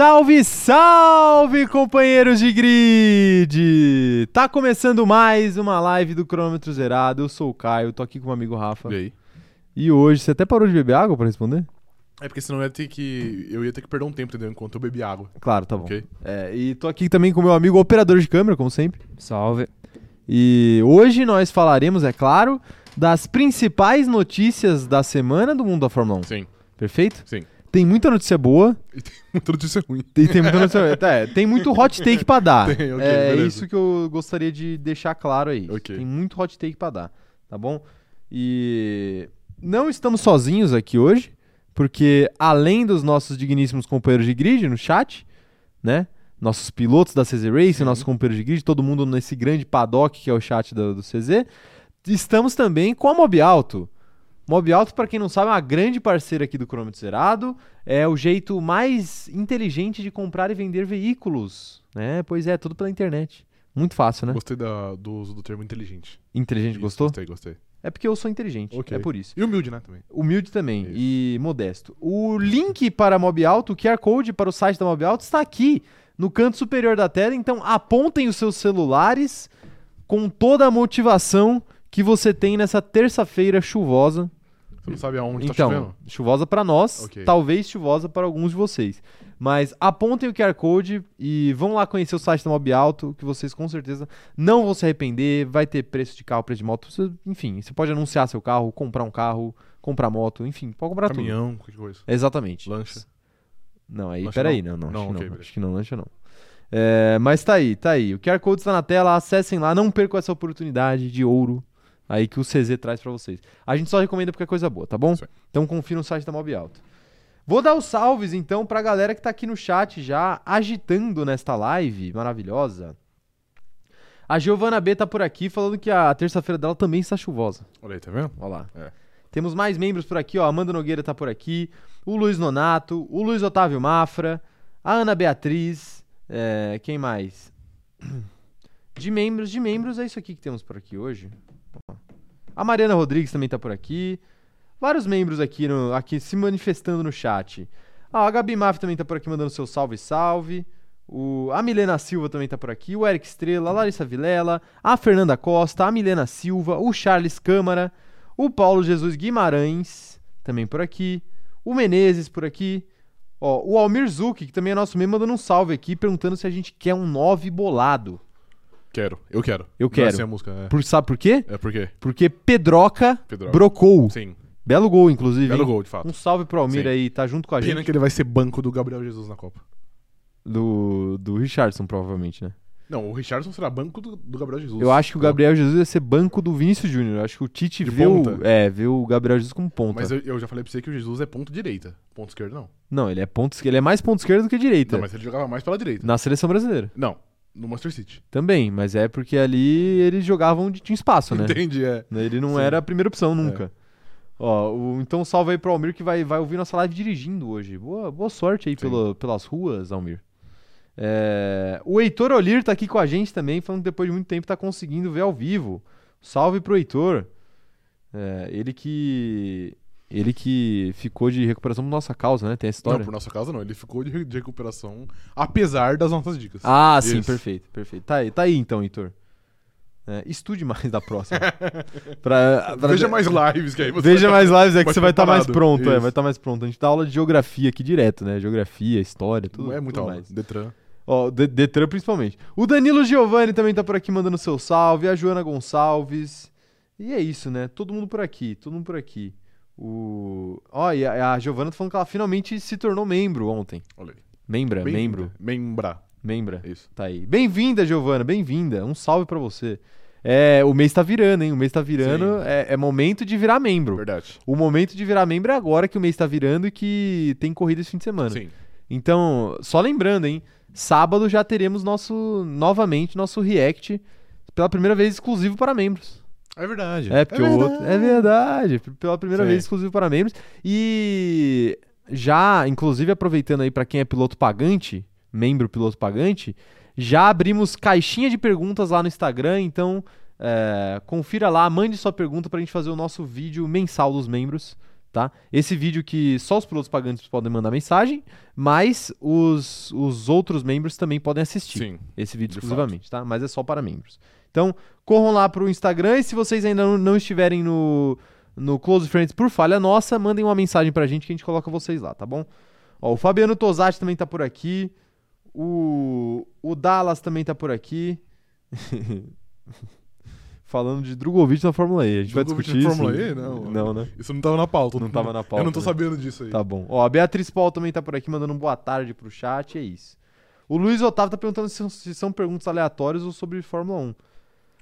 Salve, salve, companheiros de grid! Tá começando mais uma live do Cronômetro Zerado. Eu sou o Caio, tô aqui com o amigo Rafa. E aí? E hoje, você até parou de beber água pra responder? É porque senão eu ia ter que. Eu ia ter que perder um tempo, entendeu? Enquanto eu bebi água. Claro, tá bom. Ok? É, e tô aqui também com o meu amigo operador de câmera, como sempre. Salve. E hoje nós falaremos, é claro, das principais notícias da semana do mundo da Fórmula 1. Sim, Perfeito? sim. Tem muita notícia boa E tem muita notícia ruim. e tem muita notícia. é, tem muito hot take pra dar. Tem, ok, é beleza. isso que eu gostaria de deixar claro aí. Ok. Tem muito hot take pra dar, tá bom? E não estamos sozinhos aqui hoje, porque além dos nossos digníssimos companheiros de grid no chat, né? Nossos pilotos da CZ Racing, nossos companheiros de grid, todo mundo nesse grande paddock que é o chat do, do CZ. Estamos também com a Mob Alto. Mob Alto, para quem não sabe, é uma grande parceira aqui do Cronômetro Zerado. É o jeito mais inteligente de comprar e vender veículos. Né? Pois é, tudo pela internet. Muito fácil, né? Gostei da- do uso do termo inteligente. Inteligente, Isso, gostou? Gostei, gostei. É porque eu sou inteligente, Ok. é por isso. E humilde, né, também. Humilde também Isso. e modesto. O link para a Mob Alto, o QR Code para o site da Mob Alto está aqui no canto superior da tela. Então apontem os seus celulares com toda a motivação que você tem nessa terça-feira chuvosa. Você não sabe aonde tá então, chovendo? chuvosa para nós, Ok. talvez chuvosa para alguns de vocês. Mas apontem o QR Code e vão lá conhecer o site da Mob Alto, que vocês com certeza não vão se arrepender. Vai ter preço de carro, preço de moto. Você- enfim, você pode anunciar seu carro, comprar um carro, comprar moto, enfim, pode comprar tudo. Caminhão, qualquer coisa. Exatamente. Lancha. Não, aí, Lancha peraí, não? não, não, acho, que não acho que não, lancha não. É, mas tá aí, tá aí. O QR Code está na tela, acessem lá, não percam essa oportunidade de ouro aí que o CZ traz pra vocês. A gente só recomenda porque é coisa boa, tá bom? Aí. Então confira no site da Mob Alto. Vou dar os salves então pra galera que tá aqui no chat já agitando nesta live maravilhosa. A Giovana B tá por aqui falando que a terça-feira dela também está chuvosa. Olha aí, tá vendo? Olha lá. É. Temos mais membros por aqui, ó. Amanda Nogueira tá por aqui. O Luiz Nonato. O Luiz Otávio Mafra. A Ana Beatriz. é, quem mais? De membros, de membros, é isso aqui que temos por aqui hoje. Ó. A Mariana Rodrigues também tá por aqui. Vários membros aqui, no, aqui se manifestando no chat. Ah, a Gabi Maf também tá por aqui mandando seu salve, salve. O, a Milena Silva também tá por aqui. O Eric Estrela, a Larissa Vilela, a Fernanda Costa, a Milena Silva, o Charles Câmara, o Paulo Jesus Guimarães, também por aqui. O Menezes por aqui. Ó, o Almir Zuc, que também é nosso membro, mandando um salve aqui, perguntando se a gente quer um 9 bolado. Quero. Eu quero. Eu Não é quero. assim a música, é. Por, sabe por quê? É por quê? Porque Pedroca, Pedroca. brocou. Sim. Belo gol, inclusive. Belo hein? gol, de fato. Um salve pro Almir Sim. aí, tá junto com a Pena gente. que ele vai ser banco do Gabriel Jesus na Copa. Do, do Richardson, provavelmente, né? Não, o Richardson será banco do, do Gabriel Jesus. Eu acho que o Gabriel Jesus ia ser banco do Vinícius Júnior. Eu acho que o Tite De vê o, é, vê o Gabriel Jesus como ponta. Mas eu, eu já falei pra você que o Jesus é ponto direita. Ponto esquerdo, não. Não, ele é ponto, esquerdo- ele é mais ponto esquerdo do que direita. Não, mas ele jogava mais pela direita. Na seleção brasileira. Não, no Manchester City. Também, mas é porque ali eles jogavam onde tinha espaço, né? Entendi, é. Ele não Sim. era a primeira opção nunca. Ó, o- então salve aí pro Almir que vai, vai ouvir nossa live dirigindo hoje. Boa, boa sorte aí pela- pelas ruas, Almir. É, o Heitor Olir tá aqui com a gente também, falando que depois de muito tempo tá conseguindo ver ao vivo. Salve pro Heitor. É, ele que. Ele que ficou de recuperação por nossa causa, né? Tem essa história. Não, por nossa causa não. Ele ficou de, de recuperação, apesar das nossas dicas. Ah, sim, Isso. perfeito, perfeito. Tá aí, tá aí então, Heitor. É, estude mais da próxima. Pra- pra- Veja mais lives que aí você Veja vai mais lives, é que mais você vai estar mais preparado. pronto, é, vai estar mais pronto. A gente dá aula de geografia aqui direto, né? Geografia, história, tá- tudo. Não é muito tudo aula. mais. Detran. Ó, De- Detran principalmente. O Danilo Giovanni também tá por aqui mandando seu salve, a Joana Gonçalves. E é isso, né? Todo mundo por aqui, todo mundo por aqui. O... Ó, e a, a Giovana tá falando que ela finalmente se tornou membro ontem. Olha aí. Membra, Bem- membro, Membra. membra. Isso. Tá aí. Bem-vinda, Giovana, bem-vinda. Um salve pra você. É, o mês tá virando, hein? O mês tá virando. É, é momento de virar membro. Verdade. O momento de virar membro é agora que o mês tá virando e que tem corrida esse fim de semana. Sim. Então, só lembrando, hein? Sábado já teremos nosso novamente nosso react pela primeira vez exclusivo para membros. É verdade. É, porque o outro. É verdade. Pela primeira Sim. vez exclusivo para membros. E já, inclusive, aproveitando aí para quem é piloto pagante, membro piloto pagante, já abrimos caixinha de perguntas lá no Instagram, então é, confira lá, mande sua pergunta pra gente fazer o nosso vídeo mensal dos membros. tá? Esse vídeo que só os pilotos pagantes podem mandar mensagem, mas os, os outros membros também podem assistir Sim. esse vídeo de exclusivamente, tá? Mas é só para membros. Então, corram lá pro Instagram e se vocês ainda não, não estiverem no, no Close Friends por falha nossa, mandem uma mensagem pra gente que a gente coloca vocês lá, tá bom? Ó, o Fabiano Tosati também tá por aqui. O, o Dallas também tá por aqui. Falando de Drogovic na Fórmula E. A gente vai Drogovic discutir na isso? Fórmula E? Não. Não, né? Isso não tava na pauta. Não tava na pauta, Eu não tô né? sabendo disso aí. Tá bom. Ó, a Beatriz Paul também tá por aqui mandando um boa tarde pro chat, é isso. O Luiz Otávio tá perguntando se são perguntas aleatórias ou sobre Fórmula 1.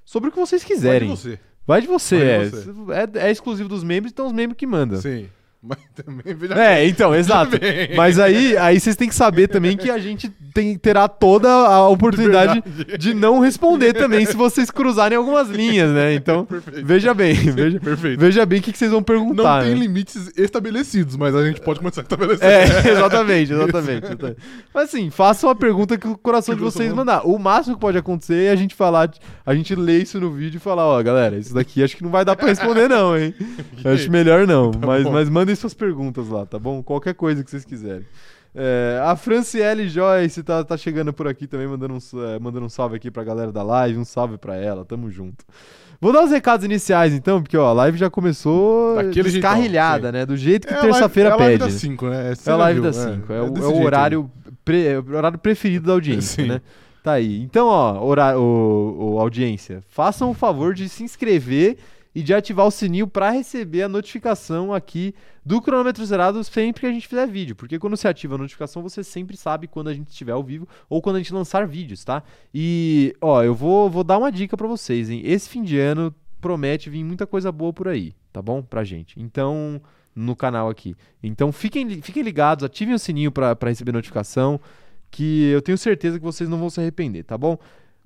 Sobre o que vocês Vai de quiserem. você. Vai de você, Vai é. de você. é. É exclusivo dos membros, então os membros que mandam. Sim. Mas também veja É, então, exato. bem. Mas aí, aí vocês têm que saber também que a gente tem, terá toda a oportunidade Verdade. de não responder também se vocês cruzarem algumas linhas, né? Então, Perfeito. veja bem, veja, Perfeito. veja bem o que, que vocês vão Não perguntar. tem né? limites estabelecidos, mas a gente pode começar a estabelecer. É, exatamente, exatamente, exatamente. Mas assim, façam a pergunta que o coração Que de vocês mandar. O máximo que pode acontecer é a gente falar, a gente ler isso no vídeo e falar, ó, galera, isso daqui acho que não vai dar pra responder não, hein? Acho melhor não, mas, bom. mas mandem suas perguntas lá, tá bom? Qualquer coisa que vocês quiserem. É, a Franciele Joyce tá, tá chegando por aqui também, mandando um, é, mandando um salve aqui pra galera da live, um salve pra ela, tamo junto. Vou dar os recados iniciais então, porque ó, a live já começou Daquele jeitão, descarrilhada, sim. né? Do jeito que É terça-feira é a live pede. das 5, né? Você É a live das 5. É, o, desse é o jeito horário, pre- é o horário preferido da audiência, né? Tá aí. Então, ó, hora- o, o- audiência, façam o favor de se inscrever e de ativar o sininho para receber a notificação aqui do cronômetro zerado sempre que a gente fizer vídeo. Porque quando você ativa a notificação, você sempre sabe quando a gente estiver ao vivo ou quando a gente lançar vídeos, tá? E, ó, eu vou, vou dar uma dica para vocês, hein? Esse fim de ano promete vir muita coisa boa por aí, tá bom? Pra gente. Então, no canal aqui. Então, fiquem, fiquem ligados, ativem o sininho para receber notificação, que eu tenho certeza que vocês não vão se arrepender, tá bom?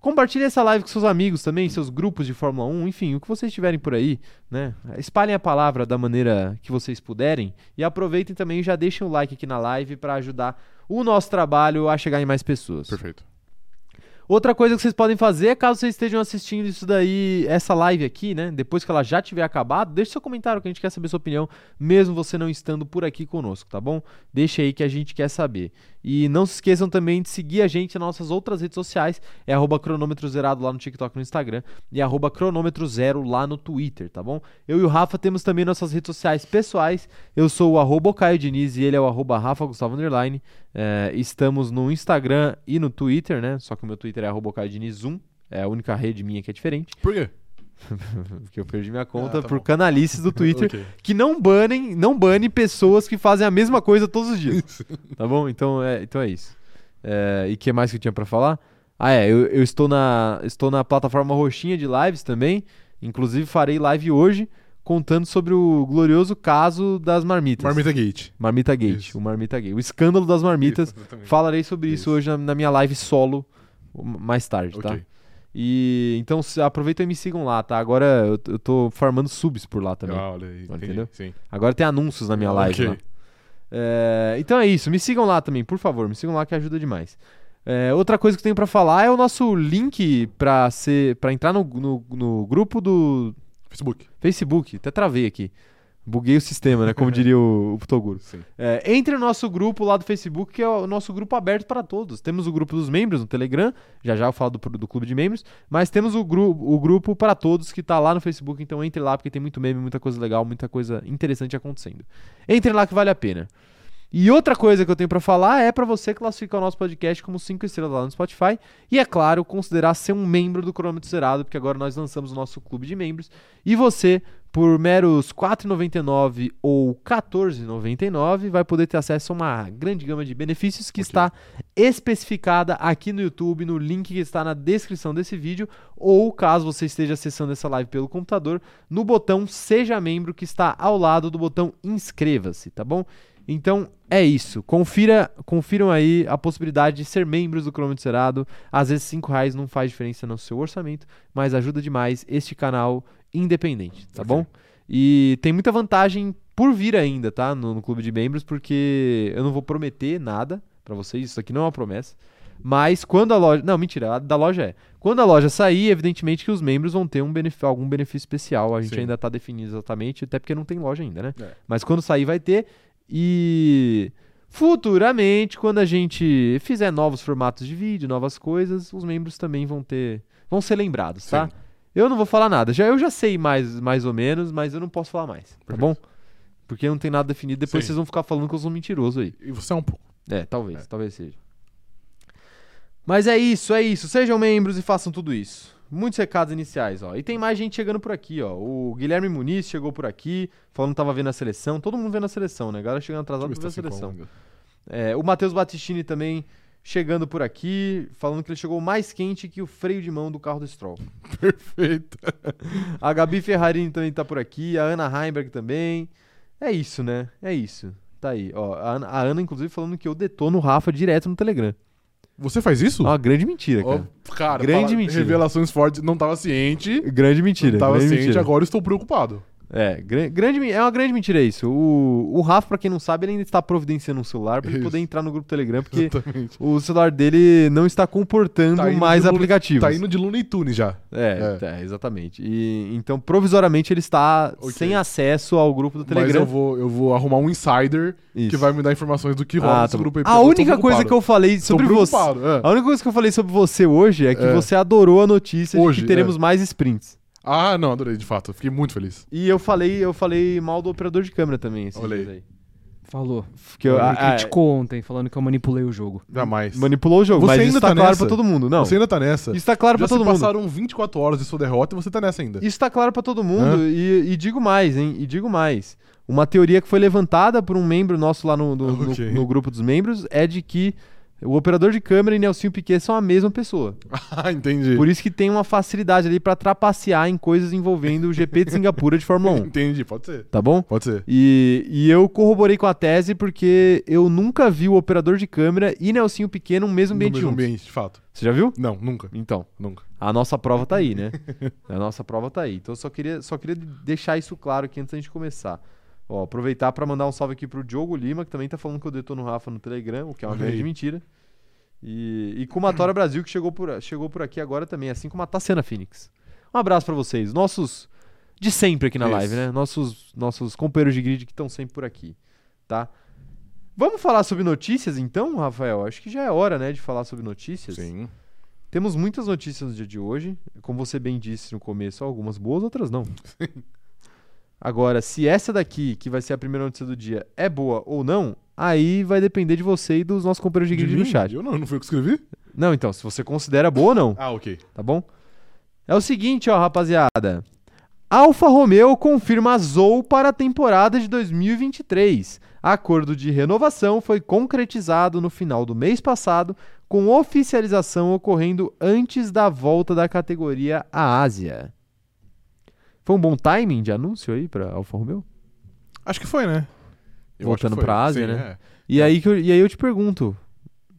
Compartilhe essa live com seus amigos também, seus grupos de Fórmula 1, enfim, o que vocês tiverem por aí, né? Espalhem a palavra da maneira que vocês puderem e aproveitem também e já deixem o like aqui na live para ajudar o nosso trabalho a chegar em mais pessoas. Perfeito. Outra coisa que vocês podem fazer, caso vocês estejam assistindo isso daí, essa live aqui, né? Depois que ela já tiver acabado, deixe seu comentário que a gente quer saber sua opinião, mesmo você não estando por aqui conosco, tá bom? Deixa aí que a gente quer saber. E não se esqueçam também de seguir a gente nas nossas outras redes sociais, é arroba cronômetro zerado lá no TikTok no Instagram, e arroba cronômetro zero lá no Twitter, tá bom? Eu e o Rafa temos também nossas redes sociais pessoais, eu sou o arroba Caio Diniz e ele é o arroba Rafa Gustavo Underline. É, estamos no Instagram e no Twitter, né? Só que o meu Twitter é arroba Caio Diniz 1, é a única rede minha que é diferente, Por quê? porque eu perdi minha conta Ah, tá por bom. canalices do Twitter, Ok. que não banem, não bane pessoas que fazem a mesma coisa todos os dias. Tá bom? Então é, então é isso. É, e o que mais que eu tinha pra falar? Ah, é, eu, eu estou, na, estou na plataforma roxinha de lives também. Inclusive farei live hoje contando sobre o glorioso caso das marmitas. Marmita Gate. Marmita Gate, Isso. o Marmita Gate. O escândalo das marmitas. Isso. Falarei sobre isso, Isso. hoje na, na minha live solo mais tarde, tá? E então aproveitem e me sigam lá, tá? Agora eu, eu tô farmando subs por lá também. Ah, olha aí. entendi. Entendeu? Sim. Agora tem anúncios na minha live Ok. lá. É, então é isso, me sigam lá também, por favor, me sigam lá que ajuda demais. É, outra coisa que eu tenho pra falar é o nosso link pra ser para entrar no, no, no grupo do Facebook. Facebook. Até travei aqui. Buguei o sistema, né? Como diria o, o Toguro. É, entre no nosso grupo lá do Facebook, que é o nosso grupo aberto para todos. Temos o grupo dos membros no Telegram, já já eu falo do, do clube de membros, mas temos o, gru o grupo para todos que tá lá no Facebook, então entre lá porque tem muito meme, muita coisa legal, muita coisa interessante acontecendo. Entre lá que vale a pena. E outra coisa que eu tenho pra falar é pra você classificar o nosso podcast como 5 estrelas lá no Spotify e é claro, considerar ser um membro do Cronômetro Zerado, porque agora nós lançamos o nosso clube de membros e você por meros R$ 4,99 ou R$ 14,99 vai poder ter acesso a uma grande gama de benefícios que Ok. está especificada aqui no YouTube, no link que está na descrição desse vídeo, ou caso você esteja acessando essa live pelo computador, no botão Seja Membro que está ao lado do botão Inscreva-se, tá bom? Então é isso. Confira, confiram aí a possibilidade de ser membros do Cronômetro Zerado. Às vezes 5 reais não faz diferença no seu orçamento, mas ajuda demais este canal independente, tá Ok. bom? E tem muita vantagem por vir ainda, tá? No, no clube de membros, porque eu não vou prometer nada pra vocês, isso aqui não é uma promessa. Mas quando a loja. Não, mentira, a da loja é. Quando a loja sair, evidentemente que os membros vão ter um benef- algum benefício especial. A gente Sim. ainda tá definindo exatamente, até porque não tem loja ainda, né? É. Mas quando sair, vai ter. E futuramente, quando a gente fizer novos formatos de vídeo, novas coisas, os membros também vão ter. Vão ser lembrados, tá? Sim. Eu não vou falar nada. Já, eu já sei mais, mais ou menos, mas eu não posso falar mais, tá Perfeito. bom? Porque não tem nada definido. Depois Sim. vocês vão ficar falando que eu sou mentiroso aí. E você é um pouco. É, talvez, É. talvez seja. Mas é isso, é isso. Sejam membros e façam tudo isso. Muitos recados iniciais, ó. E tem mais gente chegando por aqui, ó. O Guilherme Muniz chegou por aqui, falando que tava vendo a seleção. Todo mundo vendo a seleção, né? A galera chegando atrasado pra ver a seleção. É, o Matheus Battistini também chegando por aqui, falando que ele chegou mais quente que o freio de mão do carro do Stroll. Perfeito. A Gabi Ferrarini também tá por aqui, a Ana Heimberg também. É isso, né? É isso. Tá aí. Ó, a, Ana, a Ana, inclusive, falando que eu detono o Rafa direto no Telegram. Você faz isso? Uma grande mentira, cara. cara, Grande fala- mentira. Revelações fortes. Não tava ciente. Grande mentira. não tava ciente, mentira. agora estou preocupado. É, gran- grande, é uma grande mentira isso. O, o Rafa, pra quem não sabe, ele ainda está providenciando um celular pra ele poder entrar no grupo Telegram, porque Exatamente. o celular dele não está comportando Tá mais de aplicativos. Tá indo de Looney Tunes já. É, tá, exatamente. E, então, provisoriamente, ele está Ok. sem acesso ao grupo do Mas Telegram. eu vou, eu vou arrumar um insider Isso. que vai me dar informações do que rola Ah, nesse tá grupo aí. A única coisa que eu falei sobre você. é. A única coisa que eu falei sobre você hoje é que É. você adorou a notícia de Hoje, que teremos é. mais sprints. Ah, não, adorei, de fato. Fiquei muito feliz. E eu falei, eu falei mal do operador de câmera também. esses Olha aí. dias aí. Falou. Que eu, Ele ah, ah, criticou ontem, falando que eu manipulei o jogo. Jamais. manipulou o jogo, Você mas ainda isso tá, tá claro nessa? pra todo mundo. Não, Você ainda tá nessa. isso tá claro Já pra se todo mundo. passaram 24 horas de sua derrota e você tá nessa ainda. Isso tá claro pra todo mundo. E, e digo mais, hein? E digo mais. Uma teoria que foi levantada por um membro nosso lá no, no, no- Ok. no grupo dos membros é de que o operador de câmera e Nelsinho Piquet são a mesma pessoa. Ah, entendi. Por isso que tem uma facilidade ali pra trapacear em coisas envolvendo o GP de Singapura de Fórmula 1. Entendi, pode ser. Tá bom? Pode ser. E, e eu corroborei com a tese porque eu nunca vi o operador de câmera e Nelsinho Piquet no mesmo ambiente no mesmo juntos. ambiente, de fato. Você já viu? Não, nunca. Então, Nunca. a nossa prova tá aí, né? a nossa prova tá aí. Então eu só queria, só queria deixar isso claro aqui antes da gente começar. Ó, aproveitar pra mandar um salve aqui pro Diogo Lima, que também tá falando que eu detono o Rafa no Telegram, o que é uma grande mentira. E, e com o Matória Brasil, que chegou por, chegou por aqui agora também, assim como a Tassiana Phoenix. Um abraço pra vocês, nossos de sempre aqui na Isso. live, né? Nossos, nossos companheiros de grid que estão sempre por aqui, tá? Vamos falar sobre notícias então, Rafael? Acho que já é hora, né, de falar sobre notícias. Sim. Temos muitas notícias no dia de hoje. Como você bem disse no começo, algumas boas, outras não. Agora, se essa daqui, que vai ser a primeira notícia do dia, é boa ou não, aí vai depender de você e dos nossos companheiros de grid no chat. Eu não, não fui eu que escrevi? Não, então, se você considera boa ou não, Ah, ok. tá bom? É o seguinte, ó, rapaziada. Alfa Romeo confirma Zou para a temporada de 2023. Acordo de renovação foi concretizado no final do mês passado, com oficialização ocorrendo antes da volta da categoria à Ásia. Foi um bom timing de anúncio aí para Alfa Romeo? Acho que foi, né? Eu Voltando pra Ásia, Sim, né? é. E aí, que eu, e aí eu te pergunto,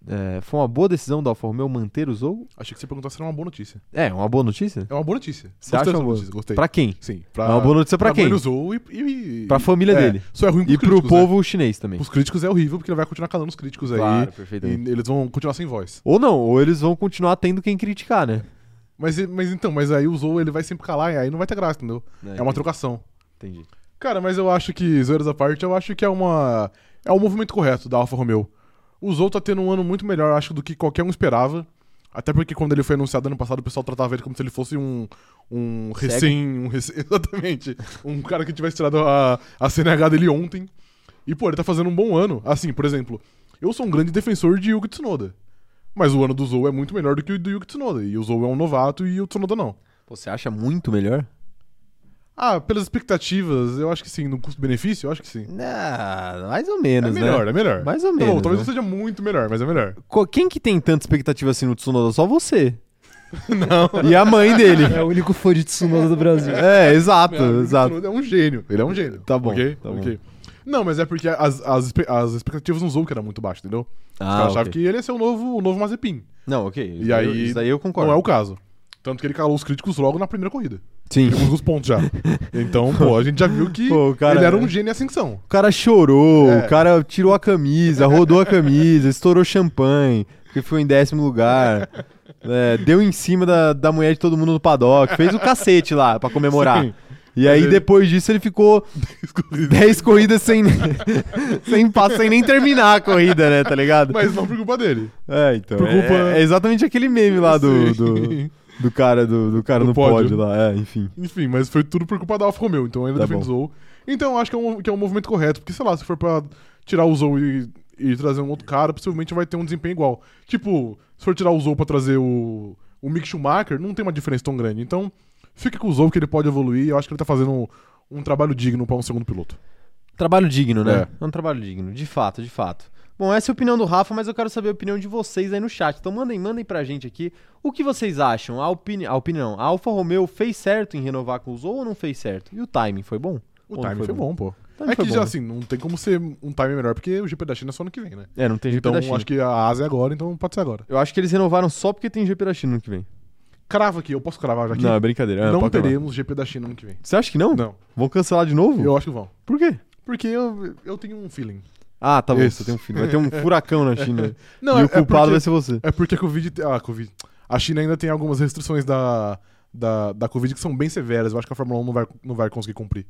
é, foi uma boa decisão da Alfa Romeo manter o Zou? Achei que você perguntou se era uma boa notícia. É, uma boa notícia? É uma boa notícia. Você acha uma boa? notícia, Gostei. Pra quem? Sim. É uma boa notícia pra quem? Ele usou e, e, e- Pra família é, dele. Só é ruim pros E pro críticos, povo chinês também. Né? Os críticos é horrível, porque ele vai continuar calando os críticos aí. Claro, E perfeitamente. eles vão continuar sem voz. Ou não, ou eles vão continuar tendo quem criticar, né? Mas, mas então, mas aí usou, ele vai sempre calar e aí não vai ter graça, entendeu? É, uma entendi, trocação. Entendi. Cara, mas eu acho que, zoeiras à parte, eu acho que é uma. É um movimento correto da Alfa Romeo. O Zou tá tendo um ano muito melhor, acho, do que qualquer um esperava. Até porque quando ele foi anunciado ano passado, o pessoal tratava ele como se ele fosse um. Um Cego? recém. Um recém exatamente. Um cara que tivesse tirado a, a CNH dele ontem. E, pô, ele tá fazendo um bom ano. Assim, por exemplo, eu sou um grande defensor de Yuki Tsunoda. Mas o ano do Zou é muito melhor do que o do Yuki Tsunoda. E o Zou é um novato e o Tsunoda não. Você acha muito melhor? Ah, pelas expectativas, eu acho que sim. No custo-benefício, eu acho que sim. Ah, mais ou menos, é melhor, né? é melhor. Mais ou Tá menos. bom, talvez né? não seja muito melhor, mas é melhor. Co- Quem que tem tanta expectativa assim no Tsunoda? Só você. Não. E a mãe dele. É o único fã de Tsunoda do Brasil. É, exato, Meu amigo exato. Tsunoda É um gênio. Ele é um gênio. Tá bom, Ok? tá bom. Ok. Não, mas é porque as, as, as expectativas no Zou que era muito baixo, entendeu? Os Ah, caras achavam ok. que ele ia ser o novo, o novo Mazepin. Não, ok. E Isso aí- Isso daí eu concordo. Não é o caso. Tanto que ele calou os críticos logo na primeira corrida. Sim. Pegou os pontos já. Então, pô, a gente já viu que Pô, cara- ele era um gênio em ascensão. O cara chorou, É. o cara tirou a camisa, rodou a camisa, estourou champanhe. porque ficou em décimo lugar. É, deu em cima da, da mulher de todo mundo no paddock. Fez o cacete lá pra comemorar. Sim. E aí, depois disso, ele ficou 10 corridas sem, sem, passo, sem nem terminar a corrida, né? Tá ligado? Mas não por culpa dele. É, então. Por é- culpa- É, exatamente aquele meme lá do, do, do cara, do, do cara Do no pódio. pódio lá. É, enfim. Enfim, mas foi tudo por culpa da Alfa Romeo, então ele Tá defende bom. Zou. Então eu acho que é, um, que é um movimento correto, porque sei lá, se for pra tirar o Zou e, e trazer um outro cara, possivelmente vai ter um desempenho igual. Tipo, se for tirar o Zou pra trazer o, o Mick Schumacher, não tem uma diferença tão grande. Então, fica com o Zou que ele pode evoluir, eu acho que ele tá fazendo um, um trabalho digno pra um segundo piloto. Trabalho digno, né? É. É. um trabalho digno, de fato, de fato. Bom, essa é a opinião do Rafa, mas eu quero saber a opinião de vocês aí no chat. Então mandem, mandem pra gente aqui o que vocês acham. A, opini a opinião, a Alfa Romeo fez certo em renovar com o Zou ou não fez certo? E o timing foi bom? O Ou timing foi bom, pô. É foi que bom, já né? assim, não tem como ser um timing melhor, porque o GP da China é só ano que vem, né? É, não tem GP Então da China. acho que a asa é agora, então pode ser agora. Eu acho que eles renovaram só porque tem GP da China no que vem. Crava aqui, eu posso cravar já aqui? Não, é brincadeira. É, não pode cravar. teremos GP da China ano que vem. Você acha que não? Não, Vão cancelar de novo? eu acho que vão. Por quê? Porque eu, eu tenho um feeling. Ah, tá bom, Isso. você tem um filho. Vai ter um furacão na China. Não, e é, o culpado é porque, vai ser você. é porque a Covid. Ah, Covid. A China ainda tem algumas restrições da, da, da Covid que são bem severas. Eu acho que a Fórmula 1 não vai, não vai conseguir cumprir.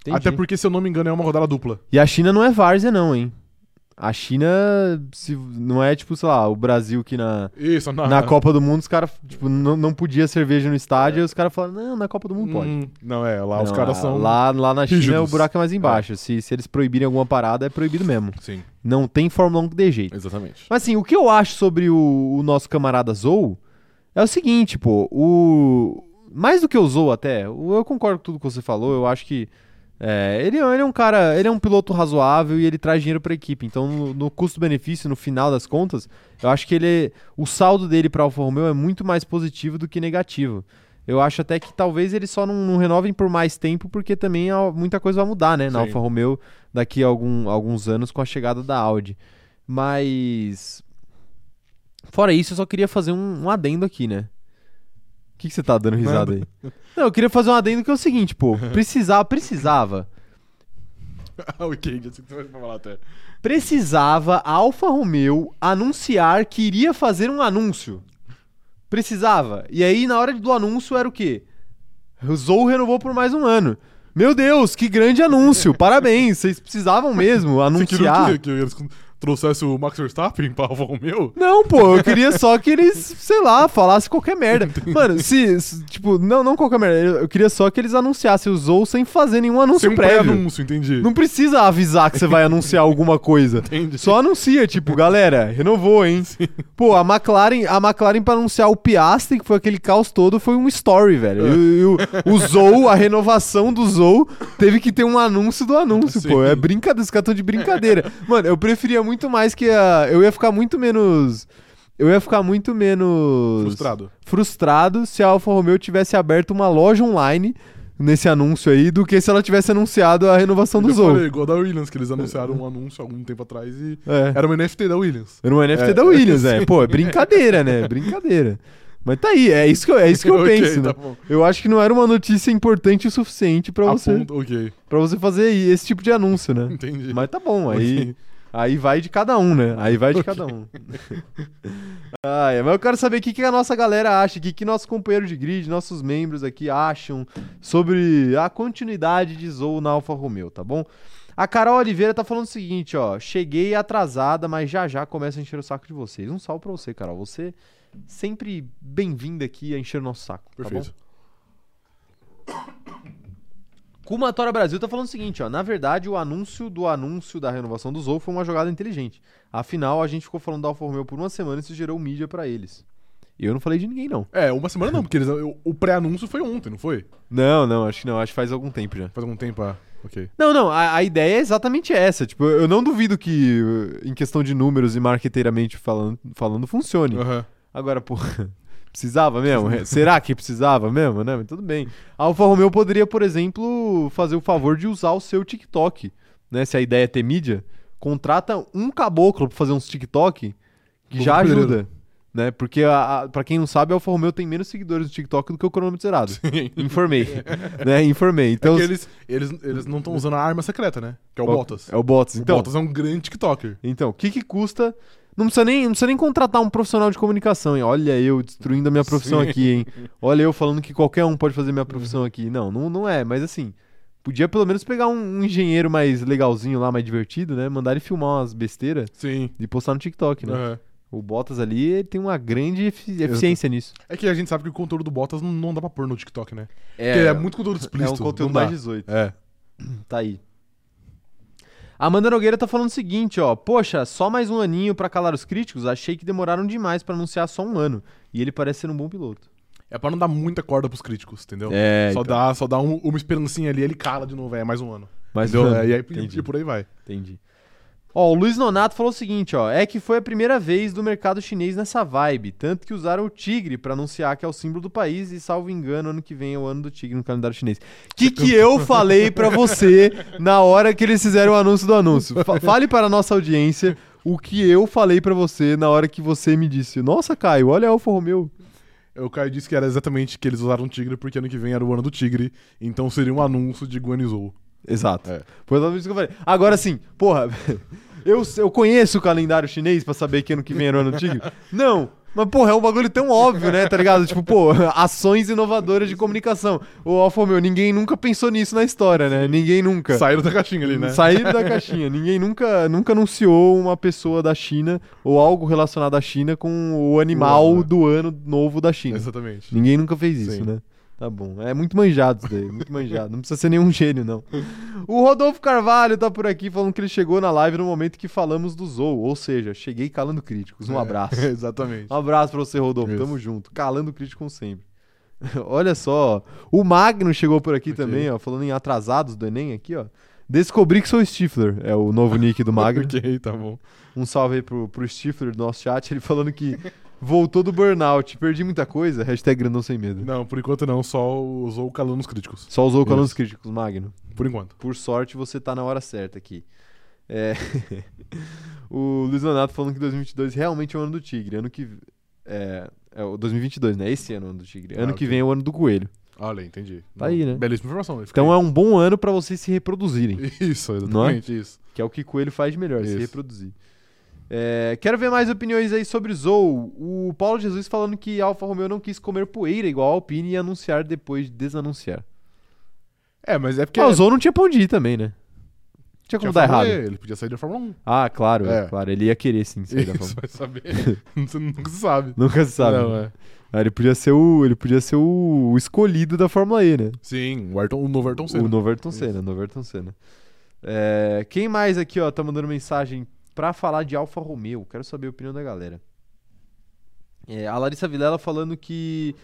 Entendi. Até porque, se eu não me engano, é uma rodada dupla. E a China não é várzea, não, hein? A China se, não é tipo, sei lá, o Brasil que na, Isso, na, na Copa do Mundo os caras, tipo, não, não podia cerveja no estádio e os caras falaram, não, na Copa do Mundo pode. Hum, não, é, lá os Não, caras lá- são. Lá, lá na China rígidos. o buraco é mais embaixo. Se, se eles proibirem alguma parada, é proibido mesmo. Sim, Não tem Fórmula 1 que dê jeito. exatamente. Mas assim, o que eu acho sobre o, o nosso camarada Zou é o seguinte, pô, o... Mais do que o Zou até, eu concordo com tudo que você falou, eu acho que é, ele, ele é um cara, ele é um piloto razoável e ele traz dinheiro pra equipe, então no, no custo-benefício, no final das contas, eu acho que ele, o saldo dele pra Alfa Romeo é muito mais positivo do que negativo. Eu acho até que talvez eles só não, não renovem por mais tempo, porque também muita coisa vai mudar, né, na Sim. Alfa Romeo daqui a algum- alguns anos com a chegada da Audi. Mas. Fora isso, eu só queria fazer um, um adendo aqui, né? O que, que você tá dando risada aí? Não, eu queria fazer um adendo que é o seguinte, pô. Precisava, precisava. ok, já sei o que você vai falar até. Precisava a Alfa Romeo anunciar que iria fazer um anúncio. Precisava. E aí, na hora do anúncio, era o quê? O Zou renovou por mais um ano. Meu Deus, que grande anúncio! Parabéns, vocês precisavam mesmo Você queria anunciar. o quê? que eles trouxessem o Max Verstappen pra Alfa Romeo? Não, pô, eu queria só que eles, sei lá, falassem qualquer merda. Mano, se, se- tipo, não, não qualquer merda, eu, queria só que eles anunciassem o Zou sem fazer nenhum anúncio Sem prévio. pré-anúncio, entendi. Não precisa avisar que você vai anunciar alguma coisa. Entendi. Só anuncia, tipo, galera, renovou, hein? Pô, a McLaren, a McLaren pra anunciar o Piastri, que foi aquele caos todo, foi um story, velho. E, e o, o Zou, a renovação do Zou, teve que ter um anúncio do anúncio, Sim. pô. É brincadeira, os caras tão de brincadeira. Mano, eu preferia muito mais que a... Eu ia ficar muito menos... Eu ia ficar muito menos... Frustrado. frustrado se a Alfa Romeo tivesse aberto uma loja online nesse anúncio aí, do que se ela tivesse anunciado a renovação do Zou. falei, igual da Williams, que eles anunciaram um anúncio algum tempo atrás e É. era uma NFT da Williams. Era um NFT É, da Williams, é. Pô, é brincadeira, né? Brincadeira. Mas tá aí, é isso que eu, é isso que eu Ok, penso, tá né? Eu acho que não era uma notícia importante o suficiente pra A você, ponto- pra você fazer esse tipo de anúncio, né? entendi. Mas tá bom, aí, Ok. Aí vai de cada um, né? Aí vai de cada um. ah, é, mas eu quero saber o que, que a nossa galera acha, o que, que nossos companheiros de grid, nossos membros aqui acham sobre a continuidade de Zou na Alfa Romeo, tá bom? A Carol Oliveira tá falando o seguinte, ó. Cheguei atrasada, mas já já começa a encher o saco de vocês. Um salve pra você, Carol. Você sempre bem-vinda aqui a encher o nosso saco. tá bom? Kumatora Brasil tá falando o seguinte, ó. Na verdade, o anúncio do anúncio da renovação do Zou foi uma jogada inteligente. Afinal, a gente ficou falando da Alfa Romeo por uma semana e isso gerou mídia pra eles. E eu não falei de ninguém, não. É, uma semana não, porque eles, o, pré-anúncio foi ontem, não foi? Não, não, acho que não. Acho que faz algum tempo já. Faz algum tempo, ah, ok. Não, não, a, a ideia é exatamente essa. Tipo, eu não duvido que, em questão de números e marqueteiramente falando, falando funcione. Aham. Agora, pô, precisava mesmo? Será que precisava mesmo, né? Mas tudo bem. A Alfa Romeo poderia, por exemplo, fazer o favor de usar o seu TikTok, né? Se a ideia é ter mídia, contrata um caboclo pra fazer uns TikTok que Lucas já ajuda, né? Porque, a, a, pra quem não sabe, a Alfa Romeo tem menos seguidores no TikTok do que o cronômetro zerado. Informei, né? Informei. Então, é eles, eles, eles não estão usando a arma secreta, né? Que é o qual- Bottas. É o Bottas. O Então, Bottas é um grande TikToker. Então, o que que custa Não precisa, nem, não precisa nem contratar um profissional de comunicação, hein? Olha eu destruindo a minha profissão Sim. aqui, hein? Olha eu falando que qualquer um pode fazer minha profissão aqui. Não, não, não é, mas assim, podia pelo menos pegar um, um engenheiro mais legalzinho lá, mais divertido, né? Mandar ele filmar umas besteiras Sim. e postar no TikTok, né? Aham. O Bottas ali ele tem uma grande efi- eficiência nisso. É que a gente sabe que o conteúdo do Bottas não, não dá pra pôr no TikTok, né? É, Porque é muito conteúdo é explícito. um conteúdo mais 18. É. Tá aí. Amanda Nogueira tá falando o seguinte, ó. Poxa, só mais um aninho pra calar os críticos? Achei que demoraram demais pra anunciar só um ano. E ele parece ser um bom piloto. É pra não dar muita corda pros críticos, entendeu? É, só, então. dá, só dá um- uma esperancinha ali, ele cala de novo, é mais um ano. Mas entendeu? não, É, e aí e por aí vai. Entendi. Ó, o Luiz Nonato falou o seguinte, ó. É que foi a primeira vez do mercado chinês nessa vibe. Tanto que usaram o tigre pra anunciar que é o símbolo do país e, salvo engano, ano que vem é o ano do tigre no calendário chinês. Que que eu falei pra você na hora que eles fizeram o anúncio do anúncio? Fa- fale para a nossa audiência o que eu falei pra você na hora que você me disse. Nossa, Caio, olha Alfa Romeo. O Caio disse que era exatamente que eles usaram o tigre porque ano que vem era o ano do tigre, então seria um anúncio de Guanizou. Exato. É. Foi exatamente isso que eu falei. Agora sim, porra, eu, eu conheço o calendário chinês pra saber que ano que vem era o ano do tigre? Não. Mas, porra, é um bagulho tão óbvio, né? Tá ligado? Tipo, pô, ações inovadoras de comunicação. O Alfa Romeo, ninguém nunca pensou nisso na história, né? Ninguém nunca. Saíram da caixinha ali, né? Saíram da caixinha. Ninguém nunca, nunca anunciou uma pessoa da China ou algo relacionado à China com o animal né? do ano novo da China. Exatamente. Ninguém nunca fez isso, Sim. né? Tá bom. É muito manjado isso daí, muito manjado. Não precisa ser nenhum gênio, não. O Rodolfo Carvalho tá por aqui falando que ele chegou na live no momento que falamos do Zou. Ou seja, cheguei calando críticos. Um É, abraço. exatamente. Um abraço pra você, Rodolfo. Isso. Tamo junto. Calando crítico como sempre. Olha só. O Magno chegou por aqui Ok. também, ó. Falando em atrasados do Enem aqui, ó. Descobri que sou Stifler. É o novo nick do Magno. ok, tá bom. Um salve aí pro, pro Stifler do nosso chat. Ele falando que voltou do burnout. Perdi muita coisa. Hashtag grandão sem medo. Não, por enquanto não, só usou o calão nos críticos. Só usou dos Isso. críticos, Magno. Por enquanto. Por sorte, você tá na hora certa aqui. É... o Luiz Leonardo falando que 2022 realmente é o ano do tigre. Ano que... É, é o 2022, né? Esse ano é o ano do tigre. Ah, Ano que ok. vem é o ano do coelho. Olha, entendi. Tá aí, né? Belíssima informação. fica Então aí. é um bom ano pra vocês se reproduzirem. Isso, exatamente isso. Que é o que coelho faz de melhor, se Isso. reproduzir. É, quero ver mais opiniões aí sobre Zou. O Paulo Jesus falando que Alfa Romeo não quis comer poeira igual a Alpine e anunciar depois de desanunciar. É, mas é porque. Ah, o Zou não tinha pra onde ir também, né? Tinha como dar errado. Ele podia sair da Fórmula 1. Ah, claro, é. É. claro. Ele ia querer sim sair da Isso, Fórmula vai saber. Você nunca se sabe. Nunca se sabe. Não, né? é. Ah, ele podia ser o, ele podia ser o, o escolhido da Fórmula E, né? Sim, o, Ayrton, o novo Ayrton Senna. O novo Ayrton Isso. Senna, novo Ayrton Senna. É, quem mais aqui, ó, tá mandando mensagem pra falar de Alfa Romeo? Quero saber a opinião da galera. É, a Larissa Vilela falando que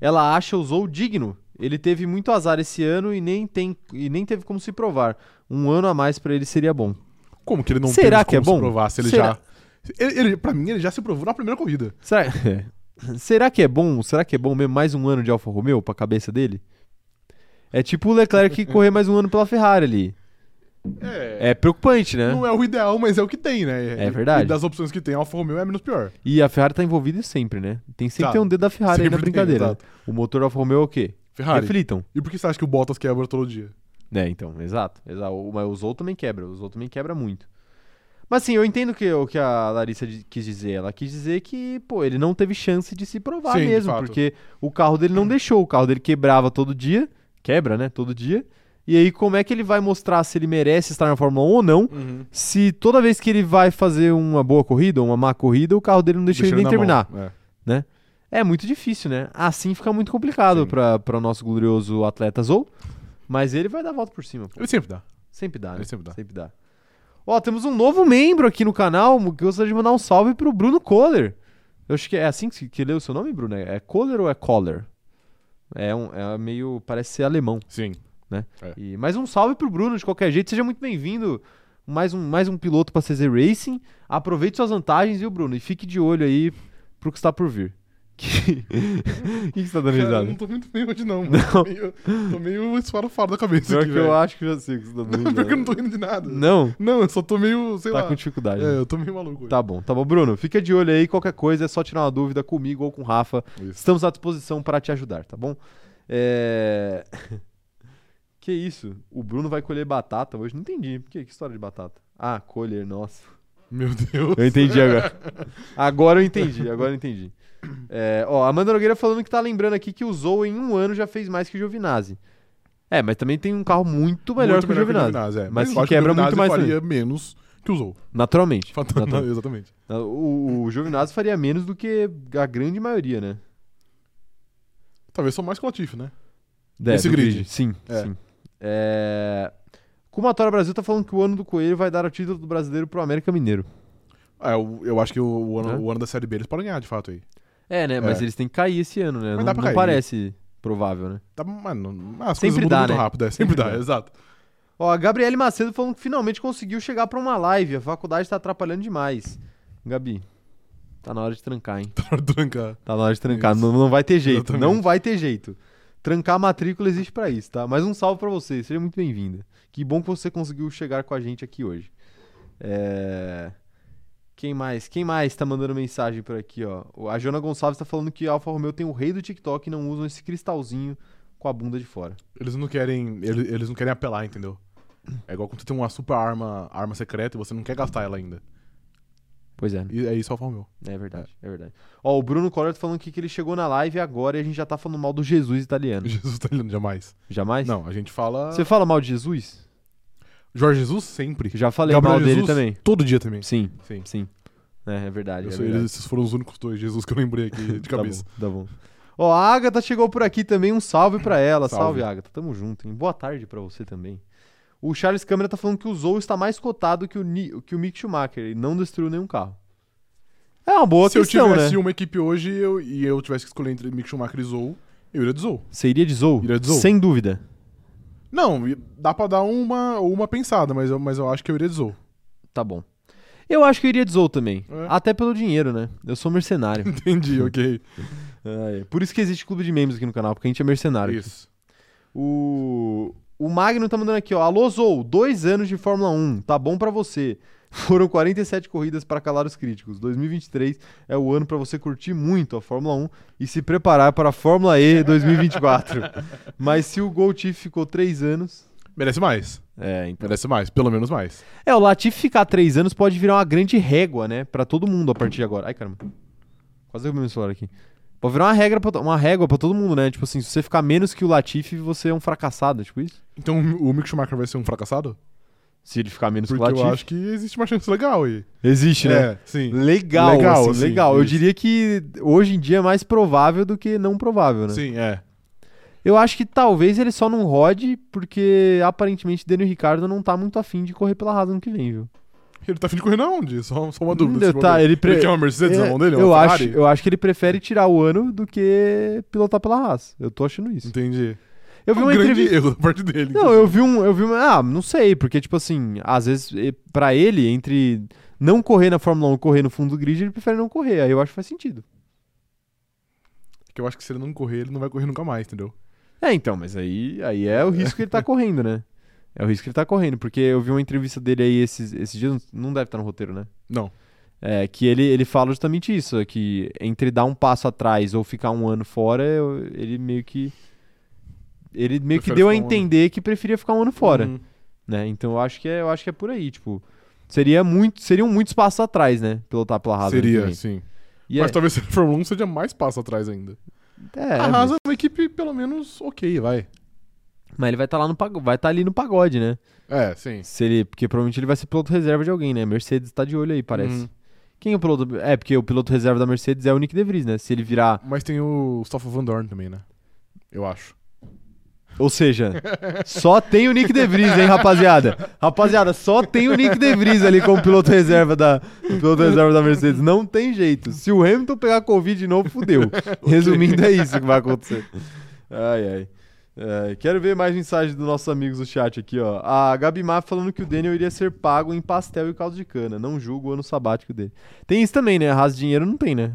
ela acha o Zou digno. Ele teve muito azar esse ano e nem, tem, e nem teve como se provar. Um ano a mais pra ele seria bom. Como que ele não Será que é como bom? se provar se ele Será? já. Ele, ele, pra mim, ele já se provou na primeira corrida. Será, será que é bom? Será que é bom mesmo mais um ano de Alfa Romeo pra cabeça dele? É tipo o Leclerc correr mais um ano pela Ferrari ali. É. É preocupante, né? Não é o ideal, mas é o que tem, né? É verdade. E das opções que tem, a Alfa Romeo é menos pior. E a Ferrari tá envolvida sempre, né? Tem sempre Tá. tem um dedo da Ferrari aí na Sempre tem, brincadeira. exato. o motor Alfa Romeo é o quê? Ferrari. Reflitam. E por que você acha que o Bottas quebra todo dia? É, então, exato. exato. O- Mas o Zou também quebra. O Zou também quebra muito. Mas assim, eu entendo que, o que a Larissa quis dizer. Ela quis dizer que, pô, ele não teve chance de se provar Sim, mesmo. Porque o carro dele não deixou. O carro dele quebrava todo dia. Quebra, né? Todo dia. E aí, como é que ele vai mostrar se ele merece estar na Fórmula 1 ou não? Se toda vez que ele vai fazer uma boa corrida ou uma má corrida, o carro dele não deixa, ele nem na terminar. mão. É. É muito difícil, né? Assim fica muito complicado para o nosso glorioso atleta Zou. Mas ele vai dar a volta por cima, pô. Ele sempre dá. Sempre dá, né? Ele sempre dá. Sempre dá. Ó, temos um novo membro aqui no canal. que Gostaria de mandar um salve pro Bruno Kohler. Eu acho que é assim que, que lê o seu nome, Bruno? É é Kohler ou é Kohler? É, um, é meio. Parece ser alemão. Sim. E mais um salve pro Bruno, de qualquer jeito. Seja muito bem-vindo. Mais um, mais um piloto pra CZ Racing. Aproveite suas vantagens, viu, Bruno? E fique de olho aí pro que está por vir. Que... O que, você tá dando Cara, eu risada? não tô muito bem hoje, não. mano. Tô meio, tô meio esfarofado da cabeça Pior aqui, que eu velho. acho que eu já sei o que você tá dando Não, pior que eu não risada. tô rindo de nada. Não? Não, eu só tô meio, sei Tá lá. com dificuldade. É, né? eu tô meio maluco. hoje. Tá bom, tá bom. Bruno, fica de olho aí. Qualquer coisa é só tirar uma dúvida comigo ou com o Rafa. Isso. Estamos à disposição para te ajudar, tá bom? É... que isso? O Bruno vai colher batata hoje? Não entendi. Que, que história de batata? Ah, colher, nossa. Meu Deus. Eu entendi agora. Agora eu entendi, agora eu entendi. É, ó, Amanda Nogueira falando que tá lembrando aqui que o Zou em um ano já fez mais que o Giovinazzi. É, mas também tem um carro muito melhor Muito que o Giovinazzi. Giovinazzi, é. Mas que quebra o muito mais faria menos que usou. Naturalmente. Fatal- Naturalmente. Exatamente. O, o Giovinazzi faria menos do que a grande maioria, né? Talvez só mais que o Latifi, né? É, Esse do grid. Sim, É. sim. É... Kumatora Brasil tá falando que o ano do Coelho vai dar o título do brasileiro pro América Mineiro. É, eu, eu acho que o, o ano, o ano da Série B eles podem ganhar, de fato, aí. É, né? Mas É. eles têm que cair esse ano, né? Mas não dá pra não cair. parece provável, né? Tá, mano, as Sempre coisas mudam dá, muito né? rápido, é. Sempre, Sempre dá, dá. exato. Ó, a Gabriele Macedo falando que finalmente conseguiu chegar pra uma live. A faculdade tá atrapalhando demais. Gabi, tá na hora de trancar, hein? Pra hora de trancar. Tá na hora de trancar. Não, não vai ter jeito. Exatamente. Não vai ter jeito. Trancar a matrícula existe pra isso, tá? Mas um salve pra você. Seja muito bem-vinda. Que bom que você conseguiu chegar com a gente aqui hoje. É... Quem mais? Quem mais tá mandando mensagem por aqui, ó? A Jona Gonçalves tá falando que Alfa Romeo tem o rei do TikTok e não usam esse cristalzinho com a bunda de fora. Eles não querem. Eles, eles não querem apelar, entendeu? É igual quando você tem uma super arma, arma secreta e você não quer gastar ela ainda. Pois é. E é isso, Alfa Romeo. É verdade, é verdade. Ó, o Bruno Collor tá falando aqui que ele chegou na live agora e a gente já tá falando mal do Jesus italiano. Jesus tá ligando jamais. Jamais? Não, a gente fala. Você fala mal de Jesus? Jorge Jesus sempre. Já falei Gabriel mal dele Jesus, também. Todo dia também. Sim, Sim. sim. É, é verdade. É verdade. esses foram os únicos dois Jesus que eu lembrei aqui de Tá cabeça. bom, tá bom. Ó, a Agatha chegou por aqui também. Um salve pra ela. Salve, Salve. Agatha. Tamo junto, hein? Boa tarde pra você também. O Charles Câmara tá falando que o Zou está mais cotado que o, Ni- que o Mick Schumacher e não destruiu nenhum carro. É uma boa Se eu questão, tivesse né? uma equipe hoje eu- e eu tivesse que escolher entre Mick Schumacher e Zou, eu iria de Zou. Você iria de Zou? Iria de Zou. Sem dúvida. Não, dá pra dar uma, uma pensada, mas eu, mas eu acho que eu iria de Zou. Tá bom. Eu acho que eu iria de Zou também. É. Até pelo dinheiro, né? Eu sou mercenário. Entendi, ok. É. Por isso que existe clube de membros aqui no canal, porque a gente é mercenário. Isso. O, o Magno tá mandando aqui, ó. Alô, Zou, dois anos de Fórmula 1, tá bom pra você. Foram 47 corridas para calar os críticos. 2023 é o ano pra você curtir muito a Fórmula 1 e se preparar para a Fórmula E 2024. Mas se o Gol ficou três anos. Merece mais. É, então. Merece mais, pelo menos mais. É, o Latifi ficar três anos pode virar uma grande régua, né? Pra todo mundo a partir de agora. Ai, caramba. Quase eu meu celular aqui. Pode virar uma, regra pra uma régua pra todo mundo, né? Tipo assim, se você ficar menos que o Latifi, você é um fracassado, tipo isso. Então o Mick Schumacher vai ser um fracassado? Se ele ficar menos Porque que o Latifi. eu acho que existe uma chance legal aí. Existe, né? É, sim. Legal, Legal, assim, assim, legal. Eu diria que hoje em dia é mais provável do que não provável, né? Sim, é. Eu acho que talvez ele só não rode porque aparentemente Daniel Ricardo não tá muito afim de correr pela Rasa no que vem, viu? Ele tá afim de correr na onde? Só, só uma dúvida. Hum, tá, ele pre- quer uma Mercedes na É, mão dele? Eu, acho, eu acho que ele prefere tirar o ano do que pilotar pela Haas. Eu tô achando isso. Entendi. Eu vi um uma entrevista. erro da parte dele. Não, eu vi um. Eu vi uma. Ah, não sei, porque, tipo assim, às vezes, pra ele, entre não correr na Fórmula 1 e correr no fundo do grid, ele prefere não correr. Aí eu acho que faz sentido. Porque eu acho que se ele não correr, ele não vai correr nunca mais, entendeu? É, então, mas aí, aí é o risco que ele tá correndo, né? É o risco que ele tá correndo, porque eu vi uma entrevista dele aí esses, esses dias, não deve estar no roteiro, né? Não. É, que ele, ele fala justamente isso, é que entre dar um passo atrás ou ficar um ano fora, eu- ele meio que. Ele meio que deu a ficar um entender que preferia ficar um ano fora, Uhum. né? Então eu acho que é, eu acho que é por aí, tipo. Seria muito, seriam muitos passos atrás, né? Pilotar pela Haas. Seria, sim. E Mas é, talvez a Fórmula 1 seja mais passo atrás ainda. é, a mas, Haas é uma equipe, pelo menos, ok, vai. Mas ele vai estar lá no pago- vai estar ali no pagode, né? É, sim. Se ele, porque provavelmente ele vai ser piloto reserva de alguém, né? Mercedes tá de olho aí, parece. Uhum. Quem é o piloto? É, porque o piloto reserva da Mercedes é o Nick De Vries, né? Se ele virar. Mas tem o Stoffel Van Dorn também, né? Eu acho. Ou seja, só tem o Nick De Vries, hein, rapaziada? Rapaziada, só tem o Nick De Vries ali como piloto reserva da, piloto reserva da Mercedes. Não tem jeito. Se o Hamilton pegar Covid de novo, fudeu. Resumindo, é isso que vai acontecer. Ai, ai. É, quero ver mais mensagens dos nossos amigos do chat aqui, ó. A Gabi Má falando que o Daniel iria ser pago em pastel e caldo de cana. Não julgo o ano sabático dele. Tem isso também, né? A Haas dinheiro não tem, né?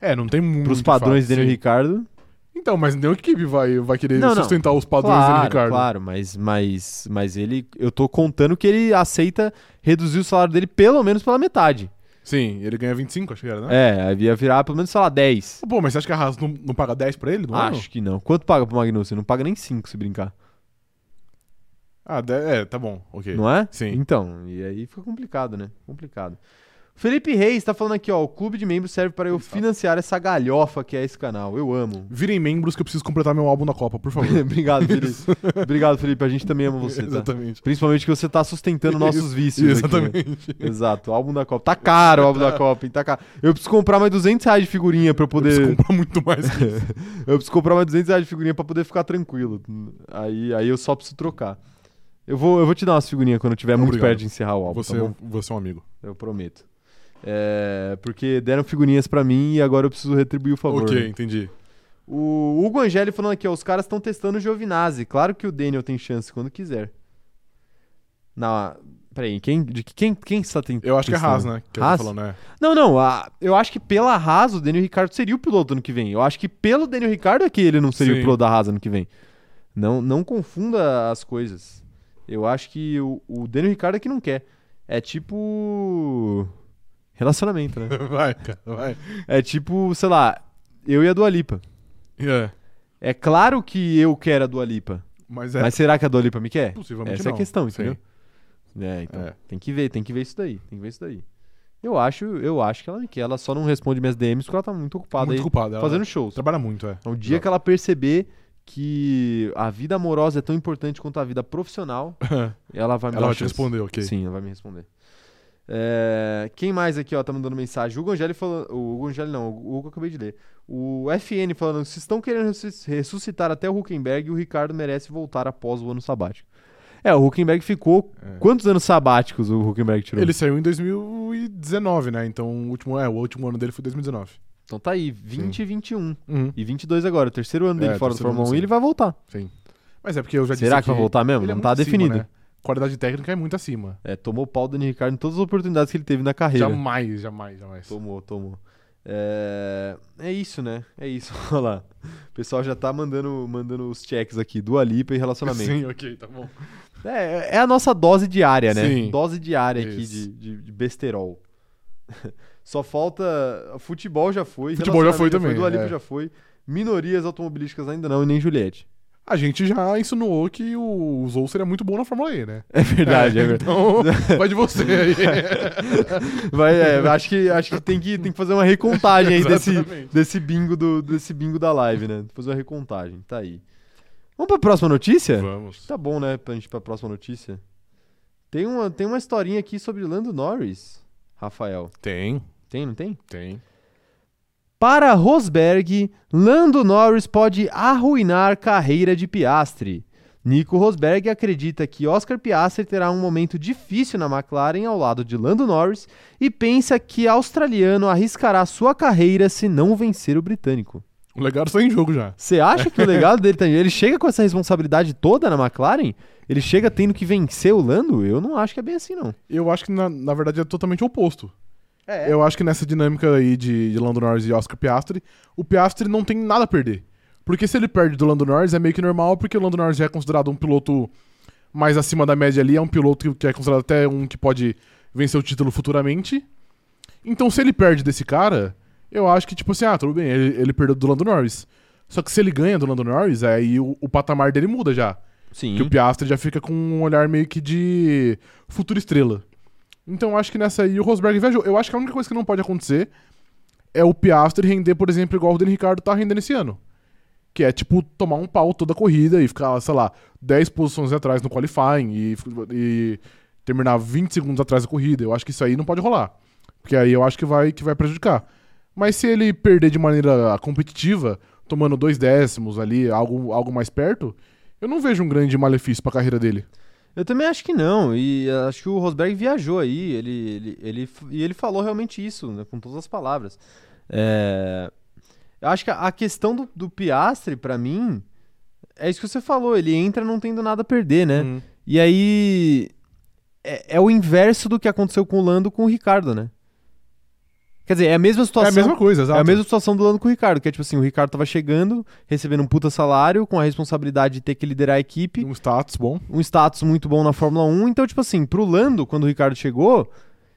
É, não tem muito. Pros padrões de Daniel. Ricardo. Então, mas nenhuma equipe vai, vai querer Não, não. sustentar os padrões do Claro, Daniel Ricardo. claro, mas, mas, mas ele. Eu tô contando que ele aceita reduzir o salário dele pelo menos pela metade. Sim, ele ganha 25, acho que era, né? É, ia virar pelo menos, sei lá, 10. Pô, mas você acha que a Haas não, não paga 10 pra ele no ano? Acho que não. Quanto paga pro Magnussen? Não paga nem 5 se brincar. Ah, é, tá bom, ok. Não é? Sim. Então, e aí fica complicado, né? Complicado. Felipe Reis tá falando aqui, ó. O clube de membros serve para eu Exato. financiar essa galhofa que é esse canal. Eu amo. Virem membros que eu preciso completar meu álbum da Copa, por favor. Obrigado, Felipe. Obrigado, Felipe. A gente também ama você, tá? Exatamente. Principalmente que você tá sustentando nossos Isso, vícios. aqui, né? Exatamente. Exato. O álbum da Copa. Tá caro o álbum da Copa, hein? Tá caro. Eu preciso comprar mais 200 reais de figurinha pra eu Eu preciso poder. comprar muito mais. Eu preciso comprar mais 200 reais de figurinha pra poder ficar tranquilo. Aí, aí eu só preciso trocar. Eu vou, eu vou te dar umas figurinhas quando eu estiver muito Obrigado. perto de encerrar o álbum, Você, tá bom? você é um amigo. Eu prometo. É, porque deram figurinhas pra mim e agora eu preciso retribuir o favor. ok, né? entendi. O Hugo Angeli falando aqui, ó, os caras estão testando o Giovinazzi. Claro que o Daniel tem chance quando quiser. Não, peraí, quem, de que- quem, quem está tentando? Eu acho que é Haas, né? Que Haas? falando, né? Não, não, a- eu acho que pela Haas o Daniel Ricardo seria o piloto ano que vem. Eu acho que pelo Daniel Ricardo é que ele não seria Sim. o piloto da Haas ano que vem. Não, não confunda as coisas. Eu acho que o, o Daniel Ricardo é que não quer. É tipo. Relacionamento, né? Vai, cara, vai. É tipo, sei lá, eu e a Dua Lipa. É, É claro que eu quero a Dua Lipa. mas é. Mas será que a Dua Lipa me quer? Possivelmente Essa é a não. questão, Sim. entendeu? É, então. É. Tem que ver, tem que ver isso daí. Tem que ver isso daí. Eu acho, eu acho que ela me quer. Ela só não responde minhas DMs porque ela tá muito ocupada Muito aí culpada. ela fazendo shows. Trabalha muito, é. É um dia que ela perceber que a vida amorosa é tão importante quanto a vida profissional, ela vai me dar Ela vai te responder, ok. Sim, ela vai me responder. É, quem mais aqui, ó, tá mandando mensagem? O Hugo Angeli falando. O Hugo Angeli não, o Hugo eu acabei de ler. O FN falando: se estão querendo ressus- ressuscitar até o Huckenberg, o Ricardo merece voltar após o ano sabático. É, o Huckenberg ficou. É. Quantos anos sabáticos o Huckenberg tirou? Ele saiu em 2019, né? Então o último, é, o último ano dele foi 2019. Então tá aí, 20 e 21. Uhum. E 22 agora, o terceiro ano dele É, fora terceiro Fórmula ano, 1 e sim. ele vai voltar. Sim. Mas é porque eu já disse Será que vai voltar mesmo? é Não muito tá definido. né? Qualidade técnica é muito acima. É, tomou pau do Daniel Ricardo em todas as oportunidades que ele teve na carreira. Jamais, jamais, jamais. Tomou, tomou. É... é isso, né? É isso. Olha lá. O pessoal já tá mandando, mandando os checks aqui do Alipa e relacionamento. Sim, ok, tá bom. É, é a nossa dose diária, né? Sim. Dose diária aqui Isso. de, de, de besterol. Só falta. Futebol já foi. Futebol já foi relacionamento também, Do Alipa é. já foi. Minorias automobilísticas ainda não, e nem Juliette. A gente já insinuou que o Zou seria muito bom na Fórmula E, né? É verdade, é, verdade. Então, vai de você aí. Vai, é, acho que, acho que, tem, que tem que fazer uma recontagem aí desse, desse, bingo do, desse bingo da live, né? Fazer uma recontagem. Tá aí. Vamos pra próxima notícia? Vamos. Tá bom, né? Pra gente ir pra próxima notícia. Tem uma, tem uma historinha aqui sobre Lando Norris, Rafael. Tem, Tem, não tem? tem. Para Rosberg, Lando Norris pode arruinar carreira de Piastri. Nico Rosberg acredita que Oscar Piastri terá um momento difícil na McLaren ao lado de Lando Norris e pensa que australiano arriscará sua carreira se não vencer o britânico. O legado está em jogo já. Você acha que o legado dele tá... Ele chega com essa responsabilidade toda na McLaren? Ele chega tendo que vencer o Lando? Eu não acho que é bem assim, não. Eu acho que, na, na verdade, é totalmente oposto. É. Eu acho que nessa dinâmica aí de, de Lando Norris e Oscar Piastri, o Piastri não tem nada a perder. Porque se ele perde do Lando Norris é meio que normal, porque o Lando Norris já é considerado um piloto mais acima da média ali, é um piloto que, é considerado até um que pode vencer o título futuramente. Então se ele perde desse cara, eu acho que, tipo assim, ah, tudo bem, ele, ele perdeu do Lando Norris. Só que se ele ganha do Lando Norris, aí o, o patamar dele muda já. Sim. Que o Piastri já fica com um olhar meio que de futura estrela. Então acho que nessa aí o Rosberg viajou. Eu acho que a única coisa que não pode acontecer é o Piastri render, por exemplo, igual o Daniel Ricardo tá rendendo esse ano. Que é, tipo, tomar um pau toda a corrida e ficar, sei lá, 10 posições atrás no qualifying e, e terminar 20 segundos atrás da corrida. Eu acho que isso aí não pode rolar. Porque aí eu acho que vai, que vai prejudicar. Mas se ele perder de maneira competitiva, tomando dois décimos ali, algo, algo mais perto, eu não vejo um grande malefício pra carreira dele. Eu também acho que não. E acho que o Rosberg viajou aí. Ele, ele, ele, e ele falou realmente isso, né, com todas as palavras. É, eu acho que a, questão do, do Piastri, pra mim, é isso que você falou. Ele entra não tendo nada a perder, né? Uhum. E aí. É, é o inverso do que aconteceu com o Lando com o Ricardo, né? Quer dizer, é a mesma É situação. a mesma coisa, É exato. a mesma situação do Lando com o Ricardo, que é tipo assim, o Ricardo tava chegando, recebendo um puta salário, com a responsabilidade de ter que liderar a equipe, Um status bom. um status muito bom na Fórmula 1. Então, tipo assim, pro Lando, quando o Ricardo chegou,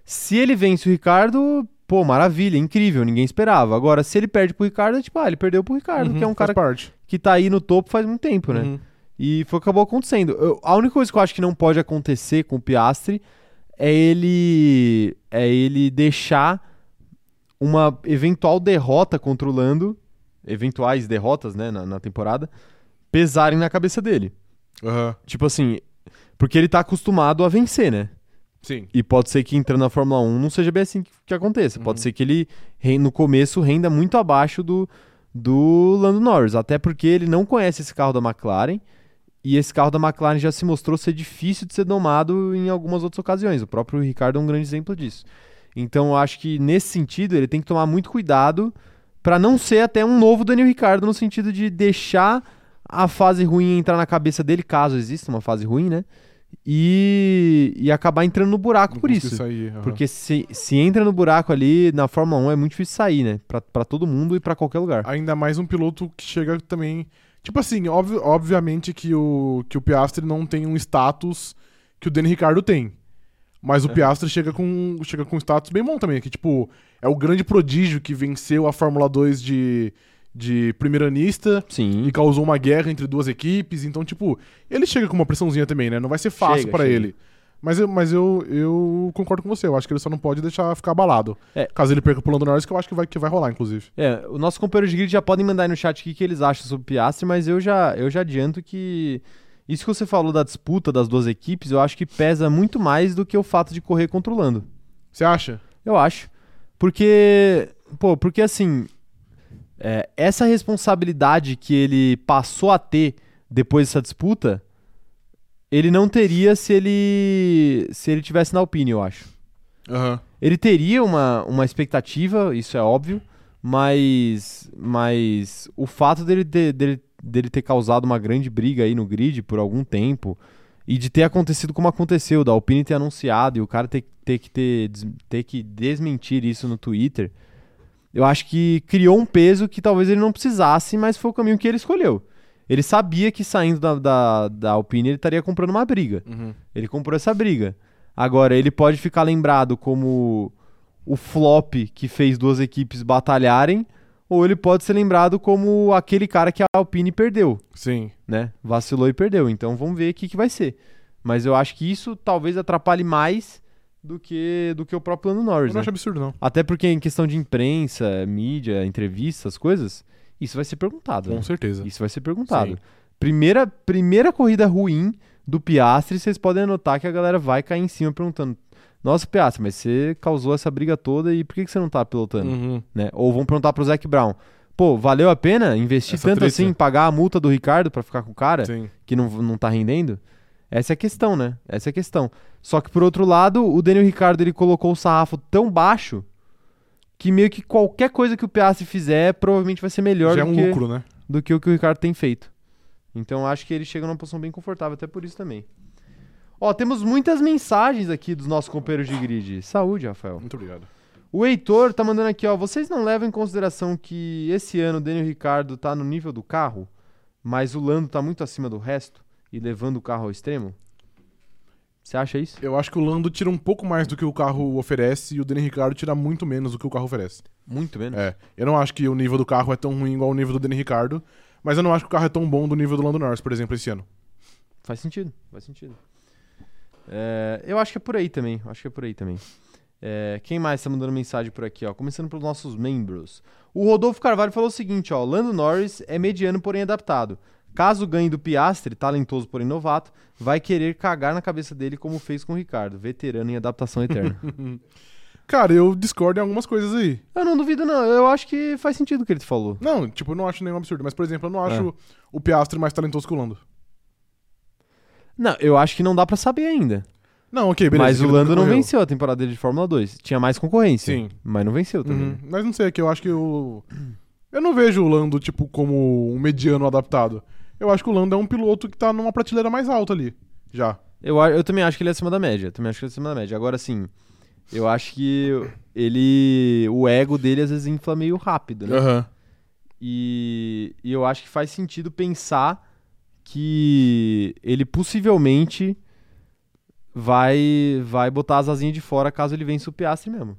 se ele vence o Ricardo, pô, maravilha, incrível, ninguém esperava. Agora, se ele perde pro Ricardo, é tipo, ah, ele perdeu pro Ricardo, Uhum, que é um cara parte. que tá aí no topo faz muito tempo, né? Uhum. E foi o que acabou acontecendo. Eu- a única coisa que eu acho que não pode acontecer com o Piastri é ele é ele deixar uma eventual derrota contra o Lando, eventuais derrotas, né, na, na temporada, pesarem na cabeça dele. Aham. Tipo assim, porque ele tá acostumado a vencer, né? Sim. E pode ser que entrando na Fórmula 1 não seja bem assim que, que aconteça. Pode Uhum. ser que ele, no começo, renda muito abaixo do, do Lando Norris. Até porque ele não conhece esse carro da McLaren. E esse carro da McLaren já se mostrou ser difícil de ser domado em algumas outras ocasiões. O próprio Ricardo é um grande exemplo disso. Então eu acho que nesse sentido ele tem que tomar muito cuidado para não ser até um novo Daniel Ricardo no sentido de deixar a fase ruim entrar na cabeça dele, caso exista uma fase ruim, né? E, e acabar entrando no buraco Não por isso. Sair, aham. Porque se, se entra no buraco ali na Fórmula 1 é muito difícil sair, né? Pra, pra todo mundo e pra qualquer lugar. Ainda mais um piloto que chega também. Tipo assim, óbvio, obviamente que o, que o Piastri não tem um status que o Danny Ricardo tem. Mas o É. Piastri chega com, chega com um status bem bom também. Que, tipo, é o grande prodígio que venceu a Fórmula 2 de, de primeiranista Sim. e causou uma guerra entre duas equipes. Então, tipo, ele chega com uma pressãozinha também, né? Não vai ser fácil chega. ele. Mas, eu, mas eu, eu concordo com você. Eu acho que ele só não pode deixar ficar abalado. É. Caso ele perca pro Lando Norris, que eu acho que vai, que vai rolar, inclusive. É, o nosso companheiro de grid já podem mandar aí no chat o que, que eles acham sobre o Piastri, mas eu já, eu já adianto que isso que você falou da disputa das duas equipes, eu acho que pesa muito mais do que o fato de correr contra o Lando. Você acha? Eu acho. Porque, pô, porque assim, é, essa responsabilidade que ele passou a ter depois dessa disputa, ele não teria se ele se ele tivesse na Alpine, eu acho. Aham. Ele teria uma, uma expectativa, isso é óbvio, mas, mas o fato dele ter, dele, dele ter causado uma grande briga aí no grid por algum tempo e de ter acontecido como aconteceu, da Alpine ter anunciado e o cara ter, ter, que, ter, ter que desmentir isso no Twitter, eu acho que criou um peso que talvez ele não precisasse, mas foi o caminho que ele escolheu. Ele sabia que saindo da, da, da Alpine ele estaria comprando uma briga. Uhum. Ele comprou essa briga. Agora, ele pode ficar lembrado como o flop que fez duas equipes batalharem, ou ele pode ser lembrado como aquele cara que a Alpine perdeu, Sim. né? Vacilou e perdeu. Então vamos ver o que, que vai ser. Mas eu acho que isso talvez atrapalhe mais do que, do que o próprio Lando Eu Norris. não Né? acho absurdo, não. Até porque em questão de imprensa, mídia, entrevistas, coisas, isso vai ser perguntado. Com né? certeza. Isso vai ser perguntado. Sim. Primeira, primeira corrida ruim do Piastri, vocês podem anotar que a galera vai cair em cima perguntando: Nossa, Piastri, mas você causou essa briga toda e por que, que você não tá pilotando? Uhum. Né? Ou vão perguntar pro Zac Brown: Pô, valeu a pena investir Essa tanto assim, pagar a multa do Ricardo pra ficar com o cara Sim. que não, não tá rendendo? Essa é a questão, né? Essa é a questão. Só que por outro lado, o Daniel Ricardo ele colocou o sarrafo tão baixo que meio que qualquer coisa que o Piastri fizer provavelmente vai ser melhor Já é do um que lucro, né? do que o que o Ricardo tem feito. Então acho que ele chega numa posição bem confortável, até por isso também. Ó, temos muitas mensagens aqui dos nossos companheiros de grid. Saúde, Rafael. Muito obrigado. O Heitor tá mandando aqui, ó. Vocês não levam em consideração que esse ano o Daniel Ricardo tá no nível do carro, mas o Lando tá muito acima do resto e levando o carro ao extremo? Você acha isso? Eu acho que o Lando tira um pouco mais do que o carro oferece e o Danny Ricardo tira muito menos do que o carro oferece. Muito menos. É. Eu não acho que o nível do carro é tão ruim igual o nível do Danny Ricardo, mas eu não acho que o carro é tão bom do nível do Lando Norris, por exemplo, esse ano. Faz sentido, faz sentido. É, eu acho que é por aí também. Acho que é por aí também. É, quem mais tá mandando mensagem por aqui, ó? Começando pelos nossos membros. O Rodolfo Carvalho falou o seguinte, ó. Lando Norris é mediano, porém adaptado. Caso ganhe do Piastre, talentoso, porém novato, vai querer cagar na cabeça dele como fez com o Ricardo, veterano em adaptação eterna. Cara, eu discordo em algumas coisas aí. eu não duvido, não. Eu acho que faz sentido o que ele falou. Não, tipo, eu não acho nenhum absurdo, mas, por exemplo, eu não acho É. o Piastri mais talentoso que o Lando. Não, eu acho que não dá pra saber ainda. Não, ok, beleza. mas o Lando não venceu a temporada dele de Fórmula 2. Tinha mais concorrência. Sim. Mas não venceu também. Uhum. Mas não sei, é que eu acho que o. Eu não vejo o Lando, tipo, como um mediano adaptado. Eu acho que o Lando é um piloto que tá numa prateleira mais alta ali. Já. Eu, eu também acho que ele é acima da média. Também acho que ele é acima da média. Agora, sim, eu acho que ele. O ego dele às vezes infla meio rápido, né? Aham. E, e eu acho que faz sentido pensar que ele possivelmente vai vai botar as asinhas de fora caso ele vença o Piastri mesmo.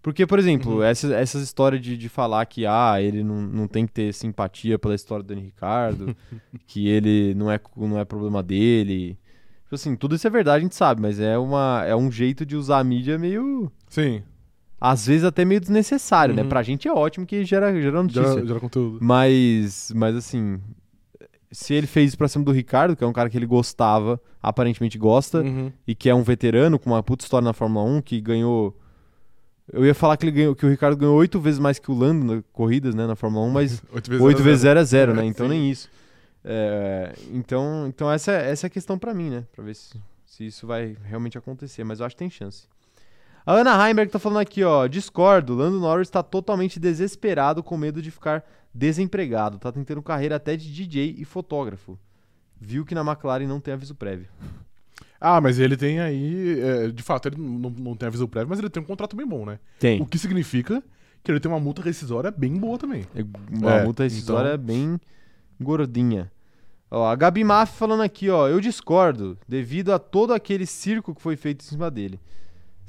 Porque, por exemplo, Uhum. essa- essas histórias de, de falar que ah, ele não, não tem que ter simpatia pela história do Dani Ricardo, que ele não é, não é problema dele. Tipo assim, tudo isso é verdade, a gente sabe, mas é, uma, é um jeito de usar a mídia meio. Sim. Às vezes até meio desnecessário, né? Uhum. Pra gente é ótimo que gera, gera notícia. Gera, gera conteúdo. Mas, mas assim, se ele fez isso pra cima do Ricardo, que é um cara que ele gostava, aparentemente gosta, Uhum. e que é um veterano com uma puta história na Fórmula 1, que ganhou. Eu ia falar que ele ganhou, que o Ricardo ganhou oito vezes mais que o Lando nas corridas, né, na Fórmula 1, mas Oito vezes. zero vezes zero. 0 a 0, né? É, Então sim. nem isso. É, então, então essa, é- essa é a questão pra mim, né? Pra ver se, se isso vai realmente acontecer, mas eu acho que tem chance. A Ana Heimberg tá falando aqui, ó, discordo, Lando Norris tá totalmente desesperado com medo de ficar desempregado, tá tentando carreira até de DJ e fotógrafo. Viu que na McLaren não tem aviso prévio. Ah, mas ele tem aí. é, de fato, ele não, não tem aviso prévio, mas ele tem um contrato bem bom, né? Tem. O que significa que ele tem uma multa rescisória bem boa também. É Uma É, multa rescisória então- bem gordinha. Ó, a Gabi Maff falando aqui, ó, eu discordo, devido a todo aquele circo que foi feito em cima dele.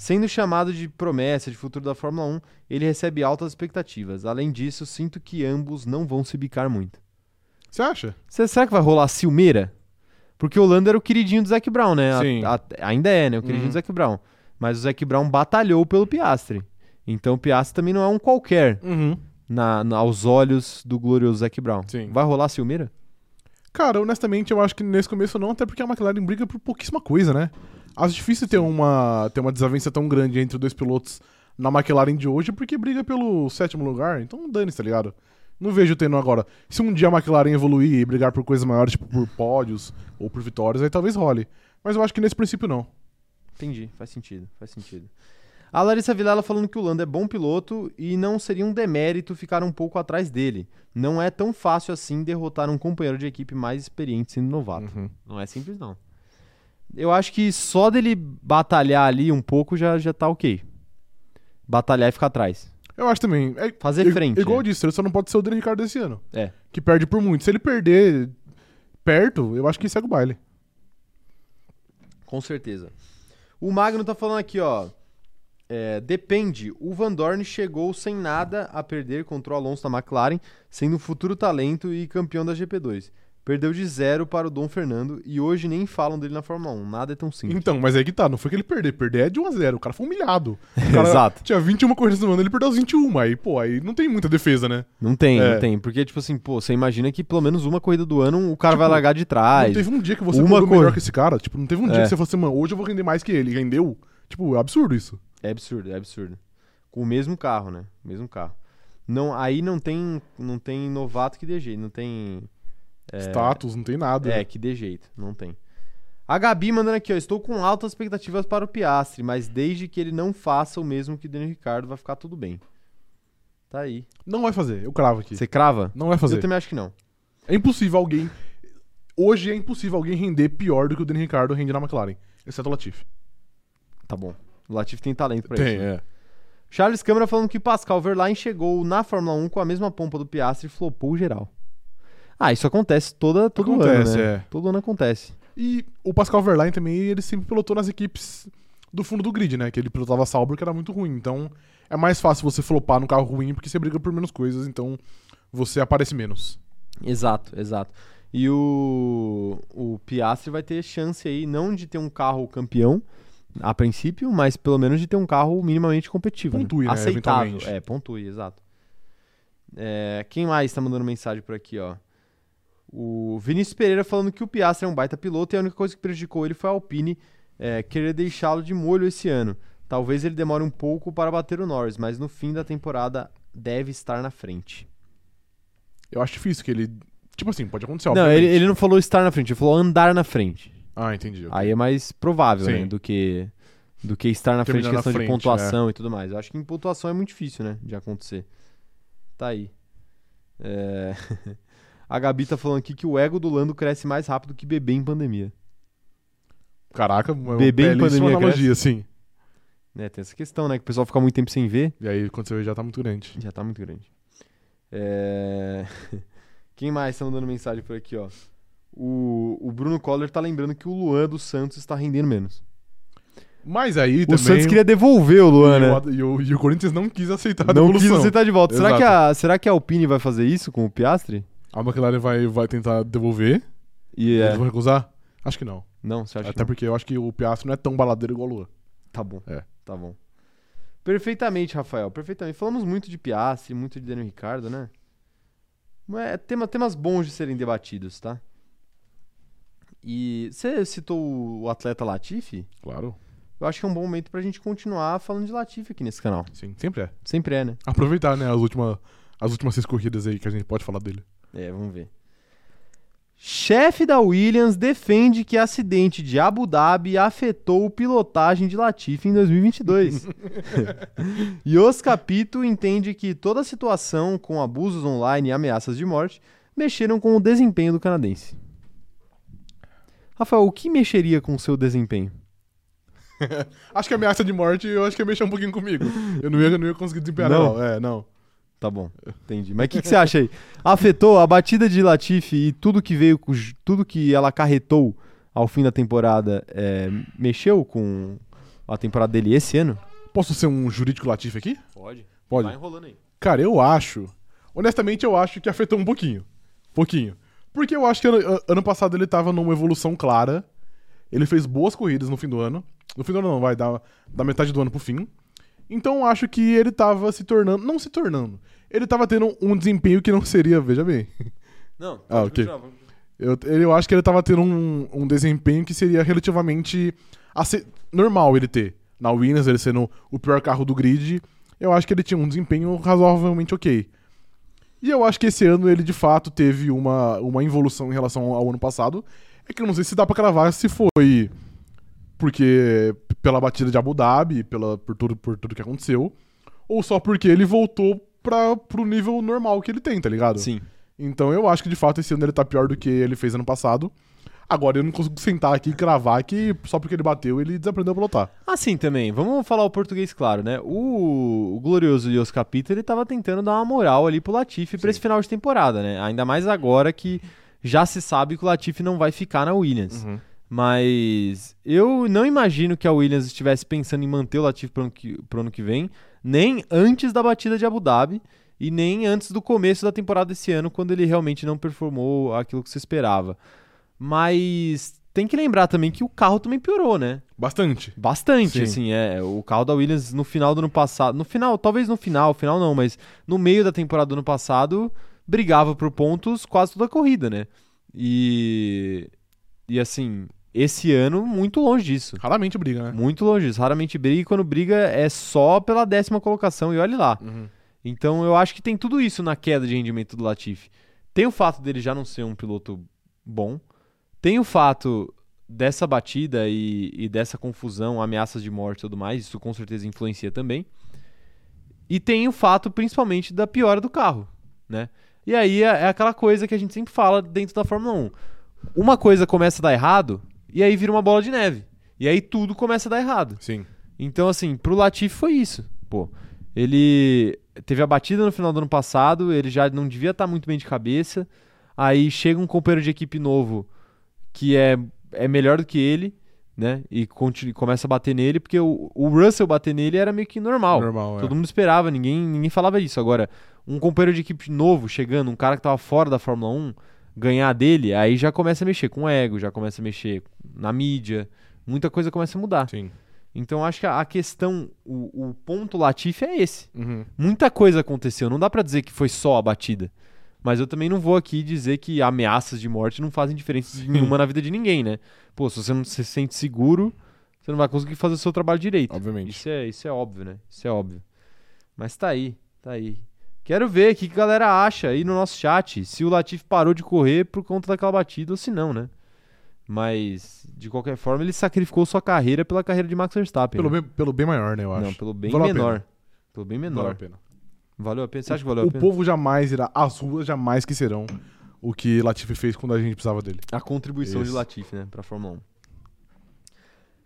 Sendo chamado de promessa de futuro da Fórmula 1, ele recebe altas expectativas. Além disso, sinto que ambos não vão se bicar muito. Você acha? Cê- será que vai rolar Silmeira? Porque o Lando era o queridinho do Zac Brown, né? A- Sim. a- ainda é, né? O queridinho Uhum. do Zac Brown. Mas o Zac Brown batalhou pelo Piastri. Então o Piastri também não é um qualquer Uhum. na, na- aos olhos do glorioso Zac Brown. Sim. Vai rolar Silmeira? Cara, honestamente, eu acho que nesse começo não, até porque a McLaren briga por pouquíssima coisa, né? Acho difícil ter uma, ter uma desavença tão grande entre dois pilotos na McLaren de hoje, porque briga pelo sétimo lugar. Então dane-se, tá ligado? Não vejo tendo agora. Se um dia a McLaren evoluir e brigar por coisas maiores, tipo por pódios ou por vitórias, aí talvez role. Mas eu acho que nesse princípio não. Entendi, faz sentido, faz sentido. A Larissa Vilela falando que o Lando é bom piloto e não seria um demérito ficar um pouco atrás dele. Não é tão fácil assim derrotar um companheiro de equipe mais experiente sendo novato. Uhum. Não é simples, não. Eu acho que só dele batalhar ali um pouco já, já tá ok. Batalhar e ficar atrás. Eu acho também. É, Fazer i- frente, Igual é. eu disse, ele só não pode ser o Daniel Ricardo desse ano. É. Que perde por muito. Se ele perder perto, eu acho que segue o baile. Com certeza. O Magno tá falando aqui, ó. É, depende. O Van Dorn chegou sem nada a perder contra o Alonso da McLaren, sendo um futuro talento e campeão da GP2. Perdeu de zero para o Dom Fernando e hoje nem falam dele na Fórmula 1. Nada é tão simples. Então, mas aí que tá, não foi que ele perder. Perder é de 1 a 0 O cara foi humilhado. Cara Exato. Tinha 21 corridas no ano, ele perdeu as 21. Aí, pô, aí não tem muita defesa, né? Não tem, É. não tem. Porque, tipo assim, pô, você imagina que pelo menos uma corrida do ano o cara Tipo, vai largar de trás. Não teve um dia que você Uma correu melhor que esse cara. Tipo, não teve um dia É. que você falou assim, mano, hoje eu vou render mais que ele. Rendeu. Tipo, é absurdo isso. É absurdo, é absurdo. Com o mesmo carro, né? O mesmo carro. Não, aí não tem, não tem novato que jeito, não tem é, Status, não tem nada. É, que dê jeito, não tem. A Gabi mandando aqui, ó, estou com altas expectativas para o Piastri, mas desde que ele não faça o mesmo que o Daniel Ricardo, vai ficar tudo bem. Tá aí. Não vai fazer, eu cravo aqui. Você crava? Não vai fazer. Eu também acho que não. É impossível alguém. Hoje é impossível alguém render pior do que o Daniel Ricardo rende na McLaren. Exceto o Latifi. Tá bom. O Latifi tem talento pra isso. Tem, né? é. Charles Câmara falando que Pascal Verlaine chegou na Fórmula 1 com a mesma pompa do Piastri e flopou geral. Ah, isso acontece toda, todo Acontece, ano, né? é. Todo ano acontece. E o Pascal Verlaine também, ele sempre pilotou nas equipes do fundo do grid, né? Que ele pilotava Sauber, que era muito ruim. Então, é mais fácil você flopar no carro ruim, porque você briga por menos coisas, então você aparece menos. Exato, exato. E o, o Piastri vai ter chance aí, não de ter um carro campeão, a princípio, mas pelo menos de ter um carro minimamente competitivo. Pontue, né, Aceitável. eventualmente. É, pontue, exato. É, quem mais tá mandando mensagem por aqui, ó? O Vinícius Pereira falando que o Piastri é um baita piloto e a única coisa que prejudicou ele foi a Alpine é, querer deixá-lo de molho esse ano. Talvez ele demore um pouco para bater o Norris, mas no fim da temporada deve estar na frente. Eu acho difícil que ele. Tipo assim, pode acontecer, Não, ele, ele não falou estar na frente, ele falou andar na frente. Ah, entendi. Aí é mais provável, né? Do que, do que estar na frente, Terminar questão de frente, é. pontuação e tudo mais. Eu acho que em pontuação é muito difícil, né? De acontecer. Tá aí. É, A Gabi tá falando aqui que o ego do Lando cresce mais rápido que bebê em pandemia. Caraca, uma Bebê em pandemia analogia, sim. Né? Tem essa questão, né? Que o pessoal fica muito tempo sem ver. E aí, quando você vê, já tá muito grande. Já tá muito grande. É... Quem mais tá mandando mensagem por aqui, ó? O, o Bruno Coller tá lembrando que o Luan dos Santos está rendendo menos. Mas aí O também. Santos queria devolver o Luan, e, né? o, e, o, e o Corinthians não quis aceitar a Não quis aceitar de volta. Será que, a, será que a Alpine vai fazer isso com o Piastri? A McLaren vai, vai tentar devolver. E Eles é. vão recusar? Acho que não. Não, você acha Até que não? porque eu acho que o Piastri não é tão baladeiro igual o Luan. Tá bom. É. Tá bom. Perfeitamente, Rafael. Perfeitamente. Falamos muito de Piastri, muito de Daniel Ricardo, né? É tema, temas bons de serem debatidos, tá? E você citou o atleta Latifi? Claro. Eu acho que é um bom momento pra gente continuar falando de Latifi aqui nesse canal. Sim, sempre é. Sempre é, né? Aproveitar, né, as últimas, as últimas seis corridas aí que a gente pode falar dele. É, vamos ver. Chefe da Williams defende que acidente de Abu Dhabi afetou pilotagem de Latifi em 2022. e Os Capito entende que toda a situação com abusos online e ameaças de morte mexeram com o desempenho do canadense. Rafael, o que mexeria com o seu desempenho? Acho que ameaça de morte, eu acho que ia mexer um pouquinho comigo. Eu não ia, não ia conseguir desempenhar, Não? não. É, não. Tá bom, entendi. Mas o que, que você acha aí? Afetou a batida de Latifi e tudo que veio, com- tudo que ela acarretou ao fim da temporada, é, mexeu com a temporada dele esse ano? Posso ser um jurídico latife aqui? Pode. Pode. enrolando aí. Cara, eu acho. Honestamente, eu acho que afetou um pouquinho. Pouquinho. Porque eu acho que ano, ano passado ele tava numa evolução clara. Ele fez boas corridas no fim do ano. No fim do ano não, vai dar da metade do ano pro fim. Então eu acho que ele tava se tornando. Não se tornando. Ele tava tendo um desempenho que não seria, veja bem. Não, Ah, ok. Eu, eu acho que ele tava tendo um, um desempenho que seria relativamente normal ele ter. Na Williams, ele sendo o pior carro do grid, eu acho que ele tinha um desempenho razoavelmente ok. E eu acho que esse ano ele de fato teve uma, uma evolução em relação ao ano passado. É que eu não sei se dá pra cravar se foi porque pela batida de Abu Dhabi, pela, por, tudo, por tudo que aconteceu, ou só porque ele voltou pra, pro nível normal que ele tem, tá ligado? Sim. Então eu acho que de fato esse ano ele tá pior do que ele fez ano passado. Agora eu não consigo sentar aqui e cravar que só porque ele bateu ele desaprendeu a pilotar. Assim também, vamos falar o português claro, né? O, o glorioso Jos Capito, ele tava tentando dar uma moral ali pro Latifi pra Sim. esse final de temporada, né? Ainda mais agora que já se sabe que o Latifi não vai ficar na Williams. Mas eu não imagino que a Williams estivesse pensando em manter o Latifi que, pro ano que vem, nem antes da batida de Abu Dhabi e nem antes do começo da temporada desse ano, quando ele realmente não performou aquilo que se esperava. Mas tem que lembrar também que o carro também piorou, né? Bastante. Bastante, Sim. assim, é. O carro da Williams no final do ano passado. No final, talvez no final, final não, mas no meio da temporada do ano passado, brigava por pontos quase toda a corrida, né? E. E assim, esse ano, muito longe disso. Raramente briga, né? Muito longe disso. Raramente briga e quando briga é só pela décima colocação, e olhe lá. Uhum. Então eu acho que tem tudo isso na queda de rendimento do Latifi. Tem o fato dele já não ser um piloto bom. Tem o fato dessa batida e, e dessa confusão, ameaças de morte e tudo mais. Isso com certeza influencia também. E tem o fato principalmente da piora do carro, né? E aí é, é aquela coisa que a gente sempre fala dentro da Fórmula 1. Uma coisa começa a dar errado e aí vira uma bola de neve. E aí tudo começa a dar errado. Sim. Então, assim, pro Latifi foi isso. Pô, ele teve a batida no final do ano passado, ele já não devia estar muito bem de cabeça. Aí chega um companheiro de equipe novo que é, é melhor do que ele, né? E continua, começa a bater nele, porque o, o Russell bater nele era meio que normal. Normal, é. Todo mundo esperava, ninguém, ninguém falava isso. Agora, um companheiro de equipe novo chegando, um cara que tava fora da Fórmula 1, ganhar dele, aí já começa a mexer com o ego, já começa a mexer na mídia, muita coisa começa a mudar. Sim. Então acho que a, questão, o, o ponto Latifi é esse. Uhum. Muita coisa aconteceu, não dá pra dizer que foi só a batida. Mas eu também não vou aqui dizer que ameaças de morte não fazem diferença Sim. nenhuma na vida de ninguém, né? Pô, se você não se sente seguro, você não vai conseguir fazer o seu trabalho direito. Obviamente. Isso é, isso é óbvio, né? Isso é óbvio. Mas tá aí, tá aí. Quero ver o que que a galera acha aí no nosso chat. Se o Latifi parou de correr por conta daquela batida ou se não, né? Mas, de qualquer forma, ele sacrificou sua carreira pela carreira de Max Verstappen. Pelo né? bem, pelo bem maior, né, eu acho. Não, pelo bem Valeu menor. Pelo bem Valeu menor. a pena. Valeu a pena? Você acha que valeu a o pena? povo jamais irá, as ruas jamais que serão o que Latifi fez quando a gente precisava dele. A contribuição de Isso. Latifi, né, pra Fórmula 1.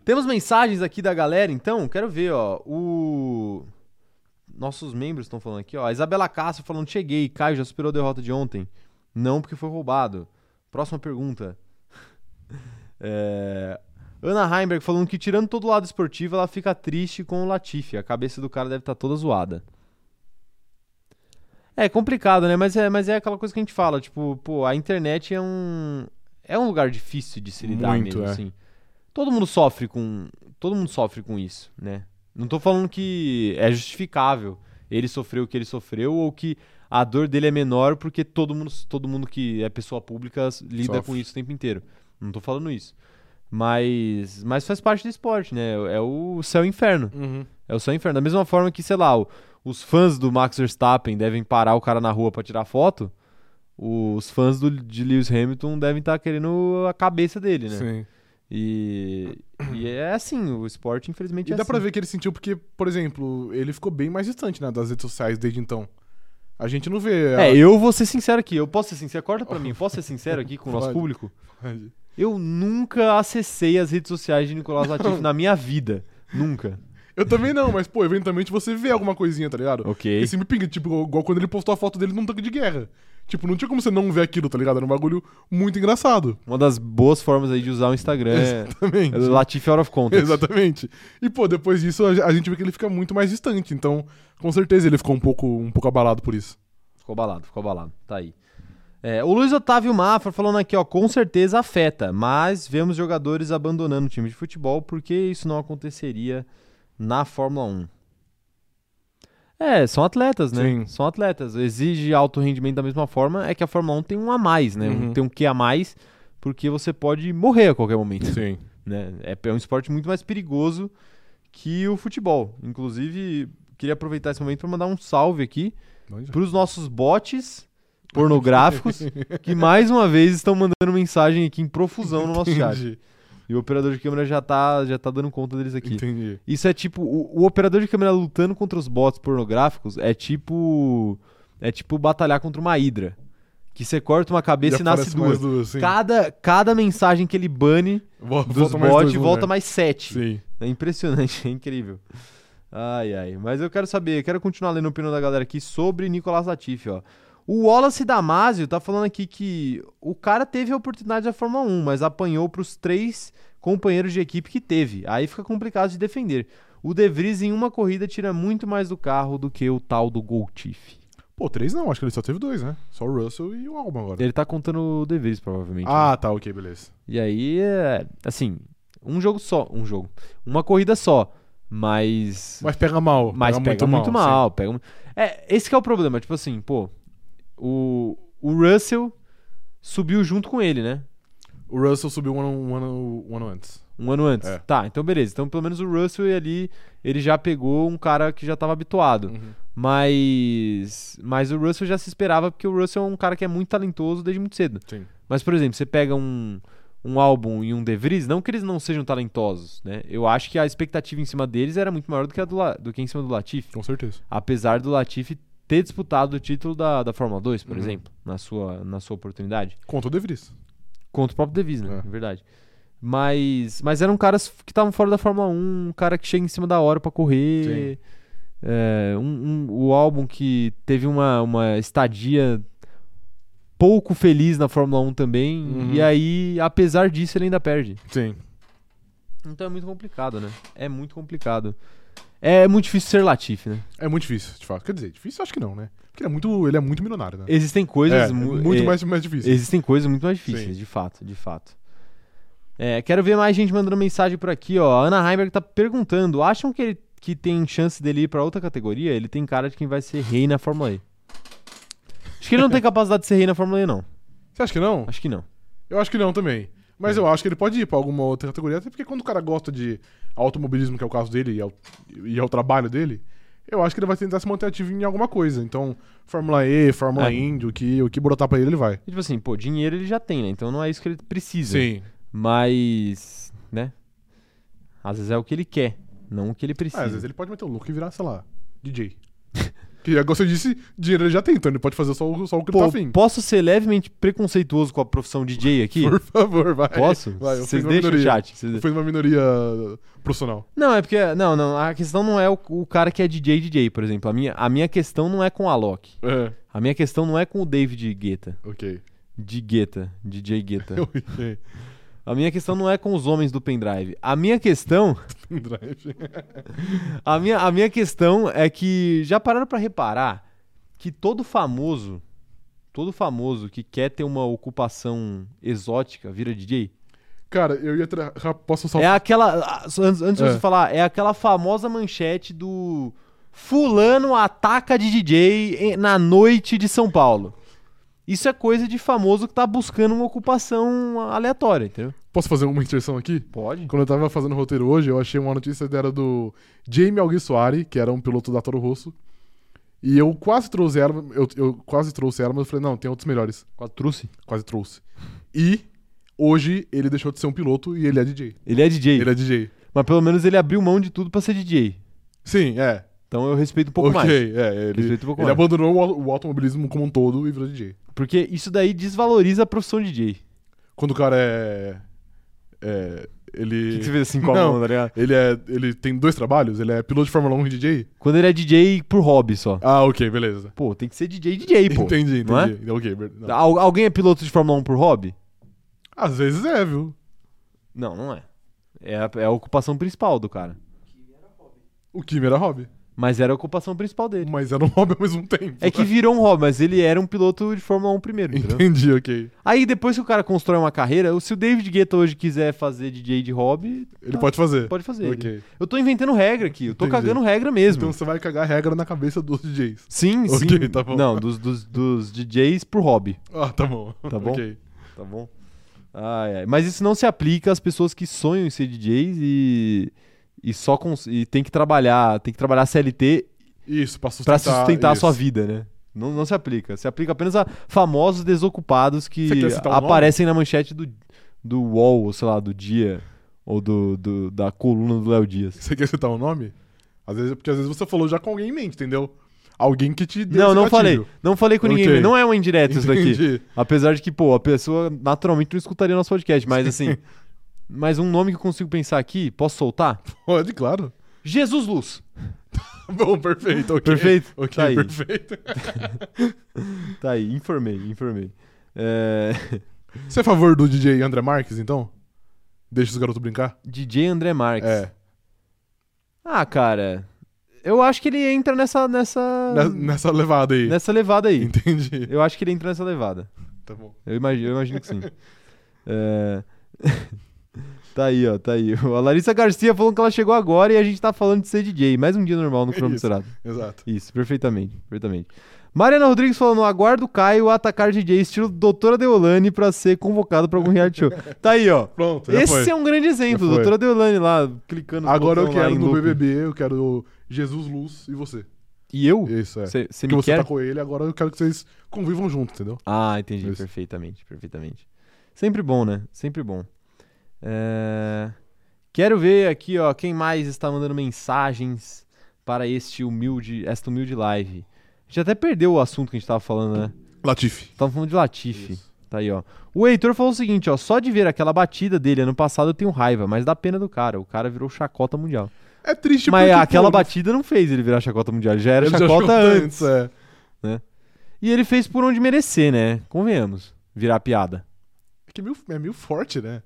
Temos mensagens aqui da galera, então. Quero ver, ó. O. Nossos membros estão falando aqui, ó. A Isabela Castro falando: Cheguei, Caio já superou a derrota de ontem. Não, porque foi roubado. Próxima pergunta. É, Ana Heimberg falando que, tirando todo o lado esportivo, ela fica triste com o Latifi. A cabeça do cara deve estar toda zoada. É complicado, né? Mas é, mas é aquela coisa que a gente fala, tipo, pô, a internet é um é um lugar difícil de se lidar Muito, mesmo, é. assim. Todo mundo sofre com todo mundo sofre com isso, né? Não tô falando que é justificável ele sofreu o que ele sofreu ou que a dor dele é menor porque todo mundo todo mundo que é pessoa pública lida Sofre. com isso o tempo inteiro. Não tô falando isso. Mas mas faz parte do esporte, né? É o céu e inferno. Uhum. É o céu e inferno. Da mesma forma que, sei lá, o- os fãs do Max Verstappen devem parar o cara na rua pra tirar foto, os fãs do, de Lewis Hamilton devem estar querendo a cabeça dele, né? Sim. E, e é assim, o esporte, infelizmente, E é dá assim. pra ver que ele sentiu porque, por exemplo, ele ficou bem mais distante né, das redes sociais desde então. A gente não vê. É, a- eu vou ser sincero aqui. Eu posso ser sincero? Corta pra mim. Posso ser sincero aqui com o nosso Pode. público? Eu nunca acessei as redes sociais de Nicolás Latifi na minha vida. Nunca. Eu também não, mas, pô, eventualmente você vê alguma coisinha, tá ligado? Ok. Esse me pinga, tipo, igual quando ele postou a foto dele num tanque de guerra. Tipo, não tinha como você não ver aquilo, tá ligado? Era um bagulho muito engraçado. Uma das boas formas aí de usar o Instagram é, Exatamente. é Latifi out of context. Exatamente. E, pô, depois disso a a gente vê que ele fica muito mais distante. Então, com certeza ele ficou um pouco, um pouco abalado por isso. Ficou abalado, ficou abalado. Tá aí. É, o Luiz Otávio Mafra falando aqui, ó, com certeza afeta, mas vemos jogadores abandonando o time de futebol porque isso não aconteceria na Fórmula 1. É, são atletas, né? Sim. São atletas. Exige alto rendimento da mesma forma, é que a Fórmula 1 tem um a mais, né? Uhum. Tem um que a mais, porque você pode morrer a qualquer momento. Sim. né? É, é um esporte muito mais perigoso que o futebol. Inclusive, queria aproveitar esse momento para mandar um salve aqui para os nossos bots pornográficos que mais uma vez estão mandando mensagem aqui em profusão no nosso chat. E o operador de câmera já tá, já tá dando conta deles aqui. Entendi. Isso é tipo o, o operador de câmera lutando contra os bots pornográficos é tipo é tipo batalhar contra uma hidra, que você corta uma cabeça Já e nasce duas. duas. Cada cada mensagem que ele bane Vol- dos volta mais bots dois no volta mais sete. Sim. É impressionante, é incrível. Ai, ai. Mas eu quero saber, eu quero continuar lendo a opinião da galera aqui sobre Nicolas Latifi, ó. O Wallace Damasio tá falando aqui que o cara teve a oportunidade da Fórmula 1, mas apanhou pros três companheiros de equipe que teve. Aí fica complicado de defender. O De Vries em uma corrida tira muito mais do carro do que o tal do Goltifi. Pô, três não, acho que ele só teve dois, né? Só o Russell e o Albon agora. Ele tá contando o De Vries, provavelmente. né? Ah, tá, ok, beleza. E aí, é, assim, um jogo só, um jogo. Uma corrida só, mas Mas pega mal. Mas pega muito mal. sim. pega mu- É, esse que é o problema. Tipo assim, pô, o, o Russell subiu junto com ele, né? O Russell subiu um ano, um ano, um ano antes. Um ano antes. É. Tá, então beleza. Então pelo menos o Russell ali, ele já pegou um cara que já tava habituado. Uhum. Mas mas o Russell já se esperava porque o Russell é um cara que é muito talentoso desde muito cedo. Sim. Mas por exemplo, você pega um um álbum e um De Vries, não que eles não sejam talentosos, né? Eu acho que a expectativa em cima deles era muito maior do que a do, La- do que em cima do Latifi. Com certeza. apesar do Latifi ter disputado o título da, da Fórmula 2, por Uhum. exemplo, na sua, na sua oportunidade. Contra o De Vries. Contra o próprio Devis, né? É. É verdade. Mas, mas eram caras que estavam fora da Fórmula 1, um cara que chega em cima da hora pra correr. É, um, um- o álbum que teve uma, uma estadia pouco feliz na Fórmula 1 também. Uhum. E aí, apesar disso, ele ainda perde. Sim. Então é muito complicado, né? É muito complicado. É muito difícil ser Latifi, né? É muito difícil, de fato. Quer dizer, difícil acho que não, né? Porque ele é muito, ele é muito milionário, né? Existem coisas é, mu- muito é, mais, mais difícil. Existem coisas muito mais difíceis, Sim. de fato, de fato. É, quero ver mais gente mandando mensagem por aqui, ó. A Ana Heimberg tá perguntando: acham que ele que tem chance dele ir pra outra categoria? Ele tem cara de quem vai ser rei na Fórmula E. Acho que ele não tem capacidade de ser rei na Fórmula E, não. Você acha que não? Acho que não. Eu acho que não também. Mas eu acho que ele pode ir pra alguma outra categoria, até porque quando o cara gosta de automobilismo, que é o caso dele, e é o, e é o trabalho dele, eu acho que ele vai tentar se manter ativo em alguma coisa. Então, Fórmula E, Fórmula É. Indy, o que, o que brotar pra ele, ele vai. E, tipo assim, pô, dinheiro ele já tem, né? Então não é isso que ele precisa. Sim. Mas, né? Às vezes é o que ele quer, não o que ele precisa. Ah, às vezes ele pode meter o louco e virar, sei lá, DJ. que, igual você disse, dinheiro ele já tem, então ele pode fazer só, o- só o que ele Pô, tá afim. posso ser levemente preconceituoso com a profissão DJ aqui? Por favor, vai. Posso? Vai, eu Vocês fiz uma deixam o minoria. chat. Vocês Eu fiz uma minoria profissional. Não, é porque. Não, não. A questão não é o, o cara que é DJ DJ, por exemplo. A minha, a minha questão não é com o Alok. É, A minha questão não é com o David Guetta. ok. De Guetta. DJ Guetta. Ok. A minha questão não é com os homens do pendrive. A minha questão, Drive. a minha, a minha questão é que já pararam pra reparar que todo famoso, todo famoso que quer ter uma ocupação exótica vira DJ? Cara, eu ia. Tra... ra- Posso só. É aquela. Antes, antes de É. você falar, é aquela famosa manchete do Fulano ataca de DJ na noite de São Paulo. Isso é coisa de famoso que tá buscando uma ocupação aleatória, entendeu? Posso fazer uma inserção aqui? Pode. Quando eu tava fazendo o roteiro hoje, eu achei uma notícia que era do Jamie Alguersuari, que era um piloto da Toro Rosso. E eu quase trouxe ela, eu, eu quase trouxe ela, mas eu falei, não, tem outros melhores. Quase trouxe. Quase trouxe. E hoje ele deixou de ser um piloto e ele é DJ. Ele é DJ. Ele é DJ. Mas pelo menos ele abriu mão de tudo pra ser DJ. Sim, é. Então eu respeito um pouco ok, mais. é. Ele, Respeito um pouco ele mais. abandonou o, o automobilismo como um todo e virou DJ. Porque isso daí desvaloriza a profissão de DJ. Quando o cara é. É. O Ele. que, que você fez assim com a Não. mão, tá ligado? Ele é. Ele tem dois trabalhos? Ele é piloto de Fórmula 1 e DJ? Quando ele é DJ por hobby só. Ah, ok, beleza. Pô, tem que ser DJ DJ, pô. entendi, entendi. não é? Ok, não. Al- alguém é piloto de Fórmula 1 por hobby? Às vezes é, viu? Não, não é. É a, é a ocupação principal do cara. O Kimi era hobby. Mas era a ocupação principal dele. Mas era um hobby ao mesmo tempo. É que virou um hobby, mas ele era um piloto de Fórmula 1 primeiro, entendeu? Entendi, ok. Aí depois que o cara constrói uma carreira, se o David Guetta hoje quiser fazer DJ de hobby, Ele tá, pode fazer. pode fazer. Ok. Eu tô inventando regra aqui, eu tô Entendi. cagando regra mesmo. Então você vai cagar regra na cabeça dos DJs. Sim, sim. Ok, tá bom. Não, dos, dos, dos DJs por hobby, Ah, tá bom. Tá bom? Ok. tá bom? Ai, ai. Mas isso não se aplica às pessoas que sonham em ser DJs e, e só cons- e tem que trabalhar, tem que trabalhar CLT Isso, pra sustentar. pra sustentar a isso. sua vida, né? Não, não se aplica. Se aplica apenas a famosos desocupados que um nome? aparecem na manchete do, do UOL, ou sei lá, do dia, ou do, do- da coluna do Léo Dias. Você quer citar o nome? Às vezes, porque às vezes você falou já com alguém em mente, entendeu? Alguém que te deu Não, não falei. Não falei com ninguém. Ok. Não é uma indireta isso daqui. Entendi. Apesar de que, pô, a pessoa naturalmente não escutaria nosso podcast. Mas assim. Mas um nome que eu consigo pensar aqui, posso soltar? Pode, claro. Jesus Luz. Bom, perfeito, ok. Perfeito? Ok, Tá aí. perfeito. Tá aí, informei, informei. É... Você é a favor do DJ André Marques, então? Deixa os garotos brincar? DJ André Marques. É. Ah, cara. Eu acho que ele entra nessa. Nessa, Ne- Nessa levada aí. nessa levada aí. Entendi. Eu acho que ele entra nessa levada. Tá bom. Eu imagino, eu imagino que sim. É... tá aí, ó, tá aí. A Larissa Garcia falou que ela chegou agora e a gente tá falando de ser DJ. Mais um dia normal no. Zerado. Exato. Isso, perfeitamente, perfeitamente. Mariana Rodrigues falando, aguardo o Caio atacar DJ estilo Doutora Deolane pra ser convocado pra algum reality show. Tá aí, ó. Pronto, Esse foi. é um grande exemplo. Doutora Deolane lá, clicando no Agora eu quero no. BBB, eu quero Jesus Luz e você. E eu? Isso, é. Você Porque me você quer? tá com ele, agora eu quero que vocês convivam juntos, entendeu? Ah, entendi. Isso. Perfeitamente, perfeitamente. Sempre bom, né? Sempre bom. É, Quero ver aqui, ó, quem mais está mandando mensagens para este humilde, esta humilde live. A gente até perdeu o assunto que a gente tava falando, né? Latifi. Tava falando de Latifi. Isso. Tá aí, ó. O Heitor falou o seguinte, ó. Só de ver aquela batida dele ano passado eu tenho raiva, mas dá pena do cara. O cara virou chacota mundial. É triste mas porque, aquela pô, batida não fez ele virar chacota mundial. Já era ele chacota achou antes. é. E ele fez por onde merecer, né? Convenhamos. Virar piada. É que é meio, é meio forte, né?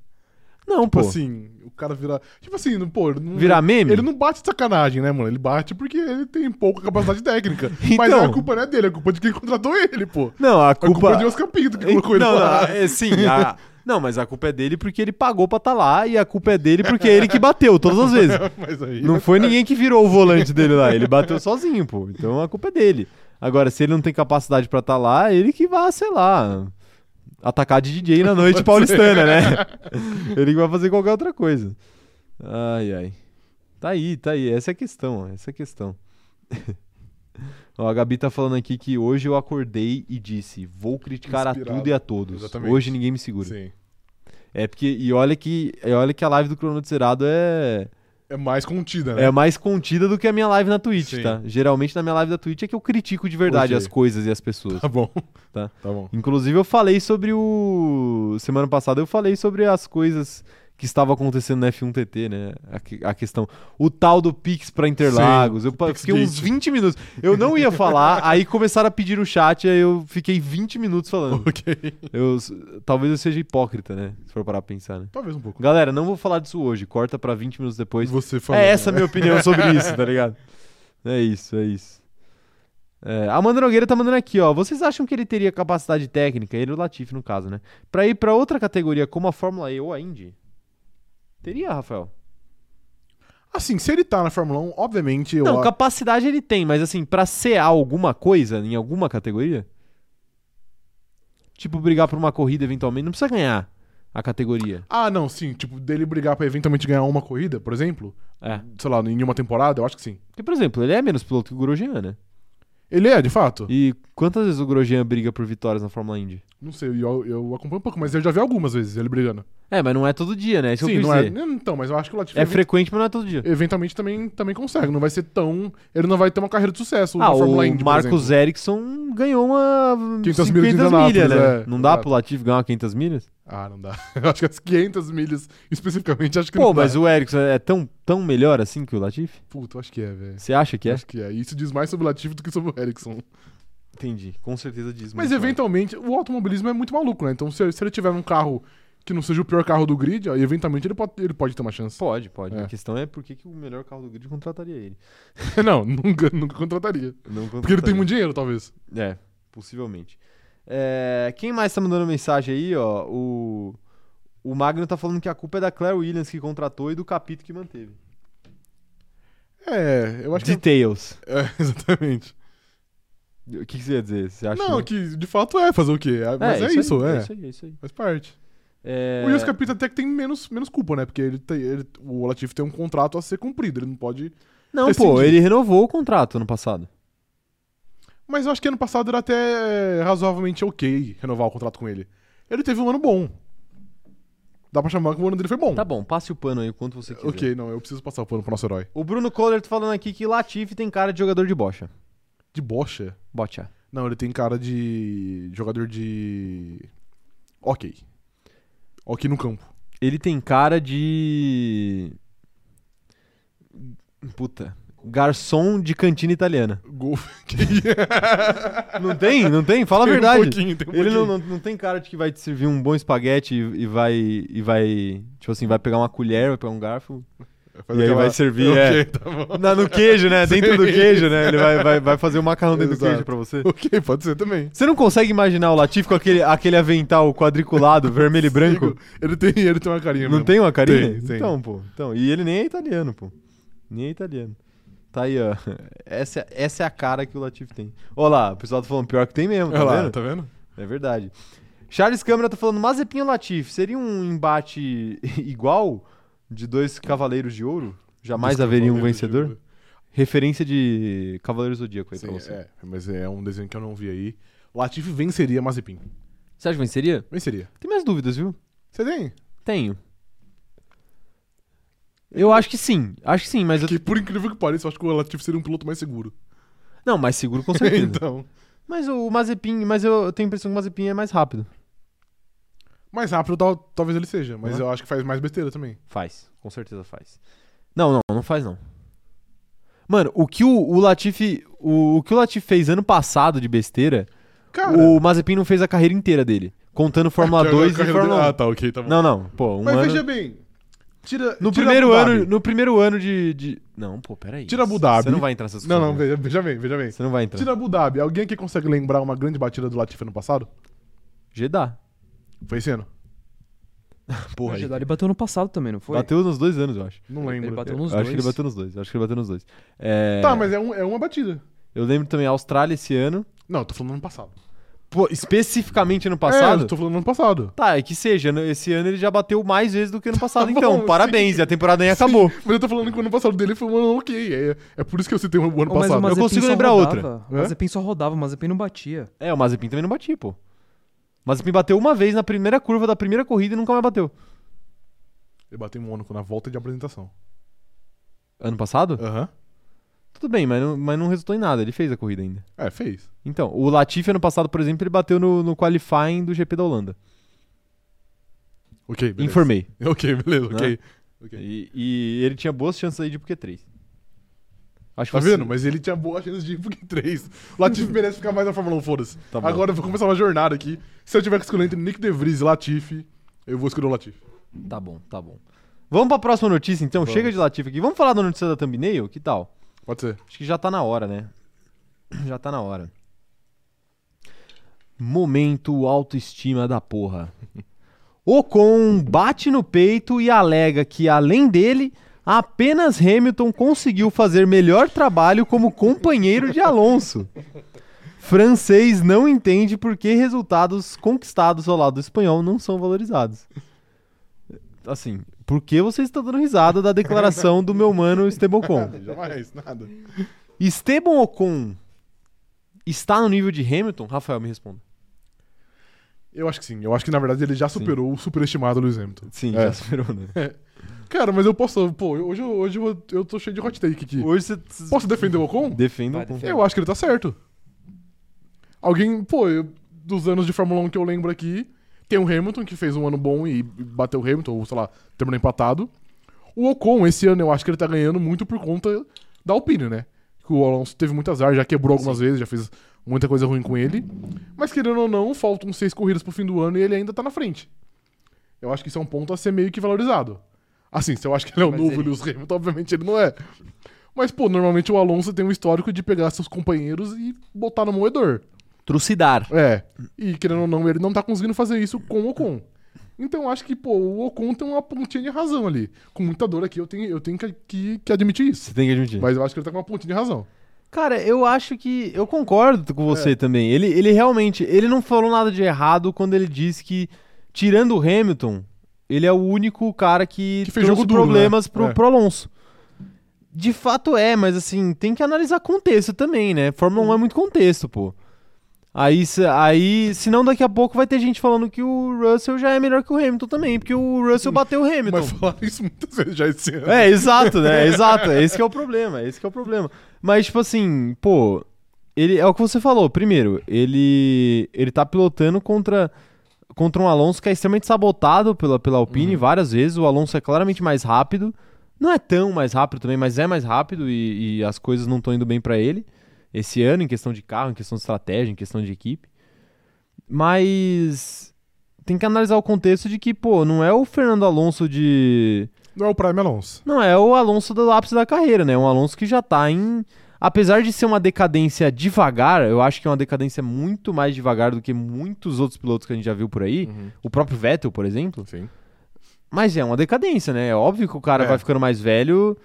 Não, Tipo pô. assim, o cara vira. Tipo assim, pô. ele Não, Virar meme? Ele não bate de sacanagem, né, mano? Ele bate porque ele tem pouca capacidade técnica. Mas Então. a culpa não é dele, a culpa é de quem contratou ele, pô. Não, a A culpa, culpa... é de Oscar Pinto que colocou ele não, lá. não, é, sim, a- não, mas a culpa é dele porque ele pagou pra estar lá e a culpa é dele porque é ele que bateu todas as vezes. Mas aí. Não foi ninguém que virou o volante dele lá, ele bateu sozinho, pô. Então a culpa é dele. Agora, se ele não tem capacidade pra estar lá, ele que vai, sei lá, atacar de DJ na noite paulistana, né? Ele que vai fazer qualquer outra coisa. Ai, ai. Tá aí, tá aí. Essa é a questão, ó, essa é a questão. Ó, a Gabi tá falando aqui que hoje eu acordei e disse: vou criticar a Inspirado. tudo e a todos. Exatamente. Hoje ninguém me segura. Sim. É porque, e olha que, e olha que a live do Cronômetro Zerado é, É mais contida, né? é mais contida do que a minha live na Twitch, Sim. tá? Geralmente na minha live da Twitch é que eu critico de verdade Ok. as coisas e as pessoas. Tá bom. Tá. Tá bom. Inclusive eu falei sobre o. Semana passada eu falei sobre as coisas que estava acontecendo no F1 TT, né? A, a questão. O tal do Pix pra Interlagos. Sim, eu fiquei uns 20 minutos. Eu não ia falar, aí começaram a pedir no chat, aí eu fiquei 20 minutos falando. Ok. Eu, talvez eu seja hipócrita, né? Se for parar pra pensar, né? Talvez um pouco. Galera, não vou falar disso hoje. Corta pra 20 minutos depois. Você falou. É essa a minha opinião sobre isso, tá ligado? É isso, é isso. É, a Amanda Nogueira tá mandando aqui, ó. Vocês acham que ele teria capacidade técnica, ele o Latifi no caso, né? Pra ir pra outra categoria como a Fórmula E ou a Indy? Teria, Rafael? Assim, se ele tá na Fórmula 1, obviamente eu. Não, capacidade ele tem, mas assim, pra ser alguma coisa em alguma categoria? Tipo, brigar por uma corrida eventualmente, não precisa ganhar a categoria. Ah, não, sim. Tipo, dele brigar pra eventualmente ganhar uma corrida, por exemplo. É. Sei lá, em uma temporada, eu acho que sim. Porque, por exemplo, ele é menos piloto que o Grosjean, né? Ele é, de fato. E quantas vezes o Grosjean briga por vitórias na Fórmula Indy? Não sei, eu, eu acompanho um pouco, mas eu já vi algumas vezes ele brigando. É, mas não é todo dia, né? Isso sim, que eu não é. dizer. Então, mas eu acho que o Latifi É event- frequente, mas não é todo dia. eventualmente também, também consegue. Não vai ser tão. Ele não vai ter uma carreira de sucesso Ah, na Fórmula o Indy. por Marcos. Ericsson ganhou uma 500 500 milhas milhas, né? é, não dá exato. pro Latifi ganhar 500 milhas? Ah, não dá. Eu acho que as 500 milhas, especificamente, acho que Pô, não dá. mas o Ericsson é tão, tão melhor assim que o Latifi? Puta, eu acho que é, velho. Você acha que é? Acho que é. E isso diz mais sobre o Latifi do que sobre o Ericsson. Entendi, com certeza diz. Mas mais. eventualmente, o automobilismo é muito maluco, né? Então, se, se ele tiver um carro que não seja o pior carro do grid, aí, eventualmente ele pode, ele pode ter uma chance. Pode, pode. É. A questão é por que, que o melhor carro do grid contrataria ele. não, nunca, nunca contrataria. Não Porque ele tem contrataria. muito dinheiro, talvez. É, possivelmente. É, quem mais tá mandando mensagem aí, ó? O, o Magno tá falando que a culpa é da Claire Williams que contratou e do Capito que manteve. É, eu acho que. Details. É, exatamente. O que, que você ia dizer? Você acha Não, que de fato é fazer o quê? É, mas é, isso, aí, é. É isso aí, é isso aí. Faz parte. É, O Yus Capita até que tem menos, menos culpa, né? Porque ele tem, ele- o Latifi tem um contrato a ser cumprido, ele não pode. Não, rescindir. pô, ele renovou o contrato ano passado. Mas eu acho que ano passado era até razoavelmente ok renovar o contrato com ele. Ele teve um ano bom. Dá pra chamar que o ano dele foi bom. Tá bom, passe o pano aí quanto você quiser. ok, não, eu preciso passar o pano pro nosso herói. O Bruno Kohler tá falando aqui que Latifi tem cara de jogador de bocha. De bocha? Bocha. Não, ele tem cara de jogador de. Ok. Ok no campo. Ele tem cara de. Puta. Garçom de cantina italiana. Gol. Não tem? Não tem? Fala a Tem um verdade. pouquinho, tem um Ele não, não, não tem cara de que vai te servir um bom espaguete e, e vai. E vai. Tipo assim, vai pegar uma colher, vai pegar um garfo. Faz E aí vai servir, Ok, é. tá. Na, no queijo, né? Dentro do queijo, né? Ele vai, vai, vai fazer o macarrão dentro do Exato. queijo pra você. Ok, pode ser também. Você não consegue imaginar o Latifi com aquele, aquele avental quadriculado, vermelho e branco? Ele tem, ele tem uma carinha Não mesmo. tem uma carinha? Tem, tem. Então, pô. Então, e ele nem é italiano, pô. Nem é italiano. Tá aí, ó. Essa, essa é a cara que o Latifi tem. Olha lá, o pessoal tá falando pior que tem mesmo, tá vendo? tá vendo? É verdade. Charles Câmara tá falando Mazepin ou Latifi. Seria um embate igual de dois cavaleiros de ouro? Jamais haveria um de vencedor? Ouro. Referência de Cavaleiro Zodíaco aí pra Sim, você. é, mas é um desenho que eu não vi aí. Latifi venceria Mazepin. Você acha que venceria? Venceria. Tem minhas dúvidas, viu? Você tem? Tenho. Eu acho que sim. Acho que sim, mas eu... Que por incrível que pareça, eu acho que o Latifi seria um piloto mais seguro. Não, mais seguro com certeza. então. Mas o Mazepin, mas eu, eu tenho a impressão que o Mazepin é mais rápido. Mais rápido tal- talvez ele seja, mas Uhum. eu acho que faz mais besteira também. Faz, com certeza faz. Não, não, não faz não. Mano, o que o, o Latifi, o, o que o Latifi fez ano passado de besteira, Cara, o Mazepin não fez a carreira inteira dele, contando Fórmula que a 2 e carreira Fórmula 1. dele- Ah, tá, ok, tá bom. Não, não, pô, um mas ano... veja bem. Tira, no tira primeiro Abu Dhabi. ano, no primeiro ano de, de... Não, pô, peraí. Tira Abu Dhabi. Você não vai entrar nessas Não, coisas. não, veja, veja bem, veja bem. Você não vai entrar. Tira Abu Dhabi. Alguém aqui consegue lembrar uma grande batida do Latifi no passado? Jeddah. Foi esse ano? Porra, o. Jeddah ele bateu no passado também, não foi? Bateu nos dois anos, eu acho. Não lembro. Ele bateu Eu nos acho dois. que ele bateu nos dois. eu Acho que ele bateu nos dois. É, Tá, mas é, um, é uma batida. Eu lembro também Austrália esse ano. Não, eu tô falando ano passado. Pô, especificamente ano É, passado? eu tô falando ano passado. Tá, é que seja. né? Esse ano ele já bateu mais vezes do que ano passado, Tá então. bom, Parabéns, sim. e a temporada nem acabou. Mas eu tô falando que o ano passado dele foi um ano ok. É, é por isso que eu citei o ano Oh, mas o passado. Mazepin consigo só lembrar rodava. outra. O Mazepin só rodava, o Mazepin não batia. É, o Mazepin também não batia, pô. O Mazepin bateu uma vez na primeira curva da primeira corrida e nunca mais bateu. Ele bateu em Mônaco na volta de apresentação. Ano passado? Aham. Tudo bem, mas não, mas não resultou em nada. Ele fez a corrida ainda. É, fez. Então, o Latifi ano passado, por exemplo, ele bateu no, no qualifying do GP da Holanda. Ok, beleza. Informei. Ok, beleza, Né? ok. Ok. E, e ele tinha boas chances aí de ir pro Q3. Acho Tá vendo? Mas ele tinha boa chance de ir pro Q3. O Latifi merece ficar mais na Fórmula 1, foda-se. Tá. Agora eu vou começar uma jornada aqui. Se eu tiver que escolher entre Nick DeVries e Latifi, eu vou escolher o Latifi. Tá bom, tá bom. Vamos pra próxima notícia, então. Vamos. Chega de Latifi aqui. Vamos falar da notícia da thumbnail? Que tal? Pode ser. Acho que já tá na hora, né? Já tá na hora. Momento autoestima da porra. Ocon bate no peito e alega que, além dele, apenas Hamilton conseguiu fazer melhor trabalho como companheiro de Alonso. Francês não entende por que resultados conquistados ao lado do espanhol não são valorizados. Assim, por que você está dando risada da declaração do meu mano Esteban Ocon? Jamais, nada. Esteban Ocon está no nível de Hamilton? Rafael, me responda. Eu acho que sim. Eu acho que, na verdade, ele já superou o superestimado Lewis Hamilton. Sim, É. já superou, né? Cara, mas eu posso... Pô, hoje, eu- hoje eu, eu tô cheio de hot take aqui. Hoje você Posso defender o Ocon? defende o Ocon. Eu acho que ele tá certo. Alguém, pô, eu- dos anos de Fórmula 1 que eu lembro aqui, tem o Hamilton, que fez um ano bom e bateu o Hamilton, ou sei lá, terminou empatado. O Ocon, esse ano, eu acho que ele tá ganhando muito por conta da Alpine, né? Que o Alonso teve muito azar, já quebrou algumas vezes, já fez muita coisa ruim com ele. Mas querendo ou não, faltam seis corridas pro fim do ano e ele ainda tá na frente. Eu acho que isso é um ponto a ser meio que valorizado. Assim, se eu acho que ele é o Mas novo ele- Lewis Hamilton, obviamente ele não é. Mas, pô, normalmente o Alonso tem um histórico de pegar seus companheiros e botar no moedor. Trucidar. É. E querendo ou não, ele não tá conseguindo fazer isso com o Ocon. Então eu acho que, pô, o Ocon tem uma pontinha de razão ali. Com muita dor aqui, eu tenho, eu tenho que, que, que admitir isso. Você tem que admitir. Mas eu acho que ele tá com uma pontinha de razão. Cara, eu acho que. Eu concordo com você É. também. Ele, ele realmente. Ele não falou nada de errado quando ele disse que, tirando o Hamilton, ele é o único cara que, Que fez trouxe duro, problemas né? pro, É. pro Alonso. De fato é, mas assim, tem que analisar contexto também, né? Fórmula 1 é muito contexto, pô. Aí, se- aí, senão daqui a pouco vai ter gente falando que o Russell já é melhor que o Hamilton também, porque o Russell bateu o Hamilton. Mas falaram isso muitas vezes já esse ano. É, exato, né? Exato. Esse que é o problema. Esse que é o problema. Mas, tipo assim, pô, ele é o que você falou. Primeiro, ele ele tá pilotando contra contra um Alonso que é extremamente sabotado pela, pela Alpine Uhum. várias vezes. O Alonso é claramente mais rápido. Não é tão mais rápido também, mas é mais rápido e, e as coisas não estão indo bem pra ele esse ano, em questão de carro, em questão de estratégia, em questão de equipe. Mas tem que analisar o contexto de que, pô, não é o Fernando Alonso de. Não é o Prime Alonso. Não, é o Alonso do ápice da carreira, né? Um Alonso que já tá em. Apesar de ser uma decadência devagar, eu acho que é uma decadência muito mais devagar do que muitos outros pilotos que a gente já viu por aí. O próprio Vettel, por exemplo. Sim. Mas é uma decadência, né? É óbvio que o cara É. vai ficando mais velho,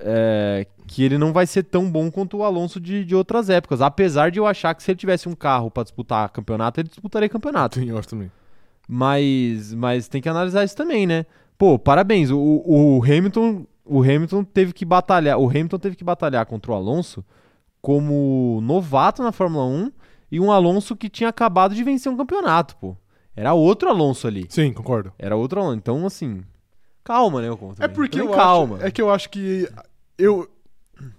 é, que ele não vai ser tão bom quanto o Alonso de, de outras épocas. Apesar de eu achar que se ele tivesse um carro pra disputar campeonato, ele disputaria campeonato. Sim, eu acho também. Mas, mas tem que analisar isso também, né? Pô, parabéns. O, o Hamilton, o Hamilton teve que batalhar. O Hamilton teve que batalhar contra o Alonso como novato na Fórmula 1 e um Alonso que tinha acabado de vencer um campeonato, pô. Era outro Alonso ali. Sim, concordo. Era outro Alonso. Então, assim, calma, né, Ocon, É também. porque eu calma. acho, é que eu acho que eu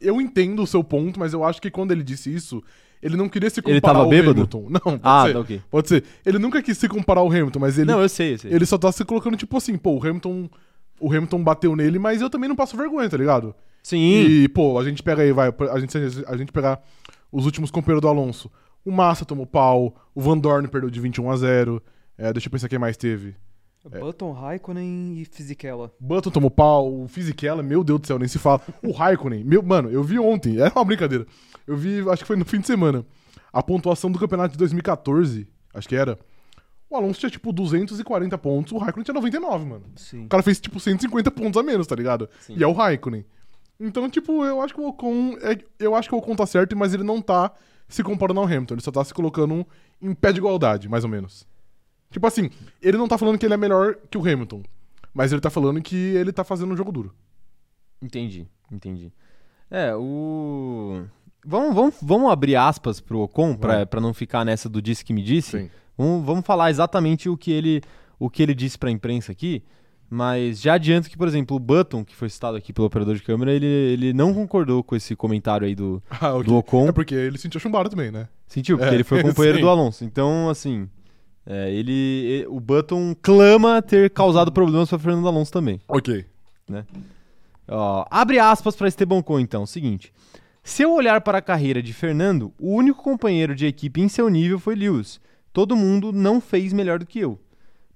eu entendo o seu ponto, mas eu acho que quando ele disse isso, ele não queria se comparar Ele tava ao bêbado? Hamilton. Não, pode Ah, ser. tá ok. Pode ser. Ele nunca quis se comparar ao Hamilton, mas ele Não, eu sei, eu sei. ele só tá se colocando tipo assim, pô, o Hamilton o Hamilton bateu nele, mas eu também não passo vergonha, tá ligado? Sim. E, pô, a gente pega aí, vai, a gente, a gente pegar os últimos companheiros do Alonso. O Massa tomou pau, o Van Dorn perdeu de 21 a 0. É, deixa eu pensar quem mais teve. Button, Raikkonen e Fisichella. Button tomou pau, o Fisichella, meu Deus do céu, nem se fala. O Raikkonen, meu, mano, eu vi ontem, é uma brincadeira. Eu vi, acho que foi no fim de semana, a pontuação do campeonato de 2014, acho que era. O Alonso tinha, tipo, 240 pontos, o Raikkonen tinha 99, mano. Sim. O cara fez, tipo, 150 pontos a menos, tá ligado? Sim. E é o Raikkonen. Então, tipo, eu acho que o Ocon. é- eu acho que o Ocon tá certo, mas ele não tá se comparando ao Hamilton. Ele só tá se colocando em pé de igualdade, mais ou menos. Tipo assim, ele não tá falando que ele é melhor que o Hamilton. Mas ele tá falando que ele tá fazendo um jogo duro. Entendi, entendi. É, o. Vamos, vamos, vamos abrir aspas pro Ocon pra não ficar nessa do disse que me disse. Sim. Vamos, vamos falar exatamente o que ele, o que ele disse pra imprensa aqui. Mas já adianto que, por exemplo, o Button, que foi citado aqui pelo operador de câmera, ele, ele não concordou com esse comentário aí do, Ah, ok. do Ocon. É porque ele sentiu chumbado também, né? Sentiu, porque É, ele foi companheiro sim. do Alonso. Então, assim, É, ele, e- o Button clama ter causado problemas para Fernando Alonso também. Ok. Ó, abre aspas para Esteban Ocon, então. Seguinte. Se eu olhar para a carreira de Fernando, o único companheiro de equipe em seu nível foi Lewis. Todo mundo não fez melhor do que eu.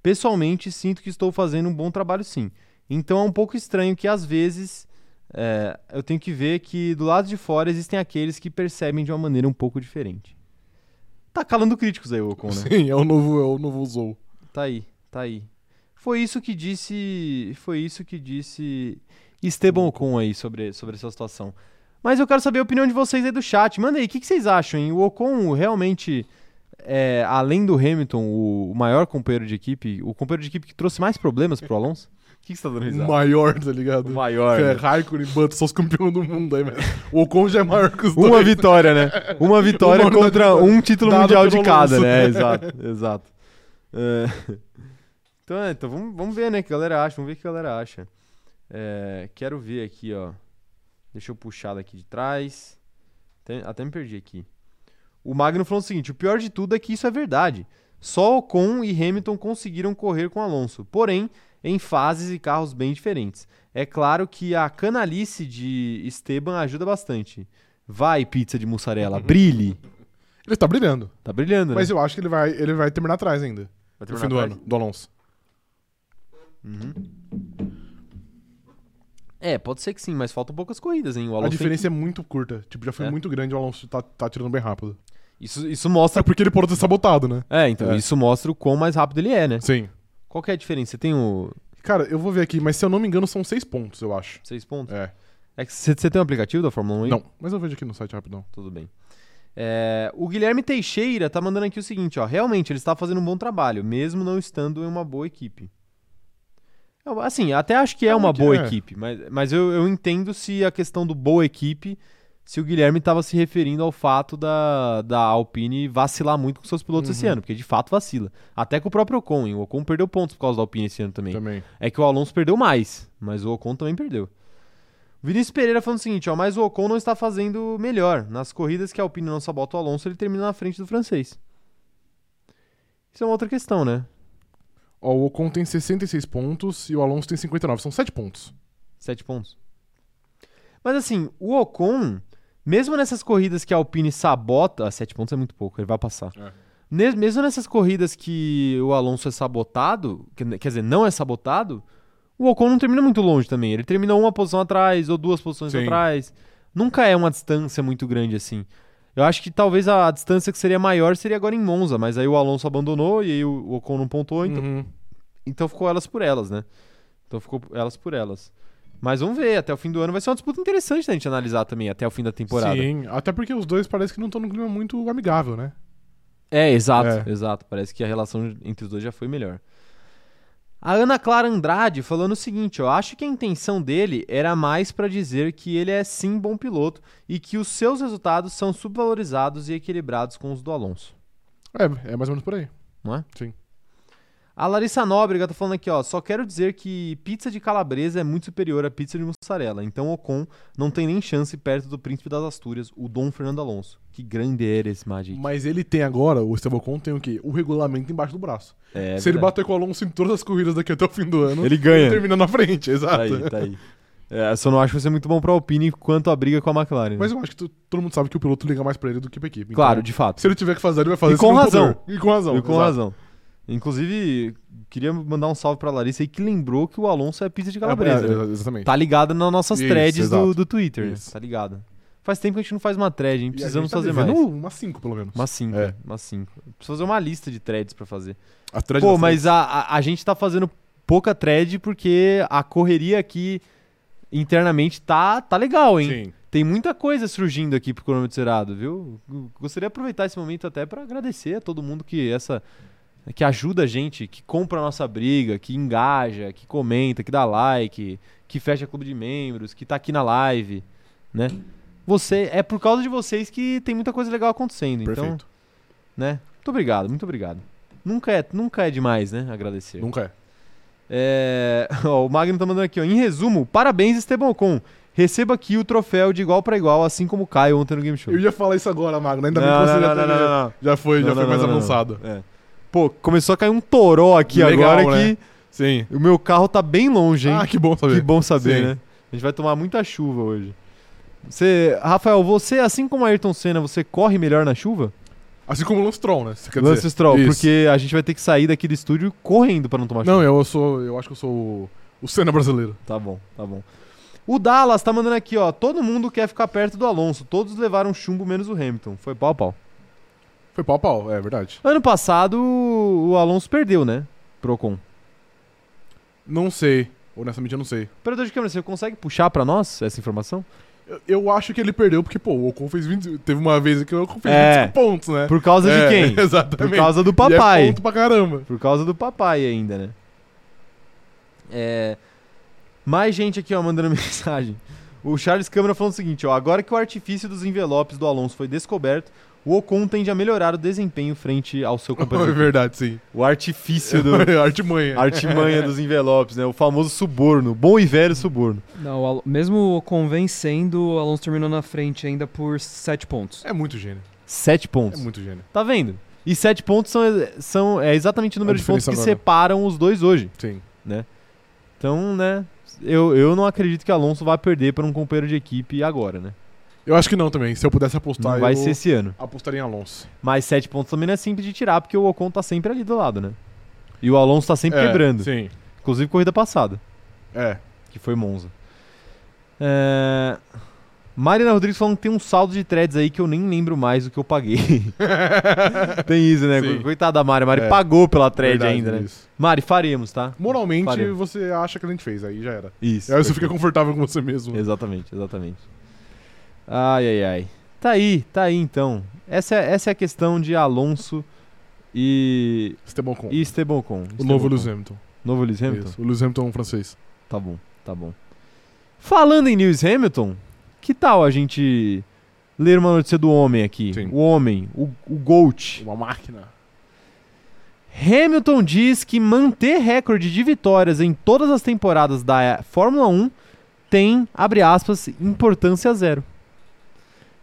Pessoalmente, sinto que estou fazendo um bom trabalho sim. Então é um pouco estranho que às vezes é, eu tenho que ver que do lado de fora existem aqueles que percebem de uma maneira um pouco diferente. Tá calando críticos aí, o Ocon, né? Sim, é o novo, é o novo Zou. Tá aí, tá aí. Foi isso que disse. Foi isso que disse Esteban Ocon aí sobre, sobre essa situação. Mas eu quero saber a opinião de vocês aí do chat. Manda aí, o que, que vocês acham, hein? O Ocon realmente, é, além do Hamilton, o, o maior companheiro de equipe, o companheiro de equipe que trouxe mais problemas pro Alonso? O que, que você tá dando O risada? maior, tá ligado? O maior. É, né? Raikkonen e Button são os campeões do mundo aí, velho. O Ocon já é maior que os dois. Uma vitória, né? Uma vitória Uma unidade contra um título mundial de cada, Alonso. né? Exato, exato. É, Então, é, então vamos, vamos ver, né? O que a galera acha. Vamos ver o que a galera acha. É, quero ver aqui, ó. Deixa eu puxar daqui de trás. Até, até me perdi aqui. O Magno falou o seguinte: o pior de tudo é que isso é verdade. Só Ocon e Hamilton conseguiram correr com Alonso, porém em fases e carros bem diferentes. É claro que a canalice de Esteban ajuda bastante. Vai, pizza de mussarela, brilhe. Ele tá brilhando. Tá brilhando, né? Mas eu acho que ele vai, ele vai terminar atrás ainda. Vai No terminar fim do atrás? ano, do Alonso. Uhum. É, pode ser que sim, mas faltam poucas corridas, hein? O Alonso A tem diferença é muito curta. Tipo, já foi É. muito grande, o Alonso tá, tá tirando bem rápido. que- Isso, isso mostra. É porque ele pode ter sabotado, né? É, então, É. isso mostra o quão mais rápido ele é, né? Sim. Qual que é a diferença? Você tem o. Cara, eu vou ver aqui, mas se eu não me engano, são seis pontos, eu acho. Seis pontos? É. É que você tem um aplicativo da Fórmula 1 aí? Não, mas eu vejo aqui no site rapidão. Tudo bem. É, o Guilherme Teixeira tá mandando aqui o seguinte, ó. Realmente, ele está fazendo um bom trabalho, mesmo não estando em uma boa equipe. Eu, Assim, até acho que é uma boa é. equipe, mas, mas eu, eu entendo se a questão do boa equipe, se o Guilherme estava se referindo ao fato da, da Alpine vacilar muito com seus pilotos esse Uhum. ano, porque de fato vacila. Até com o próprio Ocon, hein? O Ocon perdeu pontos por causa da Alpine esse ano também. Também. É que o Alonso perdeu mais, mas o Ocon também perdeu. Vinícius Pereira falando o seguinte, ó, mas o Ocon não está fazendo melhor. Nas corridas que a Alpine não sabota o Alonso, ele termina na frente do francês. Isso é uma outra questão, né? Ó, o Ocon tem 66 pontos e o Alonso tem 59. São 7 pontos. Sete pontos. Mas assim, o Ocon, mesmo nessas corridas que a Alpine sabota. Ah, sete pontos é muito pouco, ele vai passar. É. Mesmo nessas corridas que o Alonso é sabotado, que- quer dizer, não é sabotado, o Ocon não termina muito longe também. Ele termina uma posição atrás ou duas posições Sim. atrás. Nunca é uma distância muito grande assim. Eu acho que talvez a distância que seria maior seria agora em Monza, mas aí o Alonso abandonou e aí o Ocon não pontuou, então Uhum. então ficou elas por elas, né? Então ficou elas por elas. Mas vamos ver, até o fim do ano vai ser uma disputa interessante da gente analisar também, até o fim da temporada. Sim, até porque os dois parece que não estão num clima muito amigável, né? É, exato, É. exato. Parece que a relação entre os dois já foi melhor. A Ana Clara Andrade falando o seguinte, ó, acho que a intenção dele era mais pra dizer que ele é sim bom piloto e que os seus resultados são subvalorizados e equilibrados com os do Alonso, É, é mais ou menos por aí. não é? Sim. A Larissa Nóbrega tá falando aqui, ó. Só quero dizer que pizza de calabresa é muito superior à pizza de mussarela. Então o Ocon não tem nem chance perto do príncipe das Astúrias, o Dom Fernando Alonso. Que grande era esse Magic. Mas ele tem agora, o Esteban Ocon tem o quê? O regulamento embaixo do braço. É, Se ele verdade. bater com o Alonso em todas as corridas daqui até o fim do ano, Ele ganha. termina na frente, exato. Tá aí, tá aí. É, só não acho que vai ser muito bom pra Alpine quanto a briga com a McLaren. Mas eu acho que tu- todo mundo sabe que o piloto liga mais pra ele do que pra equipe. claro, Então, de fato. Se ele tiver que fazer, ele vai fazer E com razão. poder. E com razão. E com exato. razão. Inclusive, queria mandar um salve pra Larissa aí que lembrou que o Alonso é pizza de calabresa. É, é, exatamente. Tá ligada nas nossas Isso, threads do, exato. do Twitter? Isso. Tá ligada. Faz tempo que a gente não faz uma thread, hein? E a Precisamos gente tá fazer devendo mais. Umas 5, pelo menos. Umas 5, É. umas 5. Preciso fazer uma lista de threads pra fazer. A thread Pô, mas a, a, a gente tá fazendo pouca thread porque a correria aqui internamente tá, tá legal, hein? Sim. Tem muita coisa surgindo aqui pro cronômetro zerado, viu? Gostaria de aproveitar esse momento até pra agradecer a todo mundo que essa que ajuda a gente, que compra a nossa briga, que engaja, que comenta, que dá like, que fecha clube de membros, que tá aqui na live, né? Você é por causa de vocês que tem muita coisa legal acontecendo, então, Perfeito. né? Muito obrigado, muito obrigado. Nunca é, nunca é demais, né? Agradecer. Nunca é. É, ó, o Magno tá mandando aqui, ó. Em resumo, parabéns, Esteban Ocon. Receba aqui o troféu de igual pra igual, assim como o Caio ontem no Game Show. Eu ia falar isso agora, Magno. Ainda bem Não, que você não, já, não, teve- não, não, não. já foi, já foi mais avançado. É. Pô, começou a cair um toró aqui Legal, agora né? que Sim. o meu carro tá bem longe, hein? Ah, que bom saber. que bom saber, Sim. né? A gente vai tomar muita chuva hoje. Você, Rafael, você, assim como Ayrton Senna, você corre melhor na chuva? Assim como o Lance Stroll, né? Lance dizer? Stroll, Isso. porque a gente vai ter que sair daqui do estúdio correndo pra não tomar Não, chuva. eu sou. Eu acho que eu sou o, o Senna brasileiro. Tá bom, tá bom. O Dallas tá mandando aqui, ó. Todo mundo quer ficar perto do Alonso. Todos levaram chumbo menos o Hamilton. Foi pau pau. Foi pau a pau, é verdade. Ano passado, o Alonso perdeu, né? Pro Ocon. Não sei. Honestamente, eu não sei. Operador de câmera, você consegue puxar pra nós essa informação? Eu, eu acho que ele perdeu porque, pô, o Ocon fez 20. Teve uma vez que o Ocon fez É. 25 pontos, né? Por causa É, de quem? Exatamente. Por causa do E é papai. ponto pra caramba. Por causa do papai ainda, né? É. Mais gente aqui, ó, mandando mensagem. O Charles Câmara falando o seguinte, ó. Agora que o artifício dos envelopes do Alonso foi descoberto, o Ocon tende a melhorar o desempenho frente ao seu É companheiro. verdade, sim. o artifício do. Artimanha. Artimanha dos envelopes, né? O famoso suborno. Bom e velho suborno. Não, o Al- mesmo convencendo, o Alonso terminou na frente ainda por 7 pontos. É muito gênio. Sete É pontos. muito gênio. Tá vendo? E sete pontos são, são é exatamente o número de pontos que agora. separam os dois hoje. Sim. Então, né? Eu, eu não acredito que Alonso vá perder para um companheiro de equipe agora, né? Eu acho que não também. Se eu pudesse apostar, Não vai eu ser esse ano. apostaria em Alonso. Mas sete pontos também não é simples de tirar, porque o Ocon tá sempre ali do lado, né? E o Alonso tá sempre É, quebrando. Sim. Inclusive corrida passada, É. que foi Monza. É... Marina Rodrigues falando que tem um saldo de threads aí que eu nem lembro mais o que eu paguei. tem isso, né? Sim. Coitada da Mari. A Mari É. pagou pela thread Verdade, ainda, né? isso. Mari, faremos, tá? Moralmente, Faremos. você acha que a gente fez, aí já era. Isso. aí você fica confortável com você mesmo. Exatamente, exatamente. Ai, ai, ai. Tá aí, tá aí então. Essa é, essa é a questão de Alonso e, Esteban Con. e Esteban Ocon. O Esteban novo. Lewis Hamilton. Novo Lewis Hamilton? Isso. O Lewis Hamilton francês. Tá bom, tá bom. Falando em Lewis Hamilton, que tal a gente ler uma notícia do homem aqui? Sim. O homem, o, o GOAT. Uma máquina. Hamilton diz que manter recorde de vitórias em todas as temporadas da Fórmula 1 tem, abre aspas, importância zero.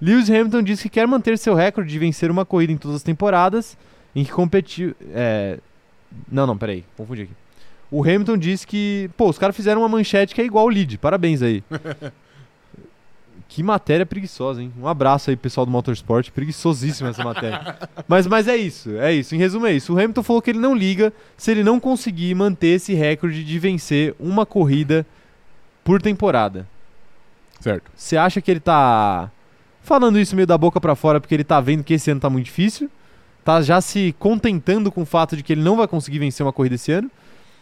Lewis Hamilton diz que quer manter seu recorde de vencer uma corrida em todas as temporadas em que competiu. É... Não, não, peraí, confundi aqui. O Hamilton disse que, pô, os caras fizeram uma manchete que é igual o lead, parabéns aí. que matéria preguiçosa, hein? Um abraço aí, pessoal do Motorsport, preguiçosíssima essa matéria. Mas, mas é isso, é isso. Em resumo, é isso. O Hamilton falou que ele não liga se ele não conseguir manter esse recorde de vencer uma corrida por temporada. Certo. Você acha que ele tá falando isso meio da boca pra fora porque ele tá vendo que esse ano tá muito difícil? Tá já se contentando com o fato de que ele não vai conseguir vencer uma corrida esse ano?